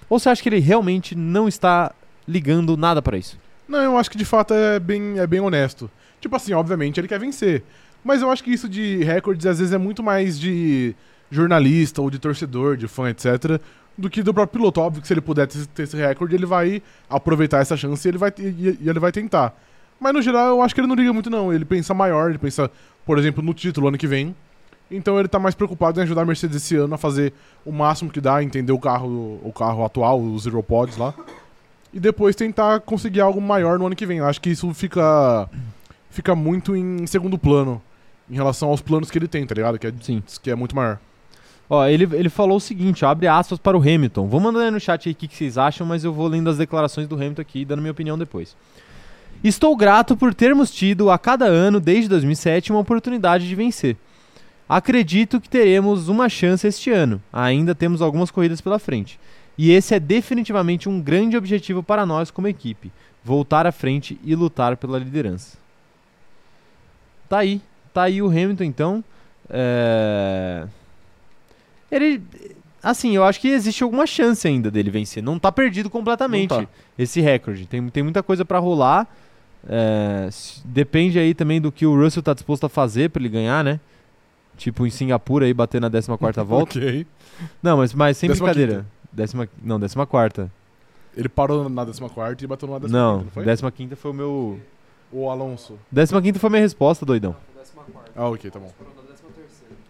Ou você acha que ele realmente não está ligando nada pra isso? Não, eu acho que de fato é bem, é bem honesto. Tipo assim, obviamente ele quer vencer. Mas eu acho que isso de recordes às vezes é muito mais de jornalista ou de torcedor, de fã, etc. Do que do próprio piloto. Óbvio que se ele puder ter, ter esse recorde, ele vai aproveitar essa chance e ele vai, e, e ele vai tentar. Mas no geral eu acho que ele não liga muito, não. Ele pensa maior, ele pensa, por exemplo, no título ano que vem. Então ele tá mais preocupado em ajudar a Mercedes esse ano a fazer o máximo que dá, entender o carro, o carro atual, os Zero Pods lá. E depois tentar conseguir algo maior no ano que vem. Eu acho que isso fica fica muito em segundo plano em relação aos planos que ele tem, tá ligado? Que é, Sim. que é muito maior. Ó, ele, ele falou o seguinte, abre aspas para o Hamilton. Vou mandando aí no chat aí o que, que vocês acham, mas eu vou lendo as declarações do Hamilton aqui e dando minha opinião depois. Estou grato por termos tido a cada ano, desde 2007, uma oportunidade de vencer. Acredito que teremos uma chance este ano. Ainda temos algumas corridas pela frente. E esse é definitivamente um grande objetivo para nós como equipe: voltar à frente e lutar pela liderança. Tá aí, tá aí o Hamilton então. É... Ele, assim, eu acho que existe alguma chance ainda dele vencer. Não tá perdido completamente tá. esse recorde. Tem, tem muita coisa pra rolar. É, depende aí também do que o Russell tá disposto a fazer pra ele ganhar, né? Tipo em Singapura aí bater na 14 volta. Ok. Não, mas, mas sem Décima brincadeira. Décima, não, 14. Ele parou na 14 e bateu na 15, Não, não foi? 15 foi o meu. O Alonso. 15 foi a minha resposta, doidão. Ah, ok, tá bom.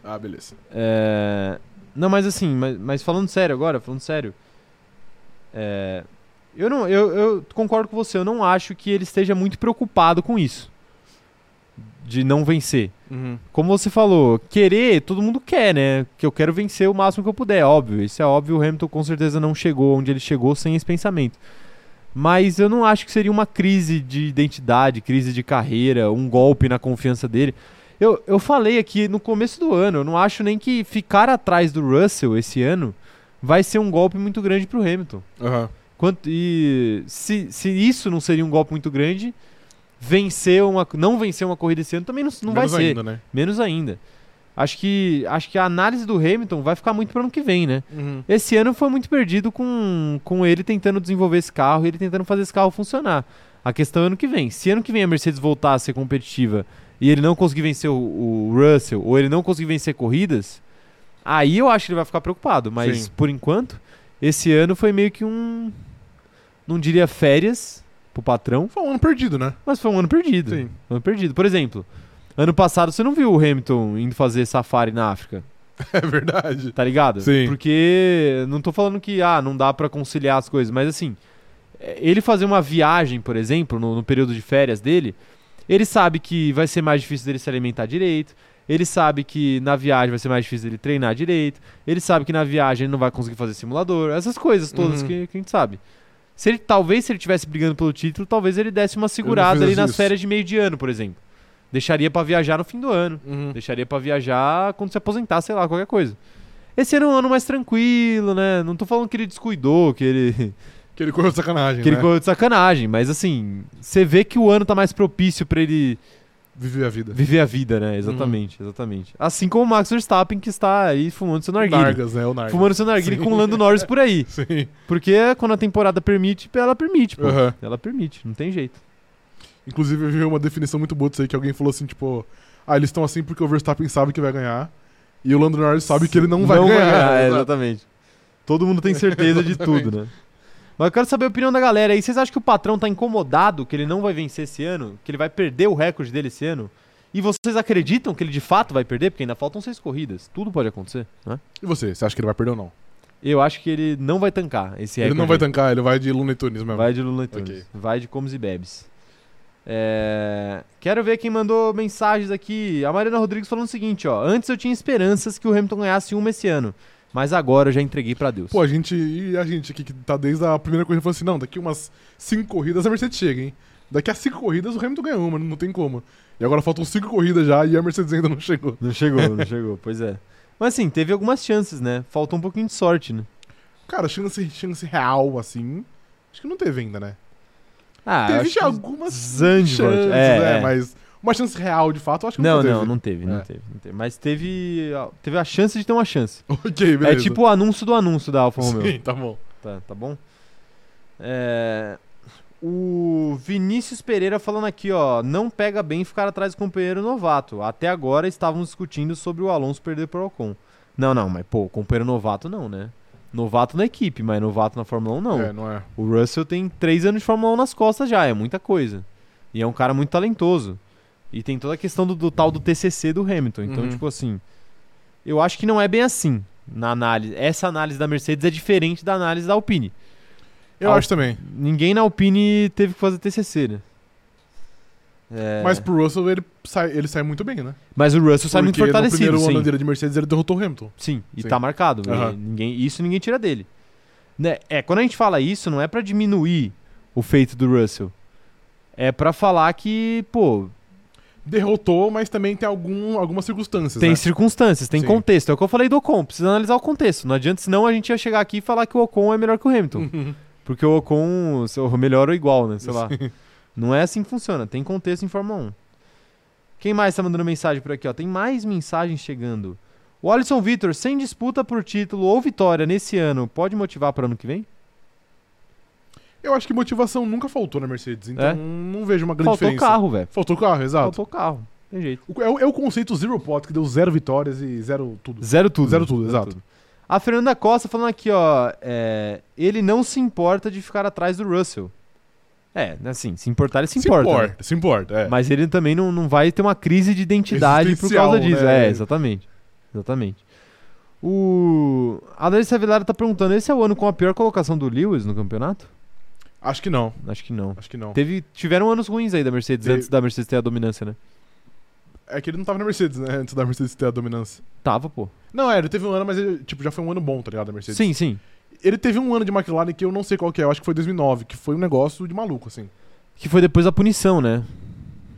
Ah, beleza. É, Não, mas assim, mas, mas falando sério agora, falando sério. é, Eu, não, eu, eu concordo com você, eu não acho que ele esteja muito preocupado com isso. de não vencer. Uhum. Como você falou, querer, todo mundo quer, né? Que eu quero vencer o máximo que eu puder, óbvio. Isso é óbvio, o Hamilton com certeza não chegou onde ele chegou sem esse pensamento. Mas eu não acho que seria uma crise de identidade, crise de carreira, um golpe na confiança dele. Eu, eu falei aqui no começo do ano, eu não acho nem que ficar atrás do Russell esse ano vai ser um golpe muito grande pro Hamilton. Aham. Quanto, e se, se isso não seria um golpe muito grande, vencer uma, não vencer uma corrida esse ano também não, não vai Menos ser. ainda, né? Menos ainda. Acho que, acho que a análise do Hamilton vai ficar muito pro ano que vem, né? Uhum. Esse ano foi muito perdido com, com ele tentando desenvolver esse carro e ele tentando fazer esse carro funcionar. A questão é ano que vem. Se ano que vem a Mercedes voltar a ser competitiva e ele não conseguir vencer o, o Russell ou ele não conseguir vencer corridas, aí eu acho que ele vai ficar preocupado. Mas Sim. por enquanto, esse ano foi meio que um. Não diria férias pro patrão, Foi um ano perdido, né? mas foi um ano perdido. Sim. Um ano perdido. Por exemplo, ano passado você não viu o Hamilton indo fazer safari na África. É verdade. Tá ligado? Sim. Porque não tô falando que ah, não dá pra conciliar as coisas, mas assim, é, ele fazer uma viagem, por exemplo, no, no período de férias dele, ele sabe que vai ser mais difícil dele se alimentar direito, ele sabe que na viagem vai ser mais difícil dele treinar direito, ele sabe que na viagem ele não vai conseguir fazer simulador, essas coisas todas Uhum. que, que a gente sabe. Se ele, talvez se ele estivesse brigando pelo título, talvez ele desse uma segurada ali nas isso. férias de meio de ano, por exemplo. Deixaria pra viajar no fim do ano. Uhum. Deixaria pra viajar quando se aposentar, sei lá, qualquer coisa. Esse ano é um ano mais tranquilo, né? Não tô falando que ele descuidou, que ele, Que ele correu de sacanagem, que ele né? correu de sacanagem, mas assim, você vê que o ano tá mais propício pra ele Viver a vida. viver a vida, né? Exatamente, exatamente. Assim como o Max Verstappen, que está aí fumando seu narguilé. Nargas, né? O Nargas. Fumando seu narguilé Sim. com o Lando Norris por aí. Sim. Porque quando a temporada permite, ela permite, pô. Aham. Ela permite, não tem jeito. Inclusive, eu vi uma definição muito boa disso aí, que alguém falou assim, tipo... Ah, eles estão assim porque o Verstappen sabe que vai ganhar. E o Lando Norris sabe que ele não vai ganhar. é, Exato. exatamente. Todo mundo tem certeza de tudo, né? Mas eu quero saber a opinião da galera aí. Vocês acham que o patrão tá incomodado que ele não vai vencer esse ano? Que ele vai perder o recorde dele esse ano? E vocês acreditam que ele de fato vai perder? Porque ainda faltam seis corridas. Tudo pode acontecer, né? E você? Você acha que ele vai perder ou não? Eu acho que ele não vai tancar esse ele recorde. não vai tancar, ele vai de Looney Tunes mesmo. Vai de e Tunes. Ok. Vai de comes e bebes. É, Quero ver quem mandou mensagens aqui. A Mariana Rodrigues falando o seguinte, ó. Antes eu tinha esperanças que o Hamilton ganhasse uma esse ano. Mas agora eu já entreguei pra Deus. Pô, a gente... E a gente aqui que tá desde a primeira corrida falou assim, não, daqui umas cinco corridas a Mercedes chega, hein? Daqui a cinco corridas o Hamilton ganha uma, não tem como. E agora faltam cinco corridas já e a Mercedes ainda não chegou. Não chegou, não chegou, pois é. Mas assim, teve algumas chances, né? Faltou um pouquinho de sorte, né? Cara, chance, chance real, assim... Acho que não teve ainda, né? Ah, teve algumas Zandvoort, chances, é, é. mas uma chance real, de fato, eu acho que Não, não teve. não, não teve, não É. teve, não teve. Mas teve, teve a chance de ter uma chance. ok, beleza. É tipo o anúncio do anúncio da Alfa Romeo. Sim, tá bom. Tá, tá bom? É, O Vinícius Pereira falando aqui, ó. Não pega bem ficar atrás do companheiro novato. Até agora estávamos discutindo sobre o Alonso perder pro Ocon. Não, não, mas pô, companheiro novato não, né? Novato na equipe, mas novato na Fórmula 1 não. É, não é. O Russell tem três anos de Fórmula 1 nas costas já, é muita coisa. E é um cara muito talentoso. E tem toda a questão do, do tal do TCC do Hamilton. Então, Uhum. tipo assim, eu acho que não é bem assim na análise. Essa análise da Mercedes é diferente da análise da Alpine. Eu Al- acho também. Ninguém na Alpine teve que fazer TCC, né? É, Mas pro Russell, ele sai, ele sai muito bem, né? mas o Russell sai muito Porque fortalecido, no primeiro sim. ano dele de Mercedes, ele derrotou o Hamilton. Sim, e Sim. tá marcado. E Ninguém, isso ninguém tira dele. Né, É, quando a gente fala isso, não é pra diminuir o feito do Russell. É pra falar que, pô, Derrotou, mas também tem algum, algumas circunstâncias, tem né? circunstâncias, tem Sim. contexto. É o que eu falei do Ocon, precisa analisar o contexto. Não adianta, senão a gente ia chegar aqui e falar que o Ocon é melhor que o Hamilton. Uhum. Porque o Ocon, o melhor ou igual, né? Sei lá. Sim. Não é assim que funciona, tem contexto em Fórmula 1. Quem mais tá mandando mensagem por aqui, ó? Tem mais mensagens chegando. O Alisson Vitor, sem disputa por título ou vitória nesse ano, pode motivar para ano que vem? Eu acho que motivação nunca faltou na Mercedes, então É? não vejo uma grande Faltou diferença. carro, velho. Faltou carro, exato. Faltou carro. Tem jeito. O- É, o- é o conceito zero pot, que deu zero vitórias e zero tudo. Zero tudo. Zero tudo, exato. A Fernanda Costa falando aqui, ó. é, ele não se importa de ficar atrás do Russell. É, assim, se importar, ele se, importa. né? importa, se importa, é. Mas ele também não, não vai ter uma crise de identidade por causa disso. né? É, exatamente. Exatamente. O. A Larissa Velara tá perguntando: esse é o ano com a pior colocação do Lewis no campeonato? Acho que não, Acho que não. acho que não. Teve, tiveram anos ruins aí da Mercedes Teve- antes da Mercedes ter a dominância, né? É que ele não tava na Mercedes, né? Antes da Mercedes ter a dominância. Tava, pô. Não, é, ele teve um ano, mas ele, tipo, já foi um ano bom, tá ligado? Da Mercedes. Sim, sim. Ele teve um ano de McLaren que eu não sei qual que é, eu acho que foi 2009, que foi um negócio de maluco, assim. Que foi depois da punição, né?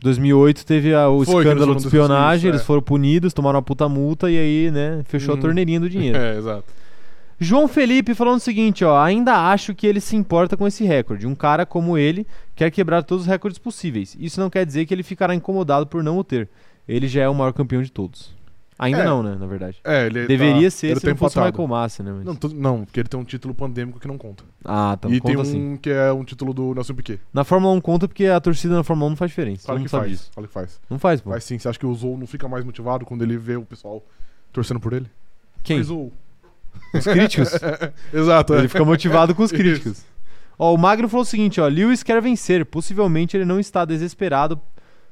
2008 teve a- o Foi, escândalo de espionagem, eles é. foram punidos, tomaram uma puta multa e aí, né, fechou Uhum. a torneirinha do dinheiro. É, exato. João Felipe falando o seguinte, ó, ainda acho que ele se importa com esse recorde. Um cara como ele quer quebrar todos os recordes possíveis. Isso não quer dizer que ele ficará incomodado por não o ter. Ele já é o maior campeão de todos. Ainda É. não, né, na verdade. É, ele Deveria tá, ser ele se tá não fosse. Michael Massa, né? mas- Não, não, porque ele tem um título pandêmico que não conta. Ah, tá. e tem um que é um título do Nelson Piquet. Na Fórmula 1 conta porque a torcida na Fórmula 1 não faz diferença. Claro Todo que sabe faz. disso. Claro que faz. Não faz, pô. Mas sim, você acha que o Zou não fica mais motivado quando ele vê o pessoal torcendo por ele? Quem? Mas o- Os críticos? Exato, é. Ele fica motivado com os críticos. Ó, o Magno falou o seguinte, ó, Lewis quer vencer, possivelmente ele não está desesperado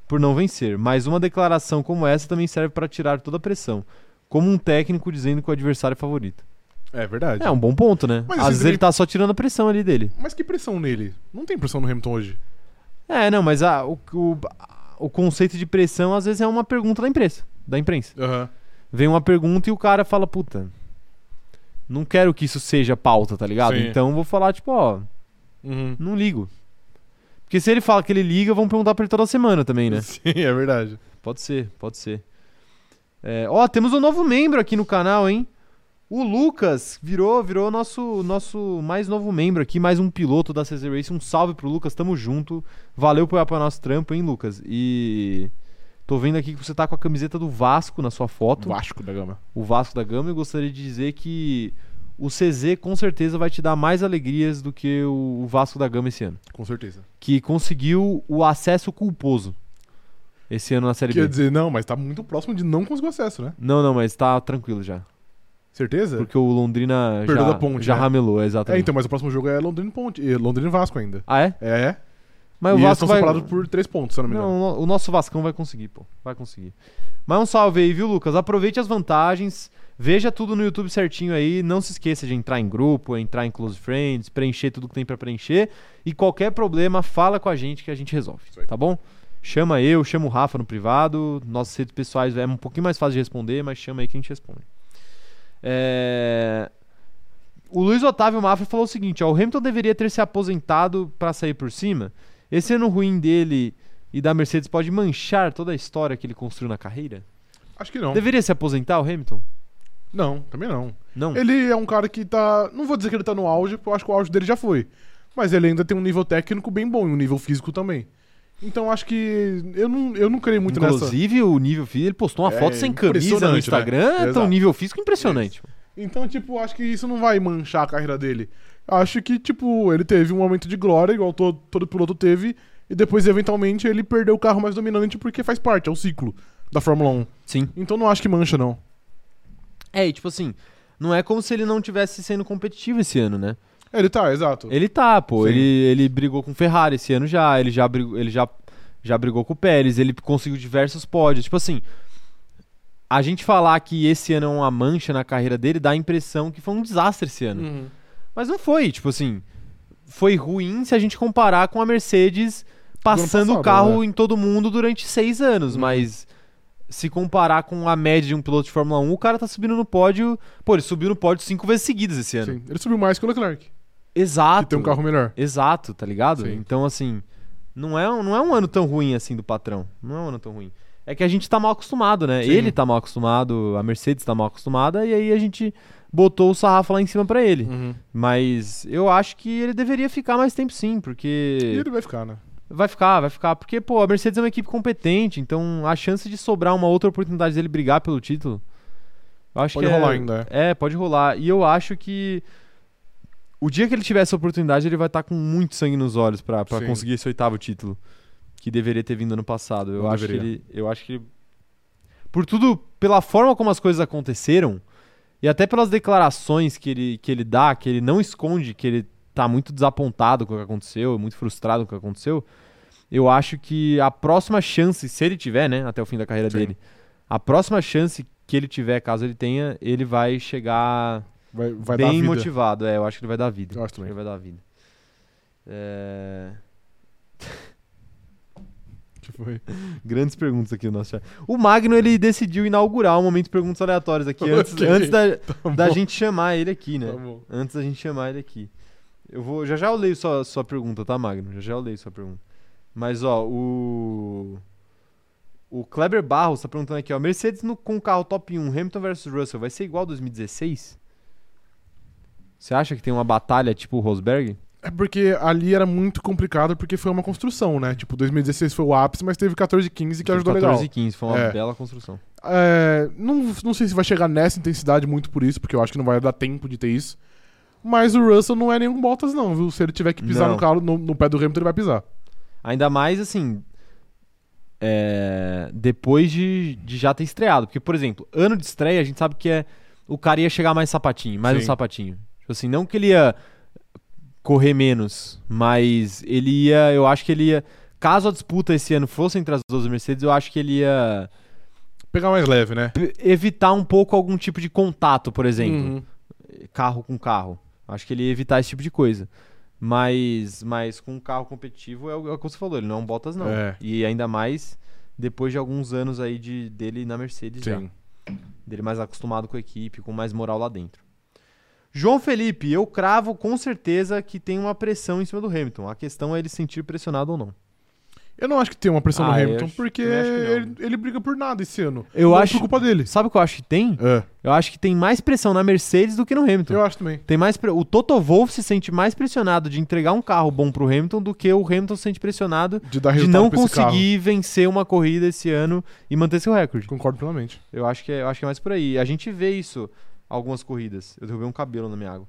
por não vencer, mas uma declaração como essa também serve para tirar toda a pressão, como um técnico dizendo que o adversário é favorito. É verdade. É um bom ponto, né? Mas Às vezes também- ele tá só tirando a pressão ali dele. Mas que pressão nele? Não tem pressão no Hamilton hoje. É, não, mas a- o, o, o conceito de pressão às vezes é uma pergunta da imprensa, da imprensa. Aham. Vem uma pergunta e o cara fala, puta, não quero que isso seja pauta, tá ligado? Sim. Então vou falar, tipo, ó, Uhum. Não ligo. Porque se ele fala que ele liga, vão perguntar pra ele toda semana também, né? Sim, é verdade. Pode ser, pode ser. É, ó, temos um novo membro aqui no canal, hein? O Lucas virou, virou nosso, nosso mais novo membro aqui, mais um piloto da CZ Race. Um salve pro Lucas, tamo junto. Valeu por apoiar nosso trampo, hein, Lucas? E tô vendo aqui que você tá com a camiseta do Vasco na sua foto. Vasco da Gama. o Vasco da Gama. Eu gostaria de dizer que o CZ com certeza vai te dar mais alegrias do que o o Vasco da Gama esse ano. Com certeza. Que conseguiu o acesso culposo esse ano na Série Quer B. dizer, não, mas tá muito próximo de não conseguir acesso, né? Não, não, mas tá tranquilo já. Certeza? Porque o Londrina Perdeu já, ponte, já né? ramelou, É, exatamente. então, mas o próximo jogo é Londrina e Ponte. e Londrina e Vasco ainda. Ah, é? É, é. Mas e o eles Vasco estão vai... separados por três pontos, se eu não me engano. Não, o nosso Vascão vai conseguir, pô. Vai conseguir. Mas um salve aí, viu, Lucas? Aproveite as vantagens. Veja tudo no YouTube certinho aí. Não se esqueça de entrar em grupo, entrar em Close Friends, preencher tudo que tem pra preencher. E qualquer problema, fala com a gente que a gente resolve. Tá bom? Chama eu, chama o Rafa no privado. Nossas redes pessoais é um pouquinho mais fácil de responder, mas chama aí que a gente responde. É... O Luiz Otávio Mafra falou o seguinte: ó, o Hamilton deveria ter se aposentado pra sair por cima. Esse ano ruim dele e da Mercedes pode manchar toda a história que ele construiu na carreira? Acho que não. Deveria se aposentar o Hamilton? Não, também não. Não. Ele é um cara que tá. Não vou dizer que ele tá no auge, porque eu acho que o auge dele já foi. Mas ele ainda tem um nível técnico bem bom e um nível físico também. Então acho que. Eu não, eu não creio muito nessa. Inclusive, o nível físico, ele postou uma É, foto sem camisa no né? Instagram, então Exato. nível físico impressionante. Então, tipo, acho que isso não vai manchar a carreira dele. Acho que, tipo, ele teve um momento de glória, igual todo, todo piloto teve, e depois, eventualmente, ele perdeu o carro mais dominante porque faz parte, é o ciclo da Fórmula 1. Sim. Então não acho que mancha, não. É, e tipo assim, não é como se ele não tivesse sendo competitivo esse ano, né? Ele tá, exato. Ele tá, pô. Sim. Ele, ele brigou com o Ferrari esse ano já, ele já brigou, ele já, já brigou com o Pérez, ele conseguiu diversos pódios. Tipo assim, a gente falar que esse ano é uma mancha na carreira dele dá a impressão que foi um desastre esse ano. Uhum. Mas não foi, tipo assim, foi ruim se a gente comparar com a Mercedes passando o carro né? em todo mundo durante seis anos, Uhum. mas se comparar com a média de um piloto de Fórmula 1, o cara tá subindo no pódio. Pô, ele subiu no pódio cinco vezes seguidas esse ano. Sim. Ele subiu mais que o Leclerc, Exato. que tem um carro melhor. Exato, tá ligado? Sim. Então, assim, não é, um- não é um ano tão ruim assim do patrão. Não é um ano tão ruim. É que a gente tá mal acostumado, né? Sim. Ele tá mal acostumado, a Mercedes tá mal acostumada, e aí a gente botou o sarrafo lá em cima pra ele. Uhum. Mas eu acho que ele deveria ficar mais tempo sim, E porque. ele vai ficar, né? Vai ficar, vai ficar. Porque, pô, a Mercedes é uma equipe competente, então a chance de sobrar uma outra oportunidade dele brigar pelo título. Eu acho Pode que é- rolar ainda, É, pode rolar. E eu acho que. O dia que ele tiver essa oportunidade, ele vai estar com muito sangue nos olhos Sim. conseguir esse oitavo título. Que deveria ter vindo ano passado. Eu Não acho deveria. que ele. Eu acho que ele. Por tudo, pela forma como as coisas aconteceram, e até pelas declarações que ele, que ele dá, que ele não esconde que ele tá muito desapontado com o que aconteceu, muito frustrado com o que aconteceu, eu acho que a próxima chance, se ele tiver, né, até o fim da carreira Sim. dele, a próxima chance que ele tiver, caso ele tenha, ele vai chegar Vai, vai bem motivado. É, eu acho que ele vai dar vida. Eu acho também. Ele vai dar vida. É... Foi. Grandes perguntas aqui no nosso chat. O Magno, ele decidiu inaugurar o momento de perguntas aleatórias aqui, antes, Ok. antes da, Tá da gente chamar ele aqui, né? Tá. Antes da gente chamar ele aqui. Eu vou. Já já eu leio sua, sua pergunta, tá, Magno? Já já eu leio sua pergunta. Mas, ó, o. O Kleber Barros tá perguntando aqui, ó. Mercedes no, com carro top 1, Hamilton versus Russell, vai ser igual 2016? Você acha que tem uma batalha tipo o Rosberg? É porque ali era muito complicado porque foi uma construção, né? Tipo, 2016 foi o ápice, mas teve 14 e 15 que ajudou 14 legal. e 15, foi uma É. bela construção. É, não, não sei se vai chegar nessa intensidade muito por isso, porque eu acho que não vai dar tempo de ter isso. Mas o Russell não é nenhum Bottas, não, viu? Se ele tiver que pisar Não. no, carro, no, no pé do Hamilton, ele vai pisar. Ainda mais assim. é, depois de, de já ter estreado. Porque, por exemplo, ano de estreia, a gente sabe que é. O cara ia chegar mais sapatinho, mais um Sim. sapatinho. Tipo assim, não que ele ia correr menos, mas ele ia. Eu acho que ele ia. Caso a disputa esse ano fosse entre as duas Mercedes, eu acho que ele ia Pegar mais leve, né? evitar um pouco algum tipo de contato, por exemplo. Uhum. Carro com carro. Acho que ele ia evitar esse tipo de coisa. Mas, mas com um carro competitivo é o, é o que você falou, ele não é um Bottas, não. É. E ainda mais depois de alguns anos aí de, dele na Mercedes já. Sim. Dele mais acostumado com a equipe, com mais moral lá dentro. João Felipe, eu cravo com certeza que tem uma pressão em cima do Hamilton. A questão é ele se sentir pressionado ou não. Eu não acho que tem uma pressão Ah, no Hamilton, acho- porque ele, ele briga por nada esse ano. Eu não acho- por culpa dele. Sabe o que eu acho que tem? É, Eu acho que tem mais pressão na Mercedes do que no Hamilton. eu acho também. Tem mais pre- O Toto Wolff se sente mais pressionado de entregar um carro bom pro Hamilton do que o Hamilton se sente pressionado De dar de não conseguir vencer uma corrida esse ano e manter seu recorde. Concordo plenamente. Eu acho que é, eu acho que é mais por aí. A gente vê isso algumas corridas. Eu derrubei um cabelo na minha água.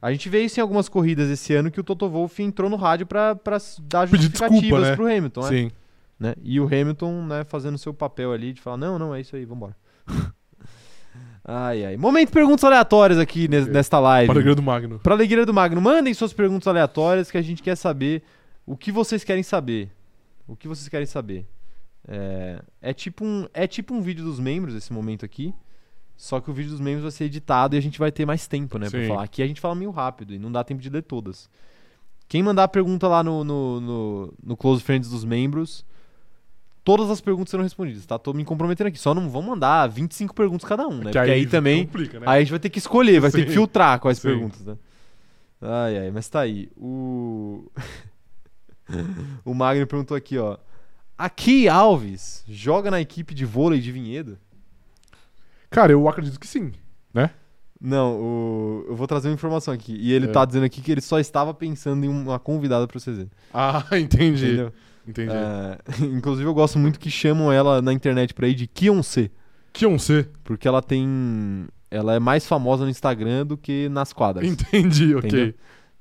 A gente vê isso em algumas corridas esse ano que o Toto Wolff entrou no rádio pra, pra s- dar justificativas desculpa, né? pro Hamilton, né? Sim. né? E o Hamilton, né, fazendo seu papel ali de falar: "Não, não, é isso aí, vambora". ai ai. Momento de perguntas aleatórias aqui nesta live. Para a alegria do Magno. Pra alegria do Magno, mandem suas perguntas aleatórias que a gente quer saber o que vocês querem saber. O que vocês querem saber. É, é tipo um, é tipo um vídeo dos membros esse momento aqui. Só que o vídeo dos membros vai ser editado e a gente vai ter mais tempo, né, pra Sim. falar. Aqui a gente fala meio rápido e não dá tempo de ler todas. Quem mandar a pergunta lá no, no, no, no Close Friends dos membros, todas as perguntas serão respondidas, tá? Tô me comprometendo aqui. Só não vão mandar 25 perguntas cada um, né? Porque aí, também Complica, né? Aí a gente vai ter que escolher, vai ter que Sim. filtrar quais Sim. perguntas, né? Ai, ai, mas tá aí. O. o Magno perguntou aqui, ó. Aqui Alves joga na equipe de vôlei de Vinhedo? Cara, eu acredito que sim. Não, o... eu vou trazer uma informação aqui. E ele É. tá dizendo aqui que ele só estava pensando em uma convidada pro CZ. Ah, entendi. Entendeu? Entendi. É, Inclusive, eu gosto muito que chamam ela na internet pra ir de Kionce. Beyoncé. Porque ela tem. Ela é mais famosa no Instagram do que nas quadras. Entendi, ok. Entendeu?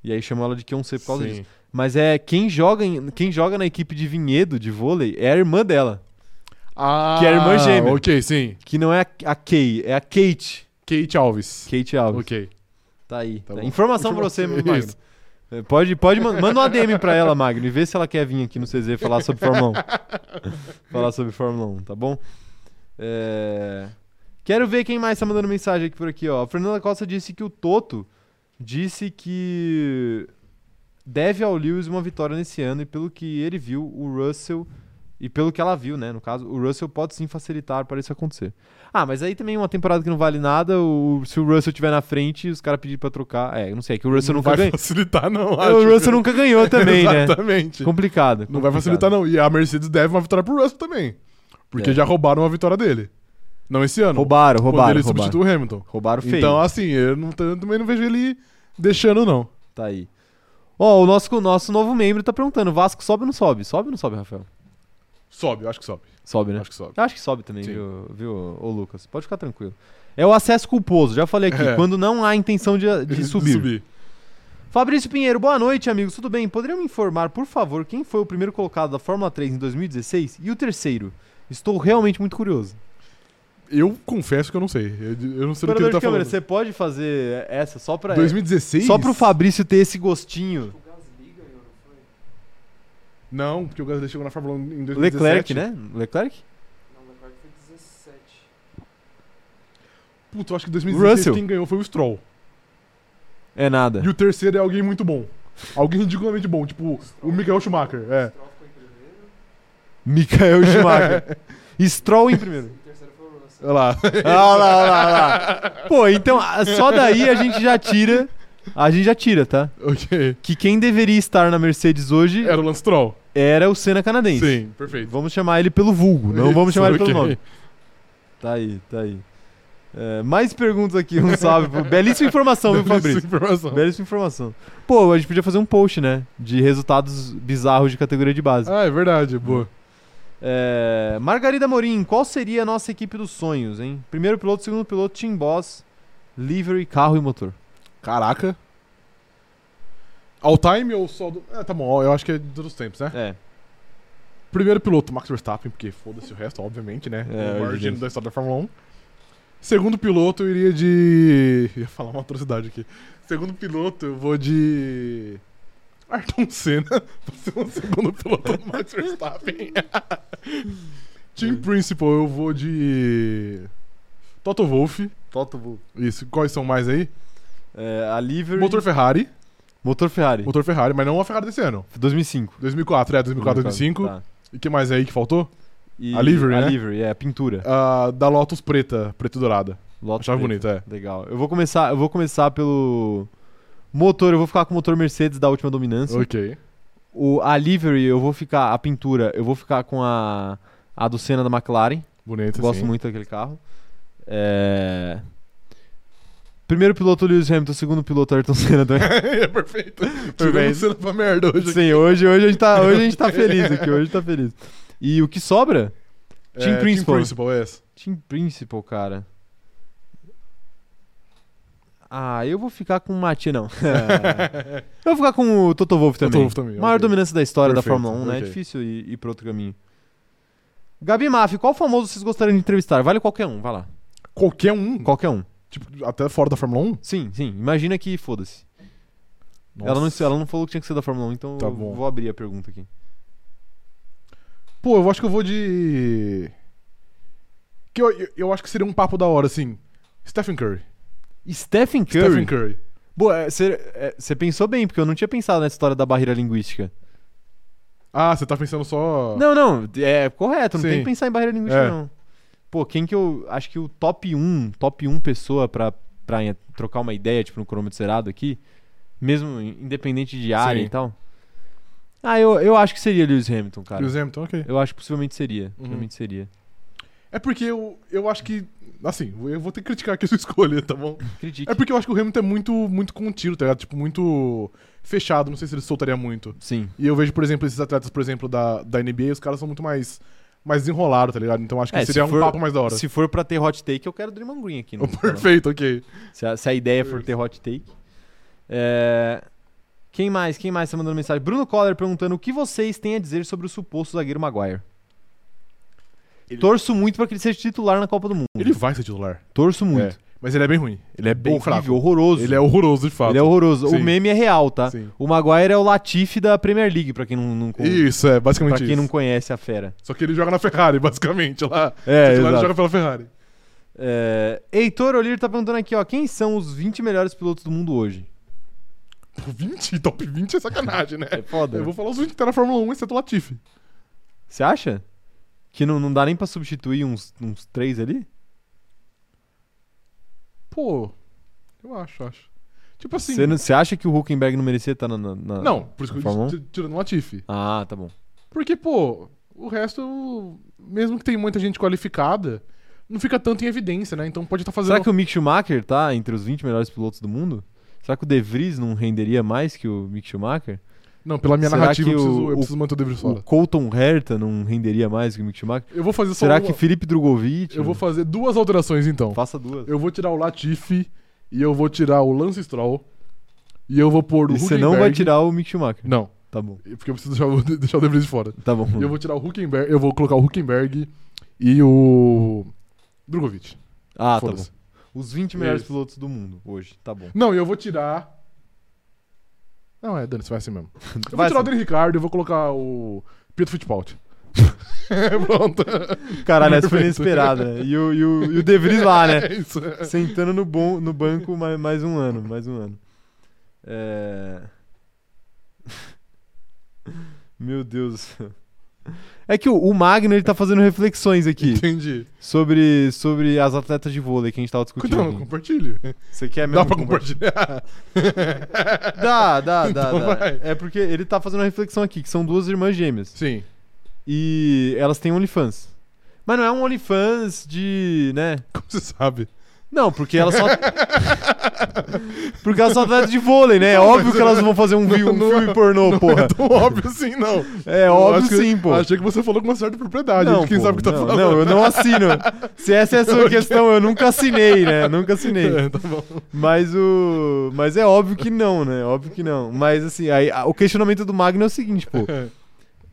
E aí chamam ela de Kionce por causa Sim. disso. Mas é quem joga, em- quem joga na equipe de Vinhedo de vôlei é a irmã dela. Ah, Que é a irmã gêmea. Ok, sim. Que não é a, a Kay, é a Kate. Kate Alves. Kate Alves. Ok. Tá aí. Tá Tá. Informação pra você, Informação- Magno. isso. É, Pode, pode man- manda uma DM pra ela, Magno, e vê se ela quer vir aqui no CZ falar sobre Fórmula 1. falar sobre Fórmula 1, tá bom? É, Quero ver quem mais tá mandando mensagem aqui por aqui, ó. A Fernanda Costa disse que o Toto disse que deve ao Lewis uma vitória nesse ano e pelo que ele viu, o Russell e pelo que ela viu, né, no caso, o Russell pode sim facilitar para isso acontecer. Ah, mas aí também uma temporada que não vale nada, o- se o Russell estiver na frente, os caras pedirem pra trocar. É, eu não sei, é que o Russell não nunca vai facilitar, não. O acho. Russell nunca ganhou também, né? Exatamente. Complicado. Não vai complicado. facilitar, não. E a Mercedes deve uma vitória pro Russell também. Porque É. já roubaram uma vitória dele. Não esse ano. Roubaram, Quando roubaram, ele roubaram. substituiu o Hamilton. Roubaram feio. Então, assim, eu não, eu também não vejo ele deixando, não. Tá aí. Ó, o nosso, o nosso novo membro tá perguntando: Vasco sobe ou não sobe? Sobe ou não sobe, Rafael? Sobe, eu acho que sobe. Sobe, né? Acho que sobe. Eu acho que sobe também, Sim. viu, viu, ô Lucas? Pode ficar tranquilo. É o acesso culposo, já falei aqui, É. quando não há intenção de, de subir. Fabrício Pinheiro, boa noite, amigos. Tudo bem? Poderiam me informar, por favor, quem foi o primeiro colocado da Fórmula 3 em 2016 e o terceiro? Estou realmente muito curioso. Eu confesso que eu não sei. Eu, eu não sei do que ele tá de câmera, falando. você pode fazer essa só pra. 2016? Só pro Fabrício ter esse gostinho. O Gasly ganhou, não foi? Não, porque o Gasly chegou na Fórmula 1 em 2017. Leclerc, né? Leclerc? Não, o Leclerc foi 17. Puta, eu acho que 2016 Russell. quem ganhou foi o Stroll. É nada. E o terceiro é alguém muito bom. Alguém ridiculamente bom, tipo o Michael Schumacher. É. Stroll ficou em primeiro. Michael Schumacher. Stroll em primeiro. Olha lá. Olha lá, olha lá, olha lá. Pô, então só daí a gente já tira. A gente já tira, tá? ok. Que quem deveria estar na Mercedes hoje Era o Lance Troll. Era o Senna canadense. Sim, perfeito. Vamos chamar ele pelo vulgo, não vamos chamar ele pelo nome. Tá aí, tá aí. É, mais perguntas aqui, um salve. pro- Belíssima informação, viu, Belíssima Fabrício? informação. Belíssima informação. Pô, a gente podia fazer um post, né? De resultados bizarros de categoria de base. Ah, é verdade, boa. É, Margarida Morim, qual seria a nossa equipe dos sonhos, hein? Primeiro piloto, segundo piloto, team boss, livery, carro e motor. Caraca. All time ou só do. Ah, tá bom, eu acho que é de todos os tempos, né? É, Primeiro piloto, Max Verstappen, porque foda-se o resto, obviamente, né? É, o maior gênio da história da Fórmula 1. Segundo piloto, eu iria de. ia falar uma atrocidade aqui. Segundo piloto, eu vou de. Ayrton Senna, pra ser o segundo piloto do Max Verstappen. Team Principal, eu vou de. Toto Wolff. Toto Wolff. Isso, quais são mais aí? É, a livery, Motor Ferrari. Motor Ferrari, Motor Ferrari, mas não a Ferrari desse ano. 2005. 2004, é, 2004, 2005. Tá. E que mais aí que faltou? E A livery, a né? livery, é, a pintura. Ah, da Lotus preta, preta e dourada. Lotus Achava preto. bonito, é. Legal. Eu vou começar, eu vou começar pelo motor, eu vou ficar com o motor Mercedes da última dominância. Ok. O a livery, eu vou ficar a pintura, eu vou ficar com a a do Senna da McLaren. Bonito, Gosto sim. muito daquele carro. É... Primeiro piloto Lewis Hamilton, segundo piloto Ayrton Senna também. é perfeito. Tirando cena pra merda hoje. aqui. Sim, hoje, hoje, a gente tá, hoje a gente tá feliz aqui, hoje a gente tá feliz. E o que sobra? Team É, Principal. Team Principal, é essa. Team Principal, cara. Ah, eu vou ficar com o Mati, não. eu vou ficar com o Toto Wolff também. Toto Wolff também, Maior ok. dominância da história Perfeito, da Fórmula 1, né? É ok. difícil ir, ir pra outro caminho. Gabi Maffi, qual famoso vocês gostariam de entrevistar? Vale qualquer um, vai lá. Qualquer um. Qualquer um. Tipo, até fora da Fórmula 1. Sim, sim. Imagina que foda-se. Ela não, ela não falou que tinha que ser da Fórmula 1, então Tá eu bom. vou abrir a pergunta aqui. Pô, eu acho que eu vou de. Que eu, eu, eu acho que seria um papo da hora, assim. Stephen Curry. Stephen Curry. Stephen Curry. Boa, você pensou bem, porque eu não tinha pensado nessa história da barreira linguística. Ah, você tá pensando só. Não, não, é correto, não Sim. tem que pensar em barreira linguística, É. não. Pô, quem que eu. Acho que o top 1, top 1 pessoa pra, pra trocar uma ideia, tipo, no cronômetro zerado aqui, mesmo independente de área Sim. e tal. Ah, eu, eu acho que seria Lewis Hamilton, cara. Lewis Hamilton, ok. Eu acho que possivelmente seria. Uhum. Possivelmente seria. É porque eu, eu acho que. Assim, eu vou ter que criticar aqui a sua escolha, tá bom? Critique. É porque eu acho que o Hamilton é muito, muito contido, tá ligado? Tipo, muito fechado. Não sei se ele soltaria muito. Sim. E eu vejo, por exemplo, esses atletas, por exemplo, da, da NBA, os caras são muito mais, mais desenrolados, tá ligado? Então acho que É, seria se um for- papo mais da hora. Se for pra ter hot take, eu quero Draymond Green aqui. No perfeito, ok. Se a, se a ideia for ter hot take. É, Quem mais? Quem mais tá mandando mensagem? Bruno Coller perguntando o que vocês têm a dizer sobre o suposto zagueiro Maguire. Ele- Torço muito pra que ele seja titular na Copa do Mundo. Ele vai ser titular. Torço muito. É. Mas ele é bem ruim. Ele é bem Horrível, fraco. horroroso. Ele é horroroso, de fato. Ele é horroroso. Sim. O meme é real, tá? Sim. O Maguire é o Latifi da Premier League, pra quem não, não, con- Isso, é, basicamente pra quem isso. não conhece a fera. Só que ele joga na Ferrari, basicamente, lá. É, titular, ele exato. joga pela Ferrari. É, Heitor Olir tá perguntando aqui, ó, quem são os 20 melhores pilotos do mundo hoje? Pô, 20? Top 20 é sacanagem, né? É foda. Eu vou falar os 20 que tá na Fórmula 1, exceto o Latifi. Você acha? Que não, não dá nem pra substituir uns, uns três ali? Pô, eu acho, acho. Tipo assim... Você acha que o Huckenberg não merecia estar na, na- na- Não, por isso que eu 1? tô tirando o Latifi. Ah, tá bom. Porque, pô, o resto, mesmo que tem muita gente qualificada, não fica tanto em evidência, né? Então pode estar fazendo... Será que o Mick Schumacher tá entre os 20 melhores pilotos do mundo? Será que o De Vries não renderia mais que o Mick Schumacher? Não, pela minha Será narrativa eu preciso, o- eu preciso manter o De Vries O fora. Colton Herta não renderia mais que o Mick Schumacher? Eu vou fazer só Será uma- que Felipe Drogovic? Eu vou fazer duas alterações, então. Faça duas. Eu vou tirar o Latifi e eu vou tirar o Lance Stroll e eu vou pôr o E você não vai tirar o Mick Schumacher? Não, Tá bom. porque eu preciso deixar, o- deixar o De Vries fora. Tá bom. E eu vou tirar o Huckenberg, eu vou colocar o Huckenberg e o Drogovic. Ah, tá bom. Os 20 melhores Isso. pilotos do mundo hoje. Tá bom. Não, e eu vou tirar. Não, é, Dani, vai assim mesmo. Eu Vai vou tirar o assim. Dani Ricardo e vou colocar o Pietro Fittipaldi. Pronto. Caralho, essa foi Perfeito. inesperada. né? E o, e, o, e o De Vries lá, né? É isso. Sentando no, bom, no banco mais, mais um ano, mais um ano. É... Meu Deus do céu. É que o, o Magno ele tá fazendo reflexões aqui Entendi. sobre, sobre as atletas de vôlei que a gente tava discutindo. Então, aqui. compartilhe. Você quer mesmo Dá pra compartilhar? Dá, dá, dá, Então dá. É porque ele tá fazendo uma reflexão aqui, que são duas irmãs gêmeas. Sim. E elas têm OnlyFans. Mas não é um OnlyFans de, né? Como você sabe? Não, porque elas só. porque elas são atletas de vôlei, né? É óbvio que elas vão fazer um, vi- um Não- filme pornô, não porra. é tão óbvio assim, não. É Eu óbvio que- sim, pô. Achei que você falou com uma certa propriedade. Não, quem pô, sabe o que tá não, falando. Não, eu não assino. Se essa é a sua questão, eu nunca assinei, né? Eu nunca assinei. É, tá bom. Mas o. Mas é óbvio que não, né? Óbvio que não. Mas assim, aí, o questionamento do Magno é o seguinte, pô.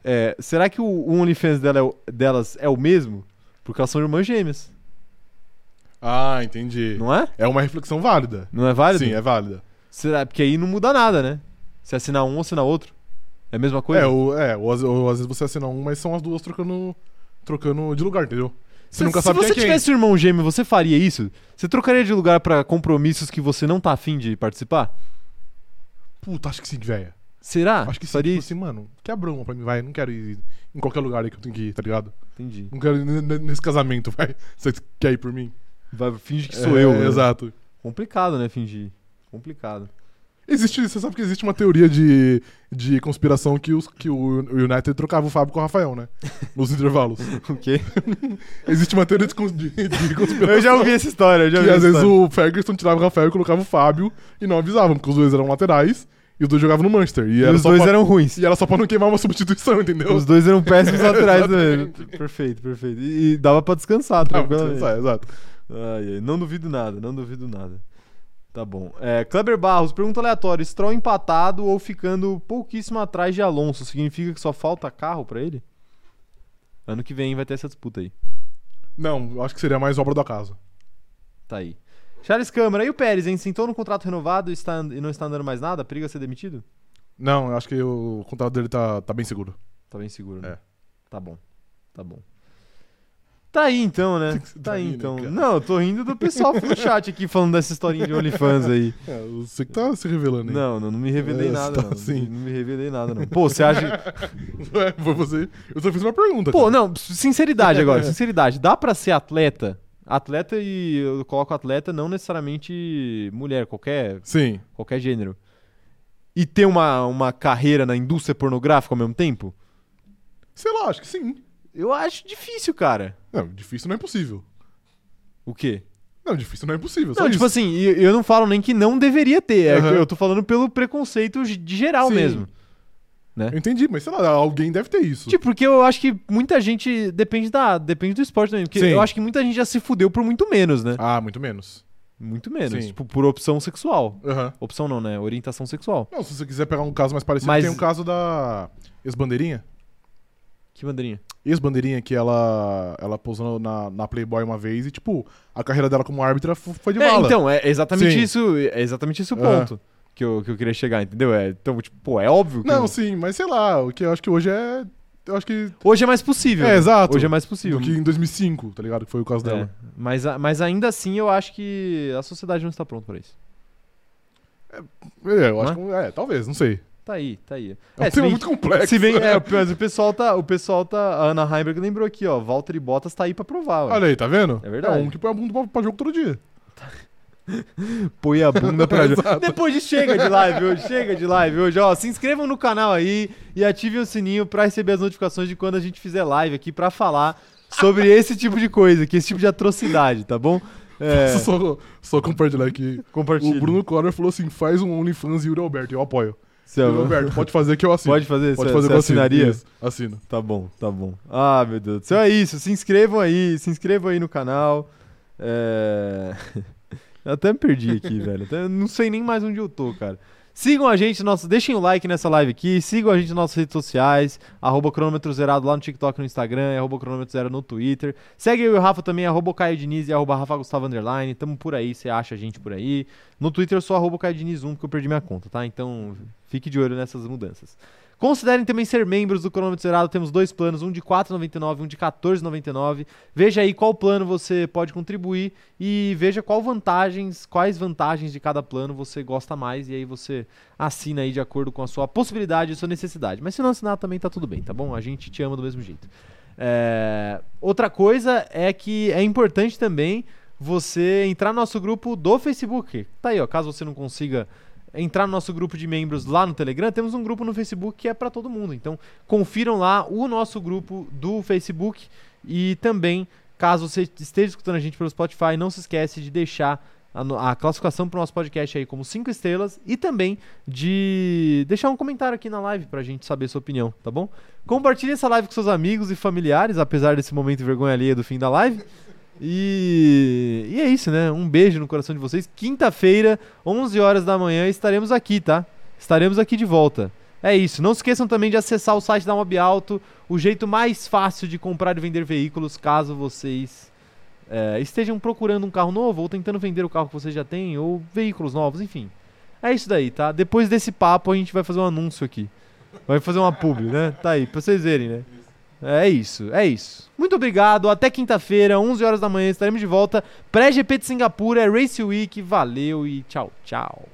É, será que o, o OnlyFans dela é o- delas é o mesmo? Porque elas são irmãs gêmeas, Ah, entendi. não é? É uma reflexão válida. Não é válido? Sim, é válida. Será? Porque aí não muda nada, né? Se assinar um ou assinar outro. É a mesma coisa? É, ou, é ou, às- ou às vezes você assina um, mas são as duas trocando, trocando de lugar, entendeu? Você Se- nunca se sabe você quem é quem. tivesse um irmão gêmeo, você faria isso? Você trocaria de lugar pra compromissos que você não tá afim de participar? Puta, acho que sim, velho. Será? acho que sim. faria Tipo assim, mano, quebra uma pra mim, vai. Não quero ir em qualquer lugar aí que eu tenho que ir, tá ligado? Entendi. Não quero ir nesse casamento, vai. Você quer ir por mim? Vai, finge que sou É, eu. né? Exato. Complicado, né, fingir. Complicado. Existe, você sabe que existe uma teoria de, de conspiração que, os, que o United trocava o Fábio com o Rafael, né? Nos intervalos. O quê? Existe uma teoria de, de- de conspiração. Eu já ouvi essa história, eu já ouvi às vezes o Ferguson tirava o Rafael e colocava o Fábio e não avisavam, porque os dois eram laterais e os dois jogavam no Manchester. E, E os dois pra, eram ruins. E era só pra não queimar uma substituição, entendeu? Os dois eram péssimos laterais também. Exatamente. Perfeito, perfeito. E, e dava pra descansar, Ah, tranquilamente. exato, exato. Ai, ai, não duvido nada, não duvido nada. Tá bom. É, Kleber Barros, pergunta aleatória: Stroll empatado ou ficando pouquíssimo atrás de Alonso? Significa que só falta carro pra ele? Ano que vem vai ter essa disputa aí. Não, acho que seria mais obra do acaso. Tá aí. Charles Câmara, e o Pérez, hein? Sentou no contrato renovado e, está, e não está andando mais nada? Periga ser demitido? Não, eu acho que o contrato dele tá, tá bem seguro. Tá bem seguro, né? É. Tá bom. Tá bom. Tá aí então, né? Tá tá aí rindo, então. cara? Não, eu tô rindo do pessoal no chat aqui falando dessa historinha de OnlyFans aí. É, você que tá se revelando aí. Não, não, não me revelei É, nada, tá não. assim. Não me revelei nada, não. Pô, você acha. Ué, foi você. Eu só fiz uma pergunta. Pô, cara. não, sinceridade agora, sinceridade. Dá pra ser atleta? Atleta e eu coloco atleta não necessariamente mulher, qualquer, Sim. qualquer gênero. E ter uma, uma carreira na indústria pornográfica ao mesmo tempo? Sei lá, acho que sim. Eu acho difícil, cara. Não, difícil não é impossível. O quê? Não, difícil não é impossível. Não, tipo isso. assim, e- eu não falo nem que não deveria ter. Aham. eu tô falando pelo preconceito de geral Sim. mesmo. Né? Eu entendi, mas sei lá, alguém deve ter isso. Tipo, porque eu acho que muita gente. Depende da. Depende do esporte também. Porque Sim. eu acho que muita gente já se fudeu por muito menos, né? Ah, muito menos. Muito menos. Sim. Tipo, por opção sexual. Aham. Opção não, né? Orientação sexual. Não, se você quiser pegar um caso mais parecido, Mas- tem um caso da ex-bandeirinha. Que bandeirinha? Ex-bandeirinha que ela, ela posou na, na Playboy uma vez e, tipo, a carreira dela como árbitra foi de É, vala. então, é exatamente Sim. isso. É exatamente esse o ponto que, eu, que eu queria chegar, entendeu? É, então, tipo, pô, é óbvio que. Não, sim, mas sei lá, o que eu acho que hoje é. Eu acho que. Hoje é mais possível. É, exato. Hoje é mais possível. Do que em 2005, tá ligado? Que foi o caso É, dela. mas, mas ainda assim eu acho que a sociedade não está pronta pra isso. É, eu acho Não que. É, talvez, não sei. Tá aí, tá aí. É um se tema bem- muito complexo. Se bem, é, mas o pessoal tá, o pessoal tá, a Ana Heimberg lembrou aqui, ó, Walter e Bottas tá aí pra provar. Olha aí, tá vendo? É verdade. É um que põe a bunda pra, pra jogo todo dia. Põe a bunda pra jogo. Depois de chega de live hoje, chega de live hoje, ó, se inscrevam no canal aí e ativem o sininho pra receber as notificações de quando a gente fizer live aqui pra falar sobre esse tipo de coisa, que esse tipo de atrocidade, tá bom? É, Só, só compartilhar aqui. compartilha. O Bruno Collor falou assim: faz um OnlyFans Yuri Alberto. Eu apoio. Yuri Alberto, pode fazer que eu assino. Pode fazer, Pode cê- fazer cê que eu assinaria? Isso, Assino. Tá bom, tá bom. Ah, meu Deus do céu, é isso. Se inscrevam aí, se inscrevam aí no canal. É... Eu até me perdi aqui, velho. Até não sei nem mais onde eu tô, cara. Sigam a gente, nosso, deixem o like nessa live aqui, sigam a gente nas nossas redes sociais, arroba cronômetro zerado lá no TikTok no Instagram, arroba cronômetro zero no Twitter. Segue eu e o Rafa também, arroba Caio Diniz e arroba Rafa Gustavo Underline. Tamo por aí, você acha a gente por aí. No Twitter eu sou arroba Caio Diniz 1, porque eu perdi minha conta, tá? Então fique de olho nessas mudanças. Considerem também ser membros do Cronômetro Zerado. Temos dois planos, um de R$ 4,99 um de R$ 14,99. Veja aí qual plano você pode contribuir e veja qual vantagens, quais vantagens de cada plano você gosta mais e aí você assina aí de acordo com a sua possibilidade e sua necessidade. Mas se não assinar também tá tudo bem, tá bom? A gente te ama do mesmo jeito. É, Outra coisa é que é importante também você entrar no nosso grupo do Facebook. Tá aí, ó, caso você não consiga entrar no nosso grupo de membros lá no Telegram, temos um grupo no Facebook que é para todo mundo. Então, confiram lá o nosso grupo do Facebook e também, caso você esteja escutando a gente pelo Spotify, não se esquece de deixar a, a classificação para o nosso podcast aí como 5 estrelas e também de deixar um comentário aqui na live pra gente saber sua opinião, tá bom? Compartilhe essa live com seus amigos e familiares, apesar desse momento de vergonha alheia do fim da live. E, e é isso, né? Um beijo no coração de vocês. Quinta-feira, 11 horas da manhã, estaremos aqui, tá? Estaremos aqui de volta. É isso. Não se esqueçam também de acessar o site da Mob Alto, o jeito mais fácil de comprar e vender veículos, caso vocês é, estejam procurando um carro novo ou tentando vender o carro que vocês já têm, ou veículos novos, enfim. É isso daí, tá? Depois desse papo, a gente vai fazer um anúncio aqui. Vai fazer uma publi, né? Tá aí, pra vocês verem, né? É isso, é isso. Muito obrigado, até quinta-feira, 11 horas da manhã, estaremos de volta. Pré-GP de Singapura, é Race Week, valeu e tchau, tchau.